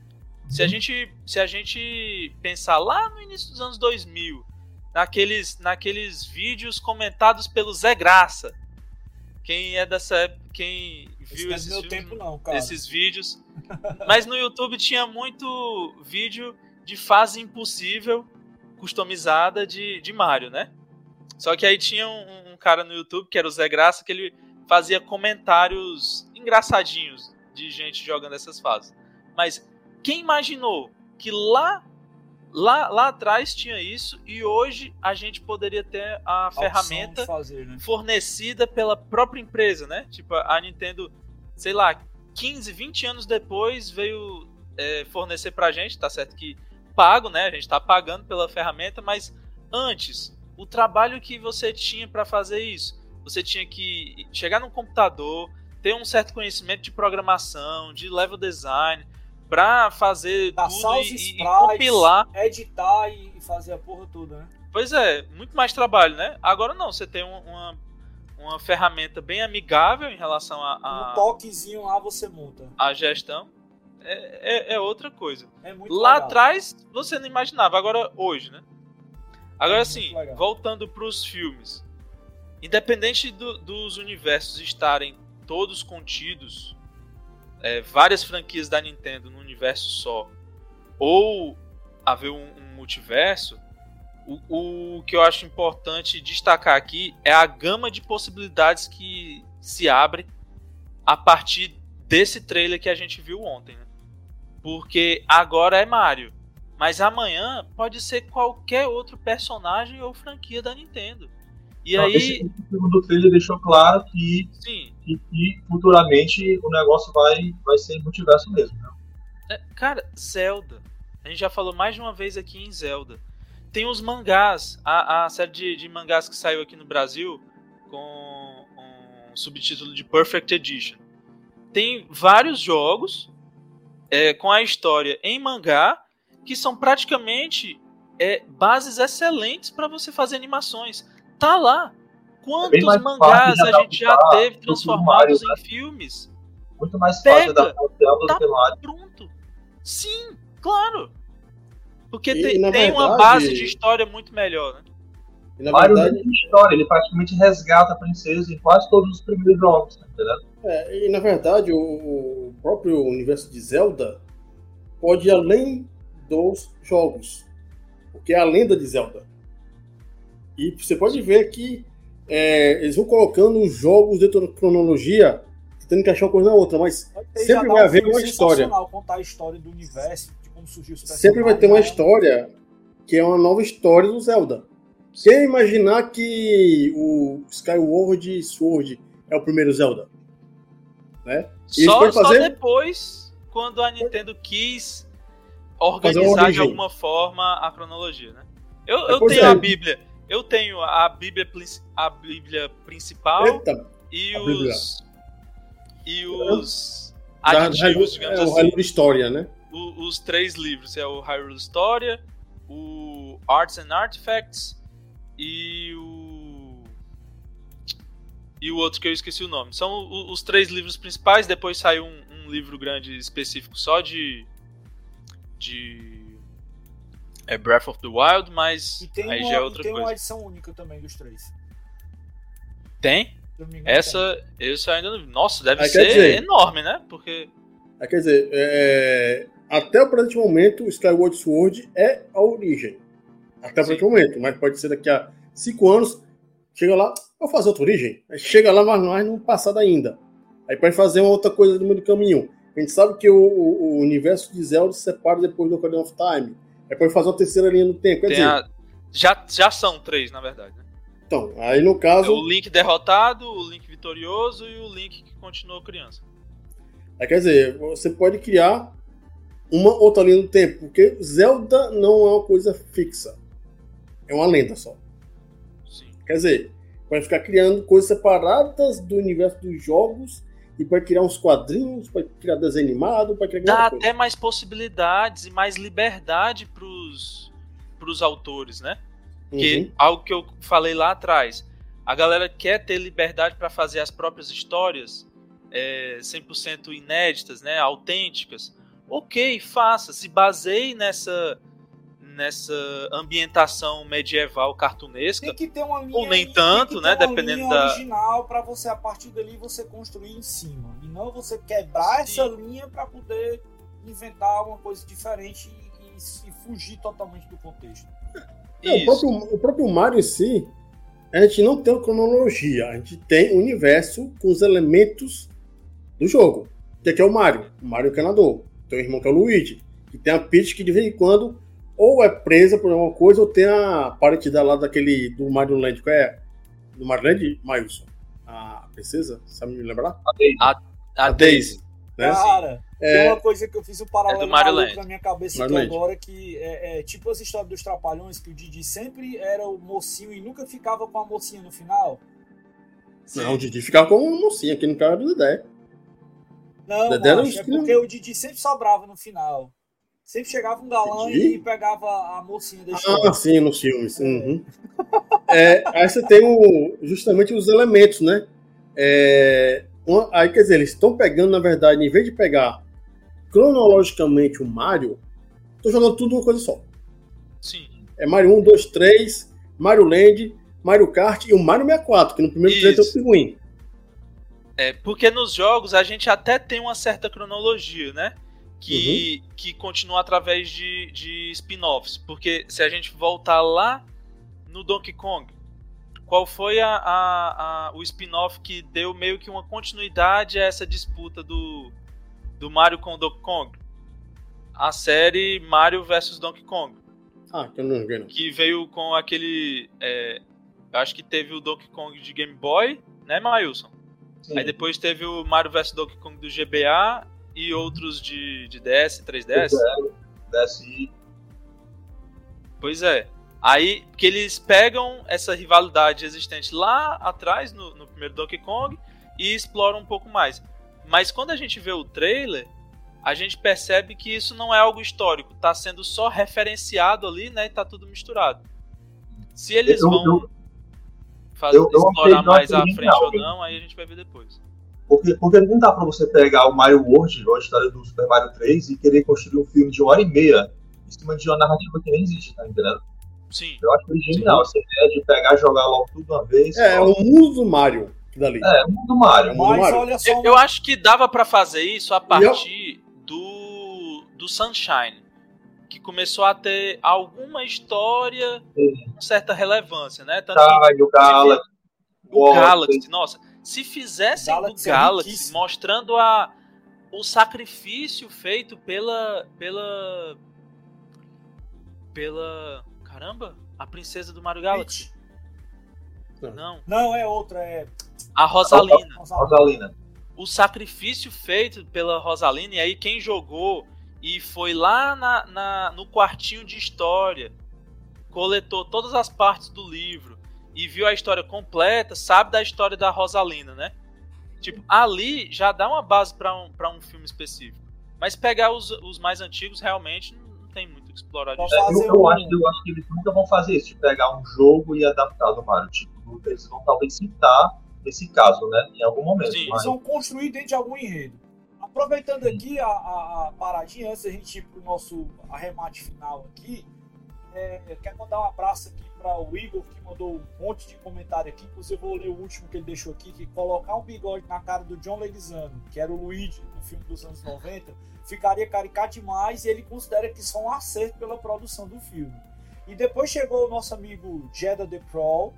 B: Se a gente, se a gente pensar lá no início dos anos 2000, naqueles, naqueles vídeos comentados pelo Zé Graça, quem é dessa época, quem
A: Esse
B: viu
A: não é
B: esses, filmes,
A: tempo, não, cara.
B: esses vídeos, mas no YouTube tinha muito vídeo de fase impossível customizada de, de Mario, né? Só que aí tinha um, um cara no YouTube que era o Zé Graça que ele fazia comentários engraçadinhos de gente jogando essas fases. Mas quem imaginou que lá lá, lá atrás tinha isso e hoje a gente poderia ter a,
A: A
B: ferramenta
A: fazer, né?
B: fornecida pela própria empresa, né? Tipo, a Nintendo, sei lá, 15, 20 anos depois veio é, fornecer pra gente, tá certo que pago, né? A gente tá pagando pela ferramenta, mas antes, o trabalho que você tinha para fazer isso, você tinha que chegar num computador, ter um certo conhecimento de programação, de level design, para fazer
A: Passar
B: tudo e, e
A: sprites,
B: compilar
A: editar e e fazer a porra toda, né?
B: Pois é, muito mais trabalho, né? Agora não, você tem um- uma, uma ferramenta bem amigável em relação
A: Um
B: à a,
A: toquezinho lá você monta.
B: a, gestão. É, é, é outra coisa.
A: É muito
B: Lá
A: legal.
B: atrás você não imaginava, agora hoje, né? Agora
A: É
B: sim, voltando para os filmes. Independente do- dos universos estarem todos contidos, é, várias franquias da Nintendo no universo só, ou haver um, um multiverso, o, o que eu acho importante destacar aqui é a gama de possibilidades que se abre a partir desse trailer que a gente viu ontem. Né? Porque agora é Mario, mas amanhã pode ser qualquer outro personagem ou franquia da Nintendo. E
C: Não,
B: aí,
C: esse filme do trailer deixou claro que, que, que futuramente o negócio vai, vai ser multiverso mesmo. né?
B: É, cara, Zelda. A gente já falou mais de uma vez aqui em Zelda. Tem os mangás, a, a série de, de mangás que saiu aqui no Brasil com um subtítulo de Perfect Edition. Tem vários jogos é, com a história em mangá que são praticamente é, bases excelentes para você fazer animações. Tá lá. Quantos mangás a gente já
C: adaptar
B: teve transformados
C: Mario,
B: em filmes?
C: Muito mais
B: Pega,
C: fácil da Zelda
B: tá
C: do que Mario.
B: pronto. Sim, claro. Porque
D: E,
B: tem, tem uma
D: verdade-
B: base de história muito melhor, né?
D: E, na
C: Mario
D: verdade,
C: tem história, ele praticamente resgata a princesa em quase todos os primeiros jogos, tá entendendo?
D: é, e, na verdade o, o próprio universo de Zelda pode ir além dos jogos. Porque é a lenda de Zelda. E você pode ver que é, eles vão colocando os jogos dentro da cronologia, tentando encaixar uma coisa na outra, mas Sempre vai
A: um
D: haver uma história.
A: sensacional, Contar a história do universo, de como surgiu os
D: sempre vai ter uma história que é uma nova história do Zelda. Quem imaginar que o Skyward Sword é o primeiro Zelda? Né? Eles
B: Só, só
D: fazer-
B: depois, quando a Nintendo quis organizar de alguma forma a cronologia, né? Eu, eu tenho
D: é.
B: a Bíblia. Eu tenho a Bíblia, a Bíblia principal
D: Eita,
B: e
D: a Bíblia.
B: os. E os
D: já-
B: aditivos,
D: já-
B: digamos
D: é o
B: assim.
D: Hyrule História, né?
B: o- os três livros. É o Hyrule Historia, o Arts and Artifacts e o. E o outro que eu esqueci o nome. São os três livros principais. Depois saiu um, um livro grande específico só de. De. É Breath of the Wild, mas
A: E tem,
B: aí
A: uma,
B: já é outra
A: tem uma
B: coisa.
A: edição única também dos três.
B: Tem?
A: Não
B: Essa, esse eu ainda não. Nossa, deve
D: Aí quer
B: ser
D: dizer-
B: enorme, né? Porque.
D: É, quer dizer, é, até o presente momento, o Skyward Sword é a origem. Até o presente momento. Mas pode ser daqui a cinco anos, chega lá, vou fazer outra origem. Aí chega lá, mas não é no passado ainda. Aí pode fazer uma outra coisa no meio do caminho. A gente sabe que o, o- o universo de Zelda se separa depois do Ocarina of Time. Pode fazer uma terceira linha no tempo. Quer
B: Tem
D: dizer,
B: a- já, já são três, na verdade. Né?
D: então, aí no
B: É
D: caso.
B: o Link derrotado, o Link vitorioso e o Link que continuou criança.
D: Aí, quer dizer, você pode criar uma outra linha do tempo, porque Zelda não é uma coisa fixa. É uma lenda só.
B: Sim.
D: Quer dizer, vai ficar criando coisas separadas do universo dos jogos e pode criar uns quadrinhos, pode criar desenho animado, pode criar
B: Dá até mais possibilidades e mais liberdade pros, pros autores, né? Que
D: Uhum.
B: algo que eu falei lá atrás. A galera quer ter liberdade para fazer as próprias histórias é, 100% inéditas, né, autênticas. Ok, faça, se baseie nessa nessa ambientação medieval cartunesca.
A: Tem que ter uma linha.
B: Ou nem
A: tem
B: tanto,
A: que ter
B: né,
A: uma
B: dependendo
A: linha
B: da-
A: original para você a partir dali você construir em cima e não você quebrar
B: Sim.
A: essa linha para poder inventar uma coisa diferente e, e- e fugir totalmente do contexto.
D: É, o, próprio, o próprio Mario em si, a gente não tem uma cronologia, a gente tem o universo com os elementos do jogo. Que aqui é o Mario, o Mario encanador. Tem o irmão que é o Luigi, que tem a Peach que de vez em quando ou é presa por alguma coisa, ou tem a parente dela lá daquele do Mario Land, qual é? Do Mario Land, Mailson. A princesa, sabe me lembrar?
B: A
D: Daisy. Né?
A: Cara, tem
D: É,
A: uma coisa que eu fiz um paralelo
B: É Mario
A: na minha cabeça
D: Mario
A: aqui
D: Land.
A: agora, que é, é tipo as histórias dos Trapalhões, que o Didi sempre era o mocinho e nunca ficava com a mocinha no final.
D: não, o Didi ficava com uma mocinha aqui no cara do Dedé.
A: Não,
D: Dedé
A: macho, é porque o Didi sempre sobrava no final. Sempre chegava um galã
D: Didi?
A: e pegava a mocinha da história.
D: Ah, sim, nos filmes. Uhum. É, aí você tem o, justamente os elementos, né? É, uma- aí, quer dizer, eles estão pegando, na verdade, em vez de pegar cronologicamente o Mario, estão jogando tudo uma coisa só.
B: Sim.
D: É Mario 1, 2, 3, Mario Land, Mario Kart e o Mario 64, que no primeiro trailer tem o pinguim.
B: É, porque nos jogos a gente até tem uma certa cronologia, né? Que, que continua através de, de spin-offs. Porque se a gente voltar lá no Donkey Kong, qual foi a, a- a- o spin-off que deu meio que uma continuidade a essa disputa do, do Mario com o Donkey Kong? A série Mario vs Donkey Kong
D: Ah, que eu não não.
B: que veio com aquele. é, acho que teve o Donkey Kong de Game Boy, né, Mailson?
C: Sim.
B: Aí depois teve o Mario vs Donkey Kong do GBA e outros de, de DS, 3DS.
C: DSi.
B: Pois é. Aí que eles pegam essa rivalidade existente lá atrás, no, no primeiro Donkey Kong, e exploram um pouco mais. Mas quando a gente vê o trailer, a gente percebe que isso não é algo histórico, tá sendo só referenciado ali, né? E tá tudo misturado. Se eles
C: Eu-
B: vão
C: eu-
B: fazer,
C: eu-
B: explorar mais à frente ou
C: hein?
B: não, aí a gente vai ver depois.
C: Porque, porque não dá pra você pegar o Mario World, ou a história do Super Mario 3, e querer construir um filme de uma hora e meia em cima de uma narrativa que nem existe, tá entendendo?
B: Sim.
C: Eu acho genial essa ideia de pegar e jogar logo tudo de uma vez.
D: É, é
C: só.
D: o mundo do Mario dali.
C: É, o mundo do Mario.
D: É,
A: Mas
D: Mario.
A: olha só,
B: Eu, eu acho que dava pra fazer isso a partir do, do Sunshine, que começou a ter alguma história com certa relevância, né? Tanto que
C: Tá, e o Galaxy.
B: o. Galaxy, nossa, se fizessem
A: Galaxy
B: do
A: é
B: Galaxy
A: riquíssimo.
B: mostrando a, o sacrifício feito pela pela pela caramba, a princesa do Mario Galaxy. Não,
A: Não, é outra, é.
B: a Rosalina.
C: Rosalina.
B: o sacrifício feito pela Rosalina, e aí quem jogou e foi lá na, na- no quartinho de história, coletou todas as partes do livro e viu a história completa, sabe da história da Rosalina, né? Tipo, ali já dá uma base para um, pra um filme específico. Mas pegar os, os mais antigos realmente não, tem muito o que explorar disso.
A: Fazer
C: eu, eu
A: um-
C: acho, eu acho que eles nunca vão fazer isso, de pegar um jogo e adaptar do Mario. Tipo, eles vão talvez citar esse caso, né? Em algum momento.
B: Sim.
C: mas-
A: Eles vão construir dentro de algum enredo. Aproveitando aqui a, a- a paradinha, antes da gente ir pro nosso arremate final aqui, é, eu quero mandar um abraço aqui para o Igor, que mandou um monte de comentário aqui. Inclusive, eu vou ler o último que ele deixou aqui: que colocar um bigode na cara do John Leguizamo, que era o Luigi no filme dos anos 90, ficaria caricato demais. E ele considera que isso é um acerto pela produção do filme. E depois chegou o nosso amigo Jeddah The Pro,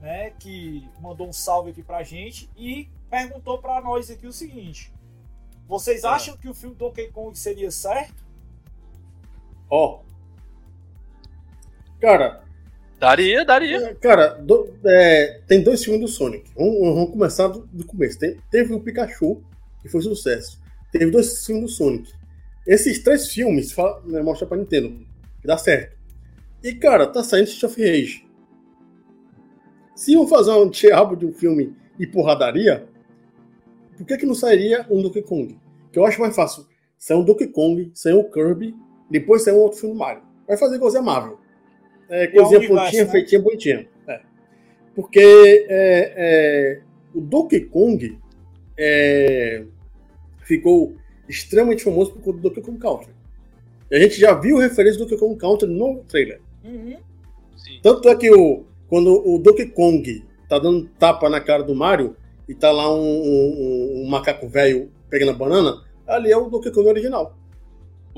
A: né, que mandou um salve aqui pra gente e perguntou para nós aqui o seguinte: vocês
B: Ah.
A: acham que o filme Donkey Kong seria certo?
D: Ó. Cara,
B: Daria, daria.
D: cara, do- é, tem dois filmes do Sonic. Vamos, vamos começar do, do começo. Tem- teve o Pikachu, que foi sucesso. Teve dois filmes do Sonic. Esses três filmes né, mostram pra Nintendo que dá certo. E, cara, tá saindo Street of Rage. Se iam fazer um diabo de um filme e porradaria, por que, que não sairia um Donkey Kong? Que eu acho mais fácil. Sair um Donkey Kong, sair um Kirby, depois sair um outro filme do Mario. Vai fazer igualzinho a Marvel. É, coisinha pontinha,
A: né?
D: feitinha, bonitinha. É. Porque é, é, o Donkey Kong é, ficou extremamente famoso por conta do Donkey Kong Country. E a gente já viu referência do Donkey Kong Country no trailer.
A: Uhum.
B: Sim.
D: Tanto é que o, quando o Donkey Kong tá dando tapa na cara do Mario e tá lá um, um- um macaco velho pegando a banana, ali é o Donkey Kong original.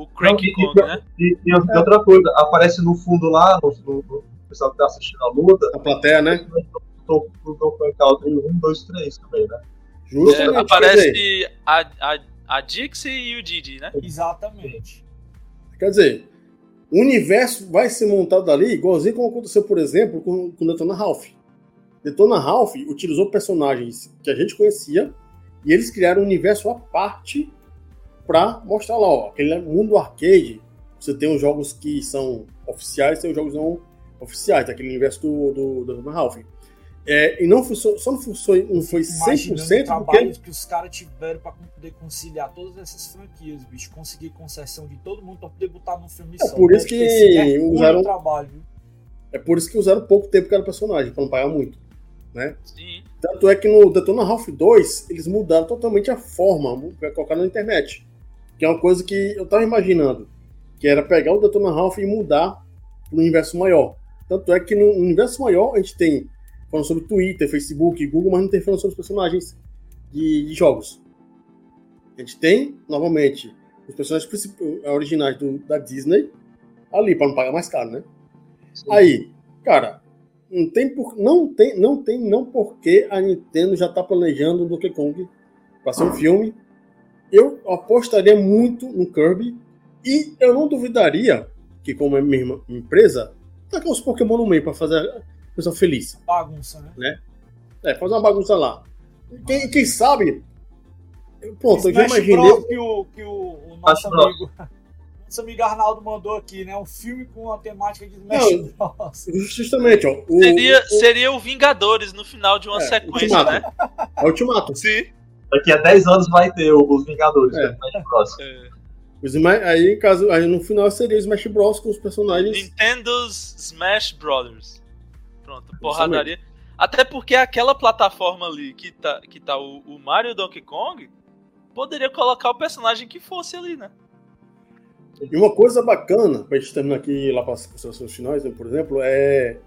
B: O Cranky
C: Não, e-
B: Kong, né?
C: E, e outra coisa, aparece no fundo lá, no, no- no pessoal que tá assistindo a luta,
D: A plateia, né?
C: do Donkey Country 1, 2, 3 também, né?
B: É,
D: Justamente. quer dizer,
B: aparece a, a, a Dixie e o Didi, né?
A: Exatamente.
D: Quer dizer, o universo vai ser montado ali, igualzinho como aconteceu, por exemplo, com, com Detona Ralph. Detona Ralph utilizou personagens que a gente conhecia e eles criaram um universo à parte para mostrar lá, ó, aquele mundo arcade. Você tem os jogos que são oficiais, tem os jogos não oficiais, daquele universo do, do, do Detona Ralph. É, e não foi, só não foi, não foi
A: Imaginando o
D: 100%
A: trabalho
D: porque
A: que os caras tiveram pra poder conciliar todas essas franquias, bicho. Conseguir concessão de todo mundo pra poder botar num filme
D: É
A: só.
D: por isso que
A: hercúleo
D: usaram-
A: o trabalho,
D: é por isso que usaram pouco tempo cada personagem, para não pagar muito.
B: Sim.
D: Tanto é que no Detona Ralph 2, eles mudaram totalmente a forma para colocar na internet. Que é uma coisa que eu tava imaginando. Que era pegar o Detona Ralph e mudar para um universo maior. Tanto é que no universo maior a gente tem falando sobre Twitter, Facebook, Google, mas não tem falando sobre os personagens de, de jogos. A gente tem, novamente, os personagens princip- originais do- da Disney ali, para não pagar mais caro, né? Aí, cara, não tem por, não tem, não tem não porque a Nintendo já tá planejando o Donkey Kong para ser um filme. Eu apostaria muito no Kirby e eu não duvidaria que como é minha irmã- empresa, tacar os Pokémon no meio para fazer a pessoa feliz.
A: Bagunça, né?
D: É, fazer uma bagunça lá. Quem, quem sabe? Pronto, eu já imaginei.
A: Que o, que o, o nosso
C: Bros.
A: amigo. Nosso amigo Arnaldo mandou aqui, né? Um filme com a temática de Smash Bros.
D: Justamente, ó. O,
B: Seria,
D: o,
B: seria o Vingadores no final de uma
D: É,
B: sequência,
D: Ultimato.
B: né?
D: é o Ultimato.
B: Sim.
C: Daqui a 10 anos vai ter os Vingadores,
D: É.
C: né? Mais próximo.
D: Os Sma- aí, caso, aí no final seria o Smash Bros com os personagens.
B: Nintendo's Smash Brothers. Pronto, porradaria. Até porque aquela plataforma ali que tá, que tá o, o Mario e o Donkey Kong poderia colocar o personagem que fosse ali, né?
D: E uma coisa bacana, pra gente terminar aqui lá para as considerações finais, né, por exemplo, é.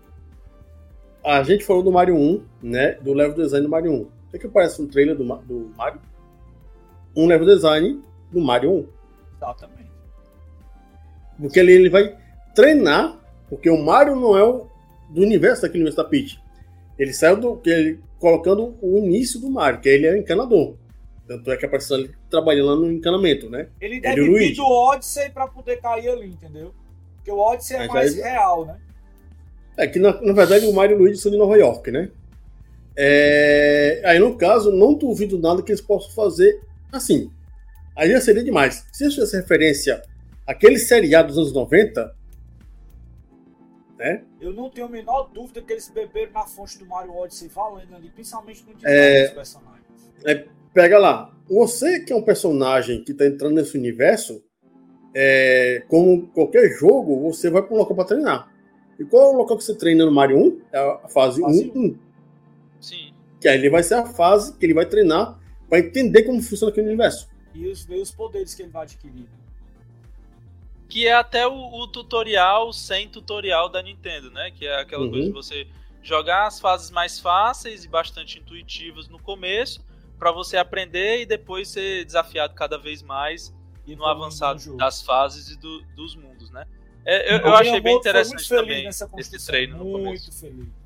D: A gente falou do Mario 1, né? Do level design do Mario 1. O que, que aparece no trailer do, do Mario? Um level design do Mario 1.
A: Exatamente.
D: Porque ele, ele vai treinar, porque o Mario não é o do universo daquele universo da Peach. Ele saiu do. Ele, colocando o início do Mario, que ele é encanador. Tanto é que apareceu ali trabalhando lá no encanamento, né?
A: Ele deve
D: o
A: vir
D: Luigi.
A: do Odyssey pra poder cair ali, entendeu? Porque o Odyssey é
D: Mas
A: mais
D: aí-
A: real, né?
D: É que na, na verdade o Mario e o Luigi são de Nova York, né? É, aí no caso, não duvido nada que eles possam fazer assim. Aí já seria demais. Se isso tivesse referência àquele seriado dos anos 90,
A: Eu não tenho a menor dúvida que eles beberam na fonte do Mario Odyssey valendo ali, principalmente no design
D: É.
A: dos personagens.
D: pega lá. Você que é um personagem que está entrando nesse universo, é, como qualquer jogo, você vai para um local para treinar. E qual é o local que você treina no Mario 1? É a fase
A: Fase
D: 1, 1. Que aí ele vai ser a fase que ele vai treinar para entender como funciona aquele universo.
A: E os, ver os poderes que ele vai adquirir.
B: que é até o, o tutorial sem tutorial da Nintendo, né? Que é aquela
D: Uhum.
B: coisa de você jogar as fases mais fáceis e bastante intuitivas no começo, pra você aprender e depois ser desafiado cada vez mais
A: E
B: no avançado
A: jogo.
B: das fases e do- dos mundos, né? É, eu, eu
A: O
B: achei bem interessante também esse treino no
A: Muito
B: começo.
A: Muito feliz.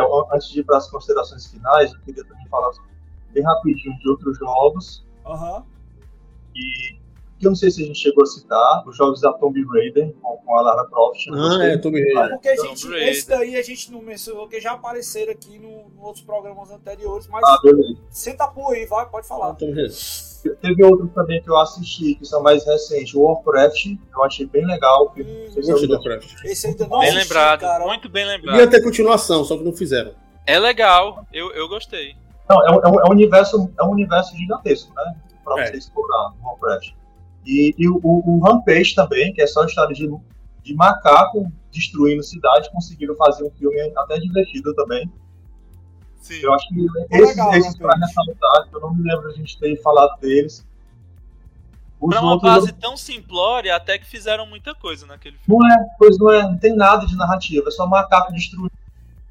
C: Ó, antes de ir para as considerações finais, eu queria também falar bem rapidinho de outros jogos.
A: Aham.
C: E que eu não sei se a gente chegou a citar, os jogos da Tomb Raider com, com a Lara Croft. Eu
D: Ah, é, Tomb Raider.
A: porque
B: Tomb
A: gente,
B: Raider.
A: esse daí a gente não mencionou, que já apareceram aqui no, no outros programas anteriores, mas
C: Ah, beleza.
A: senta por aí, vai, pode
D: Ah,
A: falar.
D: Tomb Raider.
C: Teve outros também que eu assisti, que são mais recentes. O Warcraft, eu achei bem legal.
A: Hum,
C: não sei se
D: Gostei
C: eu-
D: do Craft.
A: Esse ainda não
B: Bem
A: assisti,
B: lembrado,
A: cara.
B: muito bem
D: Ia
B: lembrado.
D: ter continuação, só que não fizeram.
B: É legal, eu, eu gostei.
C: Não, é, um- é um, é um universo, é um universo gigantesco, né? Pra
D: É.
C: você explorar no Warcraft. E, e o, o, o Rampage também, que é só a história de, de macaco destruindo cidade, conseguiram fazer um filme até divertido também.
B: Sim.
C: Eu acho que
A: Ficou
C: esses,
A: legal,
C: esses pra ressaltar, que eu não me lembro de a gente ter falado deles. Os
B: Pra uma base tão simplória, até que fizeram muita coisa naquele filme.
C: não é, pois não é, não tem nada de narrativa, é só macaco destruindo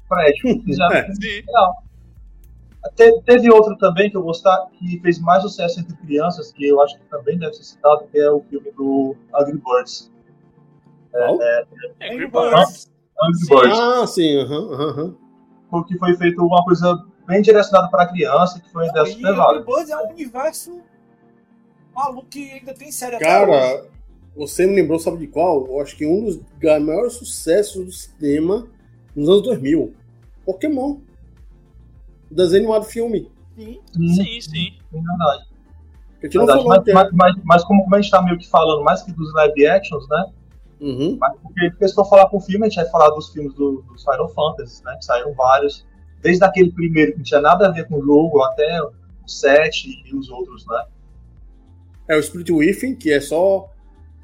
C: prédio. Fizeram
D: É.
C: Te- teve outro também que eu gostar, que fez mais sucesso entre crianças, que eu acho que também deve ser citado, que é o filme do Angry Birds.
B: Angry
A: Birds.
B: Birds.
C: Angry
B: Sim.
C: Birds.
D: Ah, sim, aham, aham, aham.
C: Porque foi feito uma coisa bem direcionada para criança, que foi uma ideia super válida.
A: Angry Birds é um universo maluco que ainda tem série.
D: Cara, você me lembrou, sabe de qual? Eu acho que um dos maiores sucessos do cinema nos anos 2000. Pokémon. O desenho animado filme.
A: Sim.
B: Sim, sim.
C: É verdade. Verdade, mas, mas, mas, mas como, como a gente tá meio que falando mais que dos live actions, né?
D: Uhum.
C: Mas porque, porque se for falar com o filme, a gente vai falar dos filmes do, dos Final Fantasy, né? Que saíram vários. Desde aquele primeiro que não tinha nada a ver com o jogo, até o 7 e os outros, né?
D: É o Spirit Within, que é só.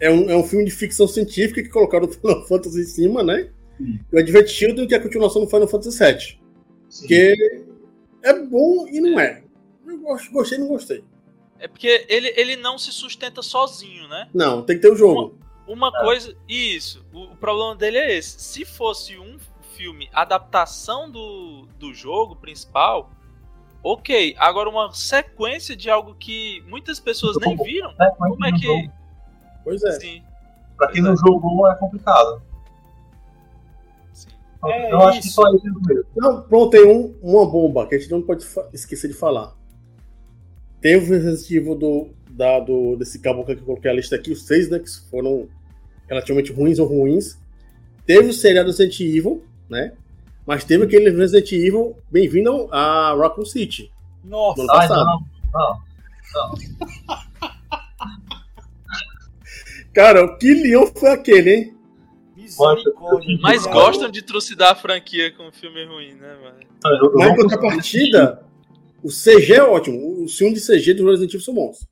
D: É um, é um filme de ficção científica que colocaram o Final Fantasy em cima, né?
C: Sim.
D: E o Advent Children, que é a continuação do Final Fantasy VII.
C: Sim.
D: Que é bom e não é. Eu gosto- gostei e não gostei.
B: É porque ele, ele não se sustenta sozinho, né?
D: Não, tem que ter o jogo.
B: Uma
C: É.
B: coisa. Isso. O, o problema dele é esse. Se fosse um filme adaptação do, do jogo principal, ok. Agora, uma sequência de algo que muitas pessoas nem viram.
C: Né?
B: Como é que.
C: jogo,
D: Pois é.
B: Sim.
C: pra quem não jogou é complicado.
B: sim.
A: É
C: eu acho que
A: isso.
C: só isso mesmo.
D: Não, pronto, tem um, uma bomba que a gente não pode esquecer de falar. Tem o Resident Evil do, da, do, desse caboclo que eu coloquei a lista aqui, os seis, né? Que foram relativamente ruins ou ruins. Teve o seriado Resident Evil, né? Mas teve aquele Resident Evil Bem-vindo a Raccoon City.
A: Nossa.
D: do ano
C: Ai,
D: passado.
C: não, não.
D: Cara, o que leão foi aquele, hein?
A: Misericórdia.
B: Mas gostam de trucidar a franquia com um filme ruim, né, mano?
D: Mas
C: não
D: em contrapartida, o CG é ótimo. Os filmes de CG do Resident Evil são bons.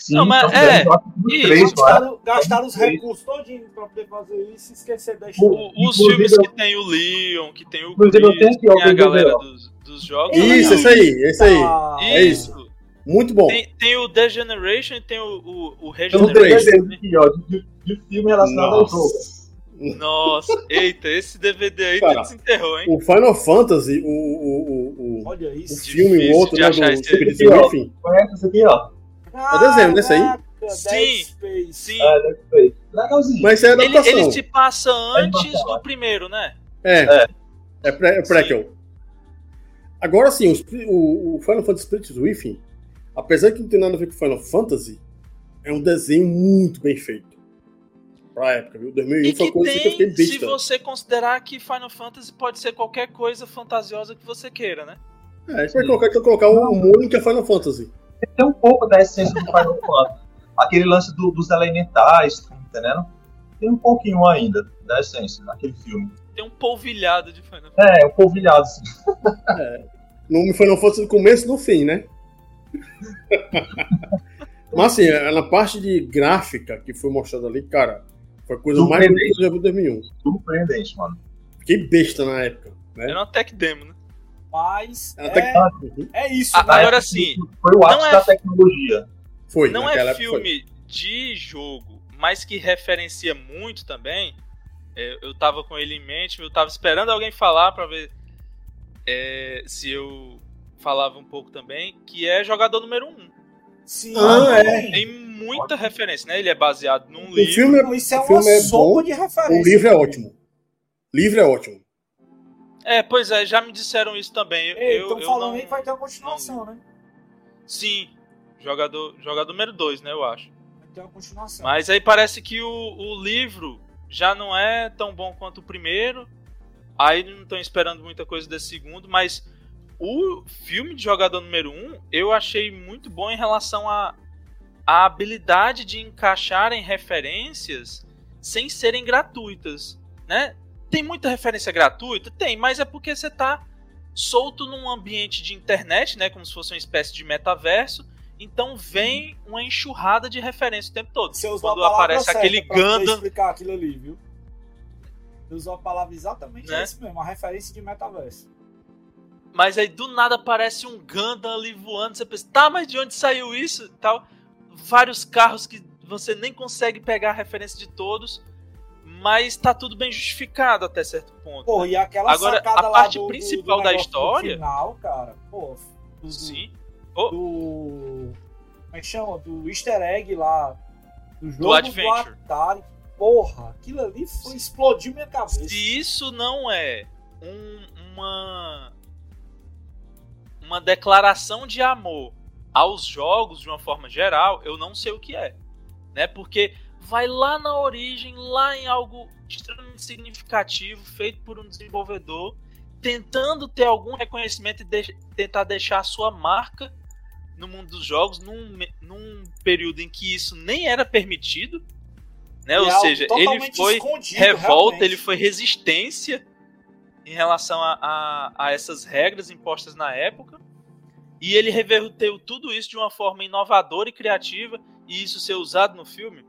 C: Sim,
B: Não, mas
C: então,
B: é,
C: os
B: isso,
C: três?
A: Gastaram, gastaram os recursos todinhos pra poder fazer isso e esquecer da história.
B: O- os filmes
C: eu-
B: que tem o Leon, que tem o
C: Inclusive, eu
B: Chris, que tem a galera dos, dos jogos.
D: Isso,
B: é
D: esse aí, esse aí.
A: Ah,
D: é isso. Muito bom.
B: Tem, tem o The Generation e tem o, o, o
C: Tem um
B: Regeneration.
C: DVD aqui, ó, de, de filme relacionado ao jogo.
D: Nossa.
B: Nossa, eita, esse DVD aí
D: Cara,
B: desenterrou, hein?
D: O Final Fantasy, o, o, o, o,
A: Olha
D: o
A: isso.
D: filme,
B: difícil
D: o outro, né, do
B: esse
D: Spirit
C: aqui, ó.
D: Within,
C: Conhece esse aqui, ó?
D: É desenho desse aí?
A: Caraca,
B: Sim. Sim,
C: É, ser. Legalzinho.
D: mas isso é
B: ele,
D: adaptação.
B: ele se passa antes
C: animação,
B: do primeiro, né?
D: É,
C: É.
D: é, pré, é prequel. Agora sim, o, o, o Final Fantasy Spirit Within, apesar que não tem nada a ver com Final Fantasy, é um desenho muito bem feito. Pra época, viu? 2001
B: E
D: foi uma coisa que eu fiquei
B: tem, se
D: besta.
B: você considerar que Final Fantasy pode ser qualquer coisa fantasiosa que você queira, né?
D: É, a gente vai colocar, colocar o que é Final Fantasy.
C: Tem um pouco da essência do Final Fantasy. Aquele lance do- dos elementais, tá entendendo? Tem um pouquinho ainda da essência naquele filme.
B: Tem um polvilhado de Final Fantasy.
C: É, um polvilhado, assim.
D: No Final Fantasy do começo e no fim, né? Mas assim, é, na parte de gráfica que foi mostrada ali, cara, foi a coisa mais bonita que eu já vi em 2001.
C: Surpreendente, mano.
D: Fiquei besta na época. Né?
B: Era uma tech demo, né?
A: Mas
D: Até
A: é,
D: que-
A: é isso,
B: A-
A: né?
B: Agora sim,
C: Foi o ápice
B: não é-
C: da tecnologia.
D: Foi,
B: não é
D: época foi.
B: filme de jogo, mas que referencia muito também. É, eu tava com ele em mente, eu tava esperando alguém falar para ver é, se eu falava um pouco também, que é jogador número 1. Um.
A: Sim,
D: Ah,
A: também.
B: Tem muita referência, né? Ele é baseado num
D: O
B: livro.
D: filme é,
A: Isso é
D: o
A: uma
D: filme é bom,
A: de
D: o
A: referência.
D: livro é ótimo. O livro é ótimo.
B: É, pois é, já me disseram isso também.
A: Estão falando
B: não...
A: aí que vai ter uma continuação, né?
B: Sim, jogador, jogador número 2, né, eu acho.
A: Vai ter uma continuação.
B: Mas aí parece que o, o livro já não é tão bom quanto o primeiro. Aí não estão esperando muita coisa desse segundo, mas o filme de jogador número 1 um, eu achei muito bom em relação a a habilidade de encaixar em referências sem serem gratuitas, né? Tem muita referência gratuita? Tem, mas é porque você tá solto num ambiente de internet, né, como se fosse uma espécie de metaverso, então vem uma enxurrada de referência o tempo todo.
A: Você usou
B: Quando aparece aquele Gundam,
A: explicar aquilo ali, viu? Você usou a palavra exatamente
B: Né?
A: isso mesmo, a referência de metaverso.
B: mas aí do nada aparece um Gundam ali voando, você pensa, tá, mas de onde saiu isso? Tal, vários carros que você nem consegue pegar a referência de todos, mas tá tudo bem justificado até certo ponto.
A: Pô, e aquela
B: Agora,
A: sacada
B: a
A: lá
B: parte
A: do, do-
B: principal
A: do
B: da
A: do
B: história-
A: final, cara, pô, do,
B: Sim.
A: do, do- Como é que chama? Do easter egg lá. Do jogo do,
B: Adventure.
A: Atari. Porra, aquilo ali foi, explodiu minha cabeça.
B: Se isso não é um- uma uma declaração de amor aos jogos de uma forma geral, eu não sei o que é, né? Porque vai lá na origem, lá em algo extremamente significativo feito por um desenvolvedor, tentando ter algum reconhecimento e de- tentar deixar a sua marca no mundo dos jogos num, num período em que isso nem era permitido, né? Ou
A: é algo
B: seja, ele foi revolta,
A: realmente.
B: ele foi resistência em relação a, a, a essas regras impostas na época. E ele reverteu tudo isso de uma forma inovadora e criativa, e isso ser usado no filme.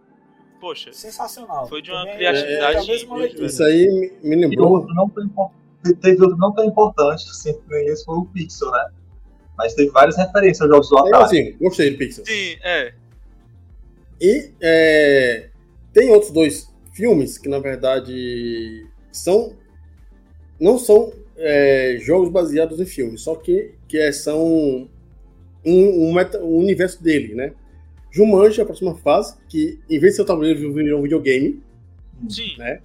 B: Poxa,
A: Sensacional.
B: Foi de uma
A: Também
B: criatividade
A: é.
D: Isso aí me- me
C: E
D: lembrou.
C: outro não tão teve outro não tão importante, assim, que nem esse foi o Pixel, né? Mas teve várias referências aos jogos do Atari.
D: assim, gostei do Pixel.
B: sim, é.
D: E é, tem outros dois filmes que, na verdade, são não são é, jogos baseados em filmes, só que, que é- são um, um, meta- um universo dele, né? Jumanji, a próxima fase, que em vez de ser um tabuleiro, virou um videogame.
B: Sim.
D: Né?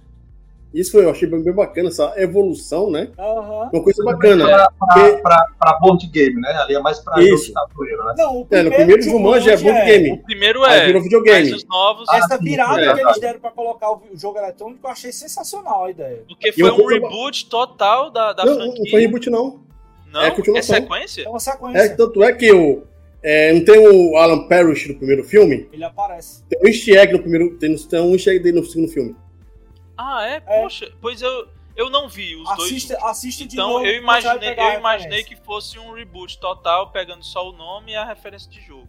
D: Isso eu achei bem, bem bacana, essa evolução, né?
A: Aham.
D: Uma coisa bacana.
C: Pra, pra, pra, pra board game, né? Ali é mais pra
D: Isso.
C: jogo de tabuleiro, né?
A: Não, o
D: É, no primeiro Jumanji é board
B: O
D: game.
B: primeiro
D: Aí
B: é,
D: virou
B: mas
D: videogame.
B: os novos,
A: Essa
C: Ah,
A: virada
C: é.
A: que eles deram pra colocar o o jogo eletrônico, eu achei sensacional a ideia.
B: porque foi um
D: coisa-
B: reboot total da, da
D: não, não
B: franquia.
D: foi reboot, não.
B: Não,
D: é
B: é, sequência?
A: É uma
D: É,
A: sequência.
D: tanto é que o. é, não tem o Alan Parrish no primeiro filme?
A: Ele aparece.
D: Tem um easter egg no primeiro. Tem, tem um easter egg dele no segundo filme.
B: Ah, é?
A: É.
B: Poxa, pois eu, eu não vi os dois
A: Assiste, assiste de
B: Então
A: novo.
B: eu imaginei, eu imaginei que fosse um reboot total, pegando só o nome e a referência de jogo.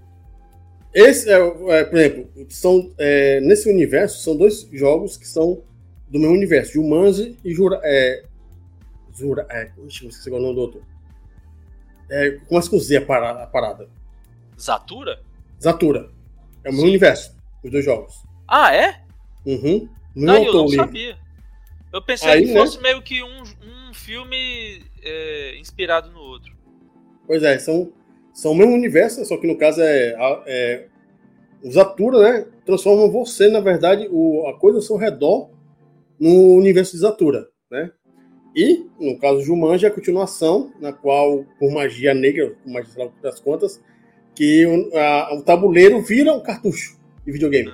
D: Esse é, é, por exemplo, são, é, nesse universo são dois jogos que são do mesmo universo, Jumanji e Jura. É, Zura. É, ixi, esqueci agora o nome do outro. É, começa com Z a parada. A parada.
B: Zatura?
D: Zatura. É o mesmo universo, os dois jogos.
B: Ah, é?
D: Uhum.
B: Não,
D: mesmo
B: eu não
D: livro.
B: sabia. Eu pensei
D: Aí,
B: que
D: né?
B: fosse meio que um, um filme é, inspirado no outro.
D: Pois é, são, são o mesmo universo, só que no caso é, é os Zatura, né? Transformam você, na verdade, o, a coisa ao seu redor no universo de Zatura, né? E, no caso de Jumanji, é a continuação, na qual, por magia negra, por magia das contas, que o, a- o tabuleiro vira um cartucho de videogame.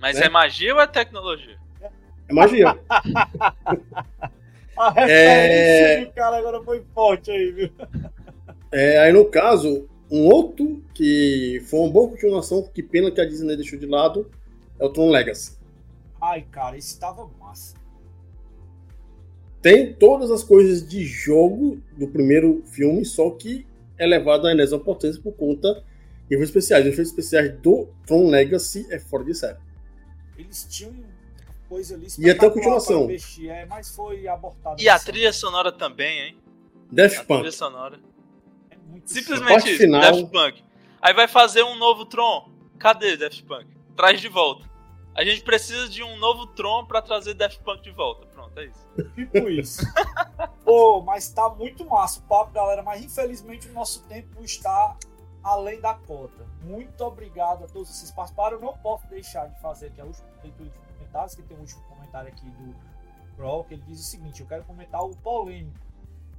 B: Mas
D: Né?
B: é magia ou é tecnologia?
D: É magia.
A: A referência
D: É-
A: do cara agora foi forte aí, viu?
D: É, aí, no caso, um outro que foi uma boa continuação, que pena que a Disney deixou de lado, é o Tron Legacy.
A: Ai, cara, esse tava massa.
D: tem todas as coisas de jogo do primeiro filme, só que é levado à enésima potência por conta de efeitos especiais. Os efeitos especiais do Tron Legacy é fora de série.
A: Eles tinham coisa ali
D: E até a continuação.
A: pra investir, é, mas foi abortado.
B: E a trilha sonora também, hein?
D: Daft
B: A
D: Punk.
B: trilha sonora.
A: É
B: Simplesmente isso,
D: final-
B: Daft Punk. Aí vai fazer um novo Tron. Cadê Daft Punk? Traz de volta. A gente precisa de um novo Tron pra trazer Daft Punk de volta. Pronto, é isso.
A: Tipo isso. Pô, mas tá muito massa o papo, galera. Mas infelizmente o nosso tempo está além da cota. Muito obrigado a todos vocês que participaram. Eu não posso deixar de fazer aqui a última leitura de comentários, que tem um último comentário aqui do Pro, que ele diz o seguinte: eu quero comentar o polêmico.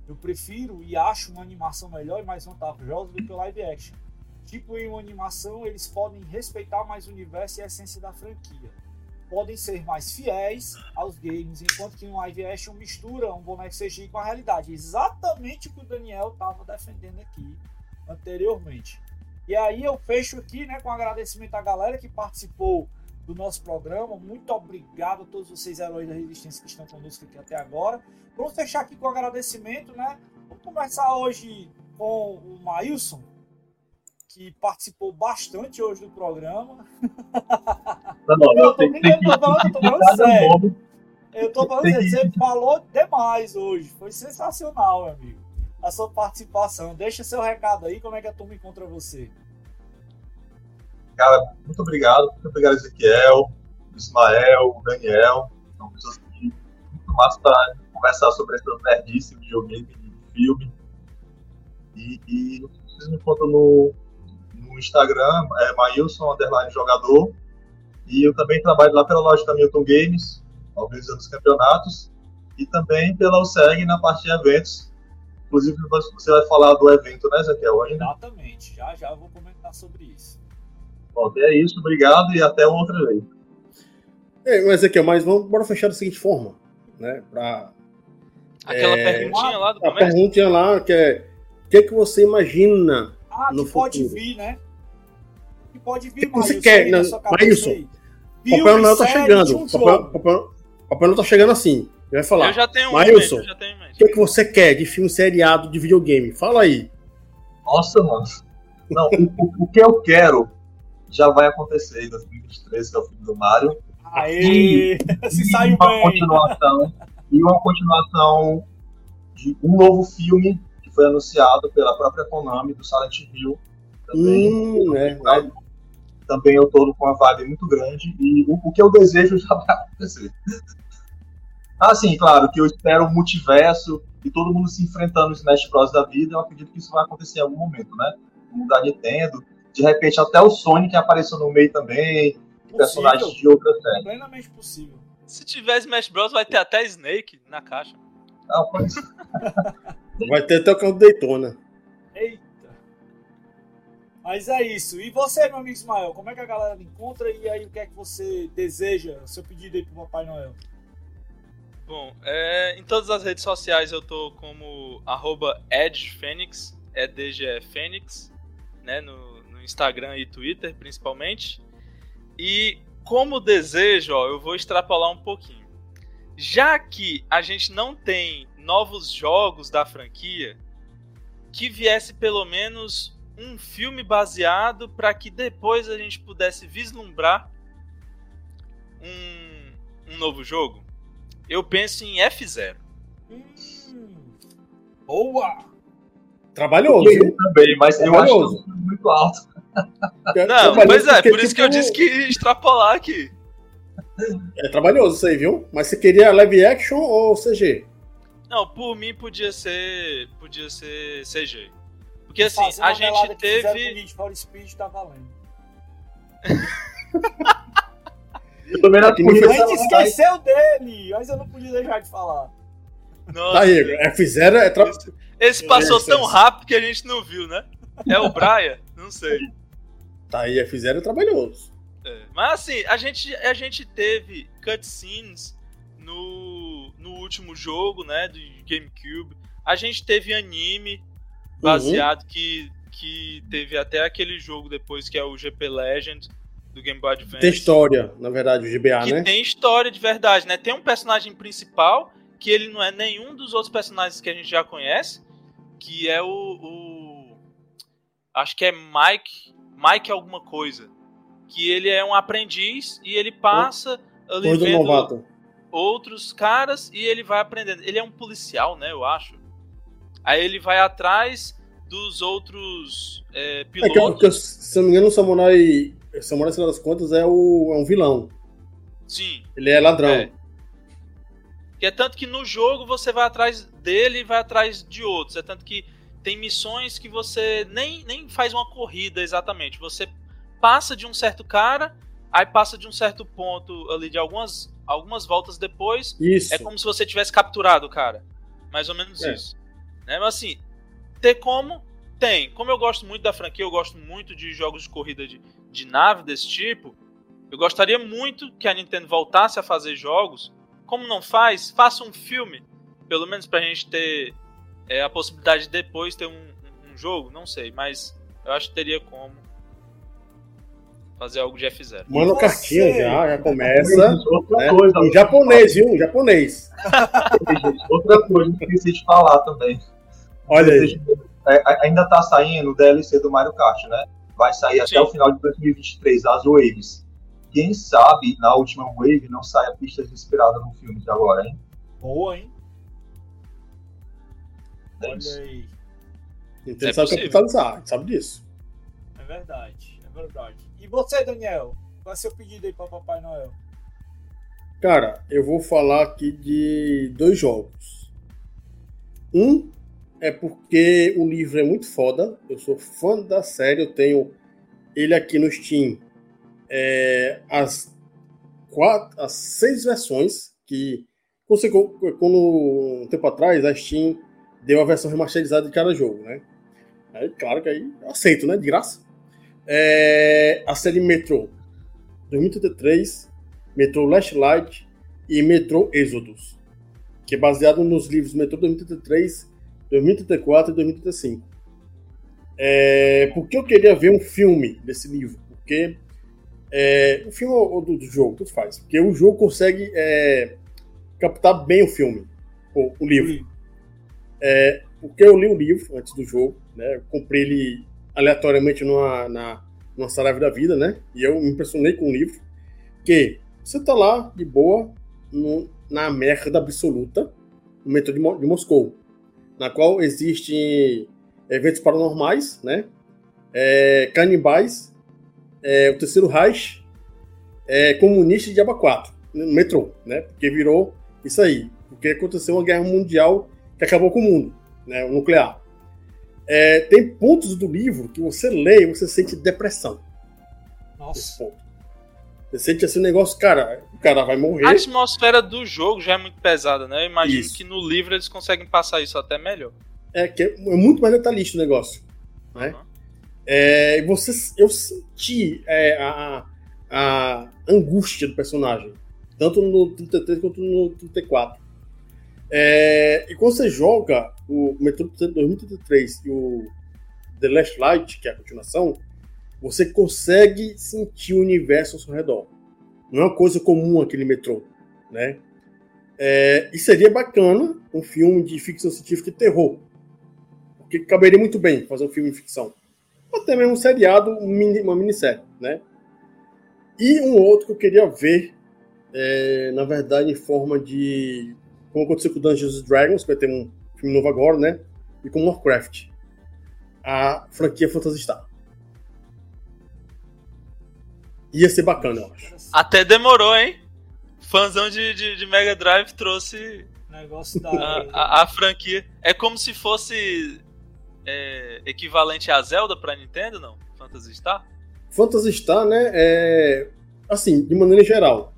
A: Eu prefiro e acho uma animação melhor e mais vantajosa do que o live action. Tipo, em uma animação, eles podem respeitar mais o universo e a essência da franquia. Podem ser mais fiéis aos games, enquanto que um live action mistura um boneco CGI com a realidade. Exatamente o que o Daniel estava defendendo aqui anteriormente. E aí eu fecho aqui né, com agradecimento à galera que participou do nosso programa. Muito obrigado a todos vocês, heróis da resistência, que estão conosco aqui até agora. Vamos fechar aqui com agradecimento, né? Vamos começar hoje com o Maílson, que participou bastante hoje do programa.
C: Não, não,
A: Eu tô
C: tem- tem
A: brincando,
C: que-
A: tô falando,
C: tem
A: tô falando sério.
C: novo.
A: Eu tô falando
C: que-
A: você falou demais hoje. Foi sensacional, meu amigo. A sua participação. Deixa seu recado aí, como é que a turma encontra você?
C: Cara, muito obrigado. Muito obrigado, Ezequiel, Ismael, Daniel. São pessoas que muito massa para conversar sobre essa nerdice, videogame, de filme. E, e vocês me encontram no, no Instagram, é Maílson, underline jogador. E eu também trabalho lá pela loja da Milton Games, organizando os campeonatos. E também pela USEG na parte de eventos. Inclusive, você vai falar do evento, né, Ezequiel, ainda?
A: Exatamente. Já já eu vou comentar sobre isso.
C: Pronto, é isso. Obrigado e até outra vez.
D: É, mas aqui, mas vamos bora fechar da seguinte forma, né? Pra,
B: Aquela
D: É,
B: perguntinha lá do
D: a perguntinha lá que é o que, que você imagina?
A: Ah,
D: No
A: que pode
D: futuro.
A: vir, né? Que pode vir,
D: que você
A: Maílson,
D: quer?
A: cabeça
D: Maílson. Papai
A: Filme,
D: Noel tá chegando.
A: um
D: Papai,
A: jogo.
D: Papai, Papai Noel tá chegando assim. Ele vai falar.
B: Eu já tenho um já tenho
D: O que, que você quer de filme seriado de videogame? Fala aí.
C: Nossa, mano. Não, o, o- que eu quero já vai acontecer em 2023, que é o filme do Mario.
A: Aê! Se
C: E
A: saiu
C: uma
A: bem.
C: continuação E uma continuação de um novo filme que foi anunciado pela própria Konami, do Silent Hill. Também,
D: Hum, é,
C: Tá? também eu tô com uma vibe muito grande. E o, o que eu desejo já vai acontecer. Ah, sim, claro, que eu espero um multiverso e todo mundo se enfrentando nos Smash Bros. da vida. Eu acredito que isso vai acontecer em algum momento, né? No da Nintendo. De repente, até o Sonic apareceu no meio também. e Personagens de outras séries.
A: Plenamente possível.
B: Se tiver Smash Bros, vai ter até Snake na caixa.
C: Não, pode
D: Vai ter até o do Daytona.
A: Eita. Mas é isso. E você, meu amigo Ismael, como é que a galera encontra e aí o que é que você deseja? Seu pedido aí pro Papai Noel.
B: Bom, é, em todas as redes sociais eu tô como arroba edgephoenix, EDGFênix, né, no, no Instagram e Twitter principalmente. E como desejo, ó, eu vou extrapolar um pouquinho. Já que a gente não tem novos jogos da franquia, que viesse pelo menos um filme baseado para que depois a gente pudesse vislumbrar um, um novo jogo. Eu penso em F0.
A: Hum, boa!
D: Trabalhoso,
C: Eu
D: viu?
C: também, mas eu acho que
D: Trabalhoso.
C: é muito alto.
B: Não,
D: Trabalhoso
B: pois é, por isso que eu disse que ia extrapolar aqui.
D: É trabalhoso isso aí, viu? Mas você queria live action ou CG?
B: Não, por mim podia ser. Podia ser CG. Porque assim,
A: Fazer
B: a gente teve.
A: Need for Speed tá valendo.
C: Eu também não
A: A gente esqueceu dele, mas eu não podia deixar de falar.
B: Nossa,
D: Tá aí, F0 é tra...
B: esse, esse passou
D: Esse-
B: tão rápido que a gente não viu, né? É o Brian? Não sei.
D: Tá aí, F0 é trabalhoso.
B: É, Mas assim, a gente, a gente teve cutscenes no, no último jogo, né? Do GameCube. A gente teve anime baseado que, que teve até aquele jogo depois que é o GP Legend do Game Boy Advance.
D: Tem história, na verdade, o GBA,
B: que
D: né?
B: tem história de verdade, né? Tem um personagem principal que ele não é nenhum dos outros personagens que a gente já conhece, que é o, o- acho que é Mike, Mike alguma coisa, que ele é um aprendiz e ele passa ali
D: Coisa do
B: vendo
D: novato.
B: outros caras e ele vai aprendendo. Ele é um policial, né? Eu acho. Aí ele vai atrás dos outros é,
D: É que,
B: pilotos.
D: porque, se eu não me engano, o Samurai. Samurai, sei lá das contas, é, o, é um vilão.
B: Sim.
D: Ele é ladrão.
B: É. Que é tanto que no jogo você vai atrás dele e vai atrás de outros. É tanto que tem missões que você nem, nem faz uma corrida exatamente. Você passa de um certo cara, aí passa de um certo ponto ali de algumas, algumas voltas depois.
D: Isso.
B: É como se você tivesse capturado o cara. Mais ou menos
D: É.
B: isso. Né? Mas assim, ter como? Tem. Como eu gosto muito da franquia, eu gosto muito de jogos de corrida de, de nave desse tipo. Eu gostaria muito que a Nintendo voltasse a fazer jogos. Como não faz, faça um filme. Pelo menos pra gente ter é, a possibilidade de depois ter um, um- um jogo. Não sei, mas eu acho que teria como fazer algo de F0.
D: Manda
A: Você-
D: cartinha já, já começa.
C: Outra
D: né?
C: coisa,
D: Em japonês, viu? Em japonês.
C: outra coisa que eu esqueci de falar também.
D: Olha aí.
C: É, a- ainda tá saindo o DLC do Mario Kart, né? Vai sair até
B: Sim.
C: o final de 2023, as waves. Quem sabe na última wave não saia pistas inspiradas no filme de agora, hein?
A: Boa, hein?
C: É
A: Olha
C: isso.
A: aí.
B: É
D: sabe
B: possível.
D: capitalizar, a gente sabe disso.
A: É verdade, é verdade. E você, Daniel? Qual é seu pedido aí pra Papai Noel?
D: Cara, eu vou falar aqui de dois jogos. Um é porque o livro é muito foda. Eu sou fã da série. Eu tenho ele aqui no Steam. É, as, quatro, as seis versões que você- quando um tempo atrás a Steam deu a versão remasterizada de cada jogo, né? Aí, claro que aí eu aceito, né? De graça. É, a série Metro 2033, Metro Last Light e Metro Exodus, que é baseado nos livros Metro 2033, 2034 e 2035. É, por que eu queria ver um filme desse livro? Porque é, o filme ou do, do jogo, tudo faz. Porque o jogo consegue é, captar bem o filme, o, o livro. Porque eu li o livro antes do jogo, né? Eu comprei ele aleatoriamente numa, na, numa Saraiva da Vida, né? E eu me impressionei com o livro. Que você tá lá, de boa, no- na merda absoluta, no metrô de, Mo- de Moscou, na qual existem eventos paranormais, né? É, canibais, é, o terceiro Reich, é, comunista de Diaba 4, no metrô, né? Porque virou isso aí. Porque aconteceu uma guerra mundial que acabou com o mundo, né? O nuclear. É, tem pontos do livro que você lê e você sente depressão.
A: Nossa.
D: Você sente assim um negócio, cara, cara vai morrer.
B: A atmosfera do jogo já é muito pesada, né? Eu imagino
D: Isso.
B: que no livro eles conseguem passar isso até melhor.
D: É, que é, é muito mais detalhista o negócio. Né?
B: Uhum.
D: É, você, eu senti é, a, a angústia do personagem, tanto no 33 quanto no 34. É, e quando você joga o Metro 2033 e o The Last Light, que é a continuação, você consegue sentir o universo ao seu redor. Não é uma coisa comum aquele metrô, né? É, e seria bacana um filme de ficção científica e terror, porque caberia muito bem fazer um filme de ficção ou até mesmo um seriado, um uma minissérie, né? E um outro que eu queria ver, é, na verdade, em forma de. Como aconteceu com Dungeons Dragons, que vai ter um filme novo agora, né? E com Warcraft. A franquia Phantasy Star. Ia ser bacana, eu acho.
B: Até demorou, hein? Fãzão de, de, de Mega Drive trouxe
A: negócio da.
B: a, a- a franquia. É como se fosse é, equivalente a Zelda pra Nintendo, não? Phantasy Star?
D: Phantasy Star, né? É, assim, de maneira geral,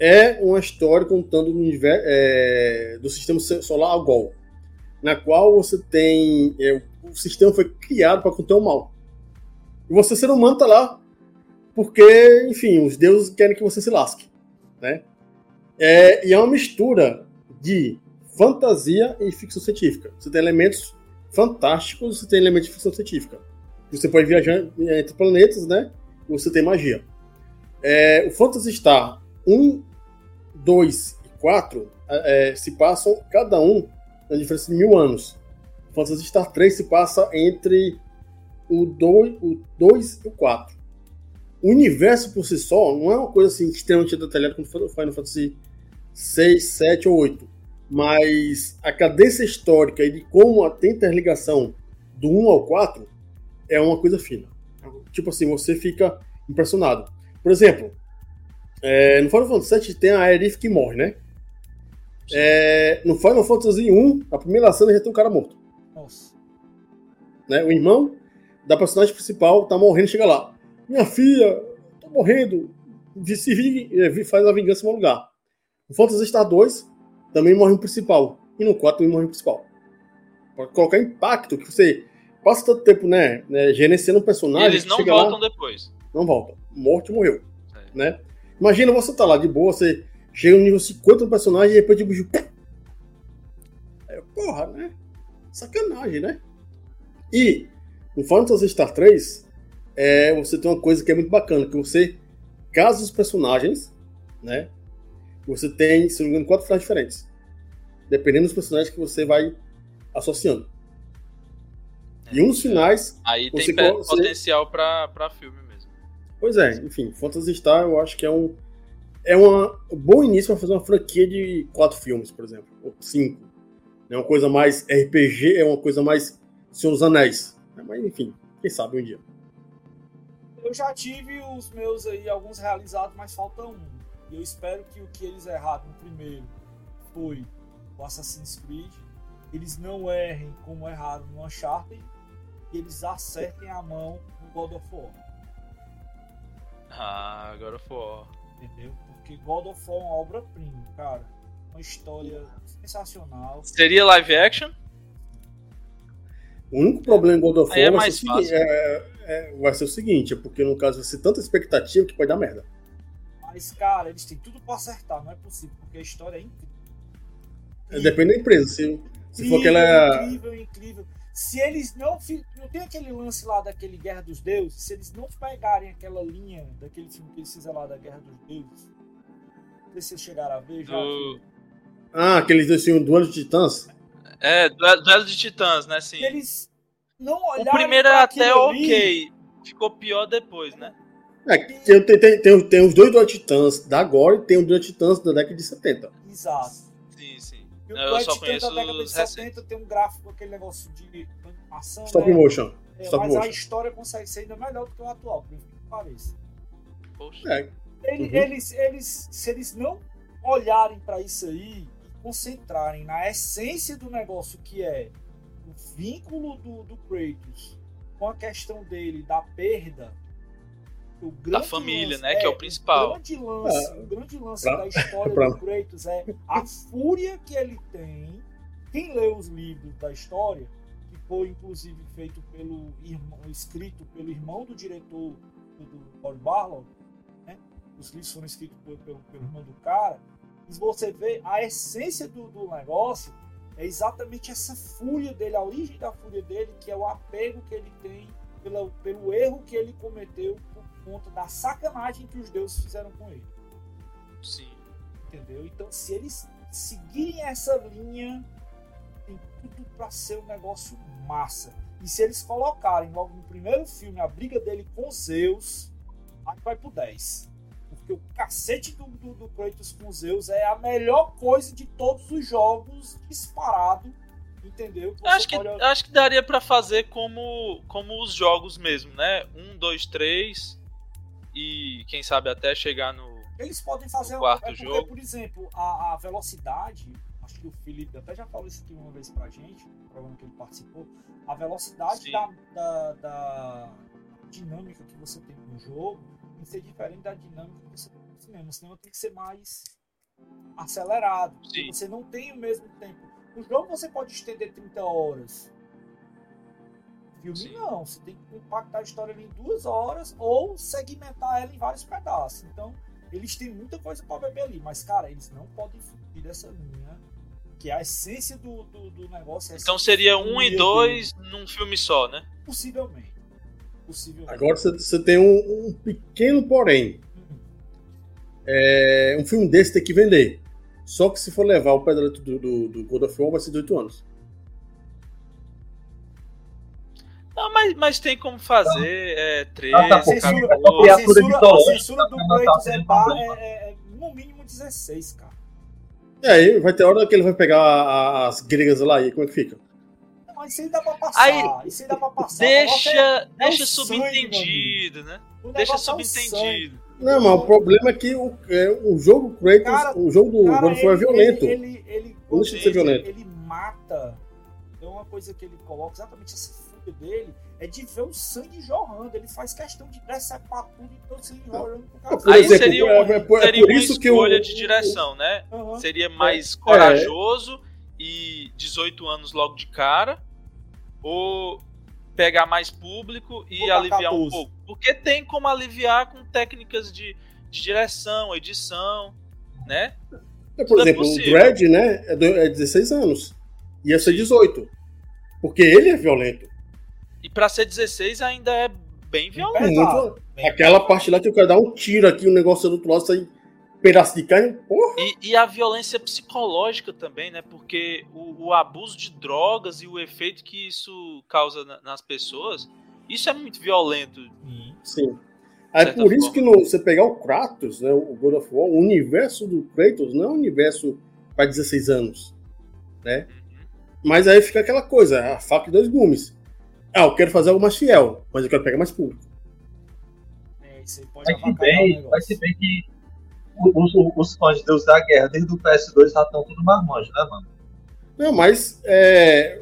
D: é uma história contando do, univer- é, do sistema solar Algol, na qual você tem. é, o sistema foi criado para conter o mal. E você, ser humano, tá lá porque, enfim, os deuses querem que você se lasque. Né? É, e é uma mistura de fantasia e ficção científica. Você tem elementos fantásticos, você tem elementos de ficção científica. Você pode viajar entre planetas, né? Você tem magia. É, o Phantasy Star 1, 2 e 4 é, se passam cada um na diferença de mil anos. O Phantasy Star 3 se passa entre o 2, o 2 e o 4. O universo por si só não é uma coisa assim extremamente detalhada como foi Final Fantasy 6, 7 ou 8. Mas a cadência histórica e de como tem interligação do 1 ao 4 é uma coisa fina. Tipo assim, você fica impressionado. Por exemplo, É, no Final Fantasy VII tem a Aerith que morre, né? É, no Final Fantasy I, a primeira cena já tem um cara morto.
A: Nossa.
D: Né? O irmão da personagem principal tá morrendo, chega lá. Minha filha, tô morrendo. Se vi, faz a vingança em meu lugar. No Phantasy Star 2, também morre o principal. E no 4 também morre o principal. Pra colocar impacto, que você passa tanto tempo, né, né gerenciando um personagem.
B: E eles não voltam lá, depois.
D: Não voltam. Morte morreu. É. Né? Imagina você tá lá de boa, você chega no nível 50 do personagem e depois de bicho. É, porra, né? Sacanagem, né? E no Final Fantasy Star 3, é, você tem uma coisa que é muito bacana, que você casa os personagens, né? Você tem, se não me engano, quatro finais diferentes. Dependendo dos personagens que você vai associando. E um dos finais.
B: Aí tem potencial para pra filme mesmo.
D: Pois é, enfim, Phantasy Star eu acho que é um. É um bom início para fazer uma franquia de quatro filmes, por exemplo. Ou cinco. É uma coisa mais RPG, é uma coisa mais Senhor dos Anéis. Mas enfim, quem sabe um dia.
A: Eu já tive os meus aí, alguns realizados, mas falta um. E eu espero que o que eles erraram no primeiro foi o Assassin's Creed. Eles não errem como erraram no Uncharted. E eles acertem a mão no God of War.
B: Ah, God of War.
A: Entendeu? Porque God of War é uma obra-prima, cara. Uma história sensacional.
B: Seria live action?
D: O único problema em God of War é vai, ser seguinte, é, é, vai ser o seguinte, é porque no caso vai ser tanta expectativa que pode dar merda.
A: Mas, cara, eles têm tudo pra acertar, não é possível, porque a história é incrível.
D: É, depende da empresa. Se, se for aquela.
A: Incrível, incrível. Se eles não. Não tem aquele lance lá daquele Guerra dos Deuses, se eles não pegarem aquela linha daquele filme que eles fizeram lá da Guerra dos Deuses. Não sei se vocês chegaram a ver já. Do...
D: Ah, aqueles dois filmes Duelo de Titãs?
B: É, duelo de titãs, né? Sim.
A: Eles não olharam.
B: O primeiro era até ok. Ficou pior depois, né?
D: É, tem, tem, tem, tem, os dois de Titãs da agora e tem o de Titãs da década de 70.
A: Exato.
B: Sim, sim.
A: E o Duelo de Titãs da década de 70 tem um gráfico, aquele negócio de animação.
D: Stop né? motion.
A: É,
D: Stop
A: mas
D: motion.
A: a história consegue ser ainda melhor do que o atual, por que pareça.
B: Poxa.
D: É.
A: Ele,
D: Uhum.
A: eles, eles, se eles não olharem para isso aí concentrarem na essência do negócio que é o vínculo do, do Kratos com a questão dele da perda o
B: Da família, né, que é o principal.
A: o grande lance,
D: É.
A: o grande lance
D: Pra-
A: da história do Kratos é a fúria que ele tem quem lê os livros da história que foi inclusive feito pelo irmão, escrito pelo irmão do diretor do, do Paul Barlow né? os livros foram escritos pelo, pelo, pelo irmão do cara e você vê a essência do, do negócio é exatamente essa fúria dele, a origem da fúria dele, que é o apego que ele tem pela, pelo erro que ele cometeu por conta da sacanagem que os deuses fizeram com ele.
B: Sim.
A: Entendeu? Então, se eles seguirem essa linha, tem tudo pra ser um negócio massa. E se eles colocarem logo no primeiro filme a briga dele com Zeus, aí vai pro 10. Porque o cacete do, do, do Kratos com Zeus é a melhor coisa de todos os jogos disparado. Entendeu? Você
B: Acho que,
A: pode-
B: acho que daria pra fazer como, como os jogos mesmo, né? Um, dois, três. E quem sabe até chegar no.
A: Eles podem fazer
B: quarto
A: é porque,
B: jogo.
A: por exemplo, a, a velocidade, acho que o Felipe até já falou isso aqui uma vez pra gente, no programa que ele participou, a velocidade da, da, da dinâmica que você tem no jogo tem que ser diferente da dinâmica que você tem cinema. O cinema tem que ser mais acelerado.
B: Sim.
A: Você não tem o mesmo tempo. No jogo você pode estender 30 horas. Filme
B: Sim.
A: não, você tem que compactar a história ali em duas horas ou segmentar ela em vários pedaços. Então, eles têm muita coisa para beber ali, mas, cara, eles não podem fugir dessa linha, que é a essência do, do, do negócio. é
B: Então seria um e dois num filme só, né?
A: Possivelmente. Possivelmente.
D: Agora você, você tem um, um pequeno porém. É, um filme desse tem que vender. Só que se for levar o pedal do, do, do God of War, vai ser de 8 anos.
B: Não, mas, mas tem como fazer é, 13,
C: Ah, tá,
A: A censura,
B: 14.
A: a censura, a censura do
C: tá
A: Kratos é,
C: problema.
A: é, é- é no mínimo 16, cara.
D: E aí vai ter hora que ele vai pegar a- as gregas lá e como é que fica?
A: Mas isso aí dá pra passar.
B: Aí,
A: isso aí dá pra passar. É-
B: Deixa,
A: é
B: deixa
A: o sangue,
B: subentendido, né? Deixa
A: é
B: subentendido.
D: Não, mas o problema é que o, é, o jogo Kratos,
A: Cara,
D: o jogo do
A: Cara,
D: é
A: ele-
D: violento.
A: Ele, ele, ele,
D: Não deixa de ser
A: ele-
D: violento.
A: ele mata. É uma coisa que ele coloca, exatamente essa fúria dele, é de ver o sangue jorrando. Ele faz questão de decepar tudo e todo sangue jorrando pro cara.
B: Aí
D: exemplo,
B: seria,
D: é-
B: uma-
D: é por- é
B: seria
D: por
B: uma
D: isso que o-
B: escolha de direção, né? Seria mais
D: É.
B: corajoso e 18 anos logo de cara, ou pegar mais público e aliviar um
A: 14.
B: pouco. Porque tem como aliviar com técnicas de, de direção, edição, né?
D: É, por
B: Tudo é
D: exemplo, o
B: possível.
D: Dredd, né, é, do- é 16 anos. Ia ser 18. Porque ele é violento.
B: E pra ser 16 ainda é bem violento.
D: Muito-
A: Bem
D: Aquela parte lá que o cara dá um tiro aqui, o negócio do outro lado sai pedaço de carne. Porra!
B: E, e a violência psicológica também, né? Porque o, o abuso de drogas e o efeito que isso causa na- nas pessoas, isso é muito violento.
A: Sim.
B: Certa
D: por isso
B: forma.
D: que no- você pegar o Kratos, né, o God of War, o universo do Kratos não é um universo para 16 anos. Né?
B: Uhum.
D: Mas aí fica aquela coisa, a faca de dois gumes. Ah, eu quero fazer algo mais fiel, mas eu quero pegar mais público.
A: É, isso aí pode
C: Vai se bem,
A: negócio.
C: vai se bem que os, fãs de Deus da Guerra, desde o PS2, já estão tudo marmanjo, né, mano?
D: Não, mas é,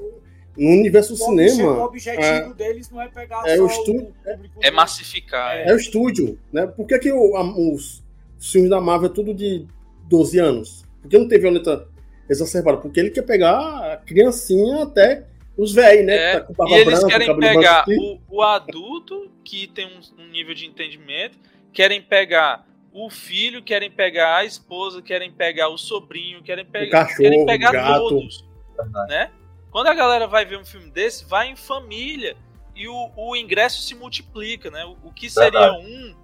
D: no universo
A: O obje- O
D: cinema
A: objetivo deles não é pegar
D: é
A: só
D: o
A: o
D: estu-
A: público.
B: É
A: do-
B: massificar.
A: É.
B: é.
D: é o estúdio, né? Por que, que o- a- os, filmes da Marvel é tudo de 12 anos? Por que não tem violenta exacerbada? Porque ele quer pegar a criancinha até os velhos, né?
B: É,
D: que tá com barba
B: E eles
D: branca,
B: querem
D: cabelo branco
B: pegar o, o adulto, que tem um, um nível de entendimento, querem pegar o filho, querem pegar a esposa, querem pegar o sobrinho, querem pegar,
D: cachorro,
B: querem pegar
D: o gato.
B: todos.
C: Verdade.
B: Né? Quando a galera vai ver um filme desse, vai em família e o, o ingresso se multiplica, né? O, o que seria um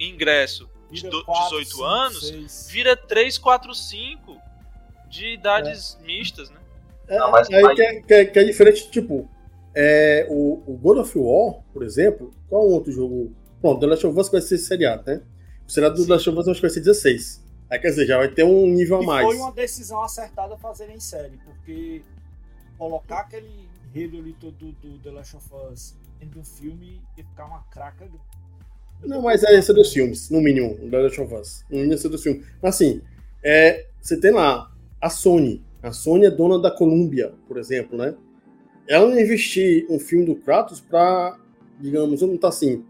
B: ingresso de
A: Vira
B: do-
A: quatro,
B: 18
A: cinco,
B: anos,
A: seis.
B: vira 3, 4, 5 de idades mistas, né?
D: É,
C: Não, mas-
D: aí
C: mas-
D: Que, é, que é- que é diferente, tipo, é, o, o God of War, por exemplo, qual é outro jogo? Bom, The Last of Us vai ser seriado, né? O seriado do
B: Sim.
D: The Last of Us eu acho que vai ser 16. Aí quer dizer, já vai ter um nível a
A: E
D: mais.
A: foi uma decisão acertada fazer em série, porque colocar aquele enredo ali todo do, do The Last of Us dentro do filme ia ficar uma craca.
D: Não, mas é esse dos filmes, no mínimo, o The Last of Us. No mínimo esse dos filmes. Mas assim, é, você tem lá a Sony. A Sony é dona da Columbia, por exemplo, né? Ela não investir um filme do Kratos pra, digamos, vamos botar assim,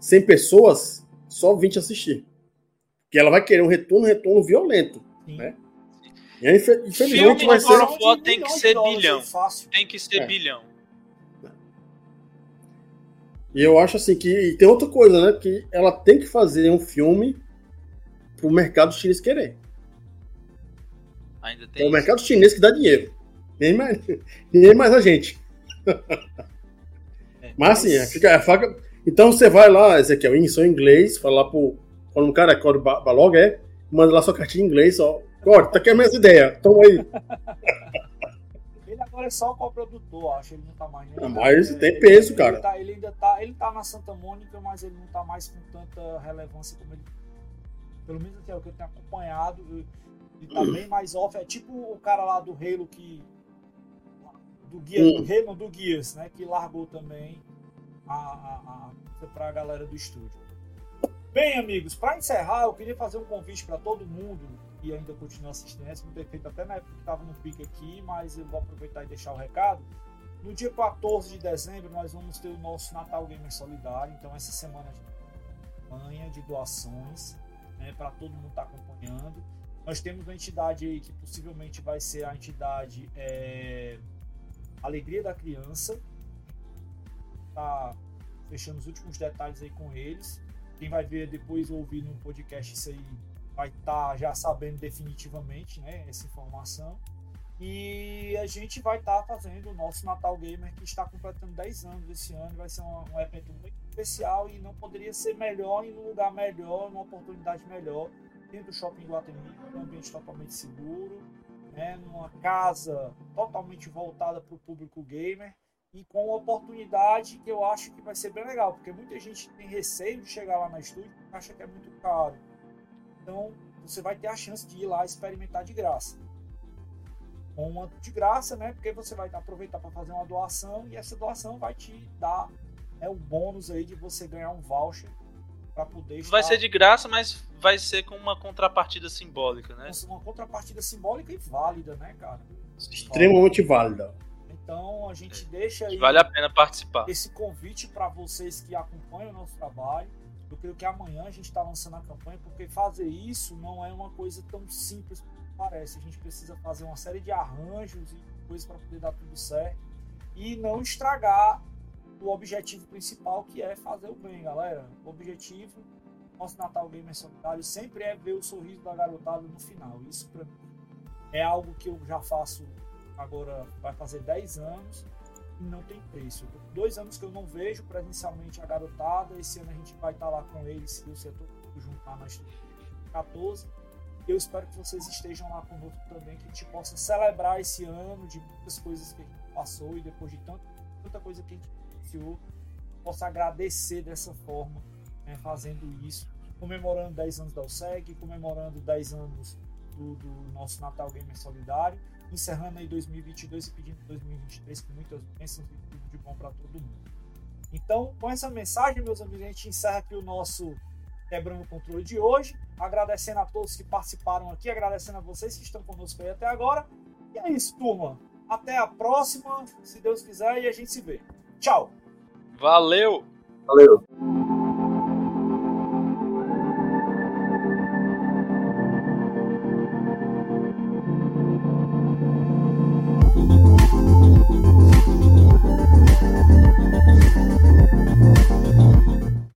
D: 100 pessoas, só 20 assistir. Porque ela vai querer um retorno, um retorno violento.
A: Sim.
D: né? E aí, infe- infelizmente
B: Filme
D: vai ser...
B: War tem que ser bilhão.
A: Fácil.
B: Tem que ser
D: É.
B: bilhão.
D: E eu acho assim que e tem outra coisa, né? Que ela tem que fazer um filme pro mercado chinês querer.
B: Ainda
D: É
B: tem.
D: o mercado chinês que dá dinheiro. Nem mais, nem mais a gente.
A: É,
D: Mas assim, é, fica a faca. Então você vai lá, Ezequiel, em seu inglês, fala lá pro. Quando um cara é Core Ba- Balog, é, manda lá sua cartinha em inglês, ó. Core, tá aqui as minhas ideias, toma aí.
A: Ele agora é só coprodutor, acho. Ele não tá mais.
D: Ah, mas tem peso,
A: ele,
D: cara.
A: Ele, tá, ele ainda tá, ele tá na Santa Mônica, mas ele não tá mais com tanta relevância como ele. Pelo menos até o que eu tenho acompanhado. Ele ele tá bem mais off. É tipo o cara lá do Halo que. Do Guia,
D: Hum.
A: do Halo, do Guias, né? Que largou também a, a, a, galera do estúdio. Bem, amigos, para encerrar, eu queria fazer um convite para todo mundo que ainda continua assistindo. Essa não ter feito até na época que estava no pique aqui, mas eu vou aproveitar e deixar o recado. No dia 14 de dezembro, nós vamos ter o nosso Natal Gamer Solidário. Então, essa semana uma campanha de doações né, para todo mundo estar acompanhando. Nós temos uma entidade aí que possivelmente vai ser a entidade é, Alegria da Criança. Tá fechando os últimos detalhes aí com eles. Quem vai ver depois ouvir no podcast isso aí vai estar já sabendo definitivamente né, essa informação. E a gente vai estar fazendo o nosso Natal Gamer que está completando 10 anos esse ano. Vai ser um, um evento muito especial e não poderia ser melhor em um lugar melhor, numa oportunidade melhor, dentro do Shopping Guatemi, num ambiente totalmente seguro, né, numa casa totalmente voltada para o público gamer e com uma oportunidade que eu acho que vai ser bem legal, porque muita gente tem receio de chegar lá na estúdio e acha que é muito caro. Então, você vai ter a chance de ir lá experimentar de graça. Com uma de graça, né? Porque você vai aproveitar para fazer uma doação e essa doação vai te dar é um bônus aí de você ganhar um voucher para poder
B: Vai ser de graça, mas vai ser com uma contrapartida simbólica, né?
A: Uma contrapartida simbólica e válida, né, cara?
D: Extremamente válida.
A: Então a gente é. deixa aí.
B: Vale a pena participar.
A: Esse convite para vocês que acompanham o nosso trabalho. Eu creio que amanhã a gente está lançando a campanha, porque fazer isso não é uma coisa tão simples como parece. A gente precisa fazer uma série de arranjos e coisas para poder dar tudo certo e não estragar o objetivo principal que é fazer o bem, galera. O objetivo nosso Natal Gamer Solidário sempre é ver o sorriso da garotada no final. Isso para mim é algo que eu já faço agora, vai fazer 10 anos e não tem preço. Dois anos que eu não vejo presencialmente a garotada. Esse ano a gente vai estar lá com eles, se o setor juntar na 14. Eu espero que vocês estejam lá conosco também, que a gente possa celebrar esse ano de muitas coisas que a gente passou e depois de tanta, tanta coisa que a gente iniciou, possa agradecer dessa forma, né, fazendo isso, comemorando 10 anos da USEG, comemorando 10 anos do, do, nosso Natal Gamer Solidário, encerrando aí 2022 e pedindo 2023 com muitas bênçãos e tudo de bom para todo mundo. Então, com essa mensagem, meus amigos, a gente encerra aqui o nosso Quebrando o Controle de hoje. Agradecendo a todos que participaram aqui, agradecendo a vocês que estão conosco aí até agora. E é isso, turma. Até a próxima, se Deus quiser, e a gente se vê. Tchau.
B: Valeu.
C: Valeu.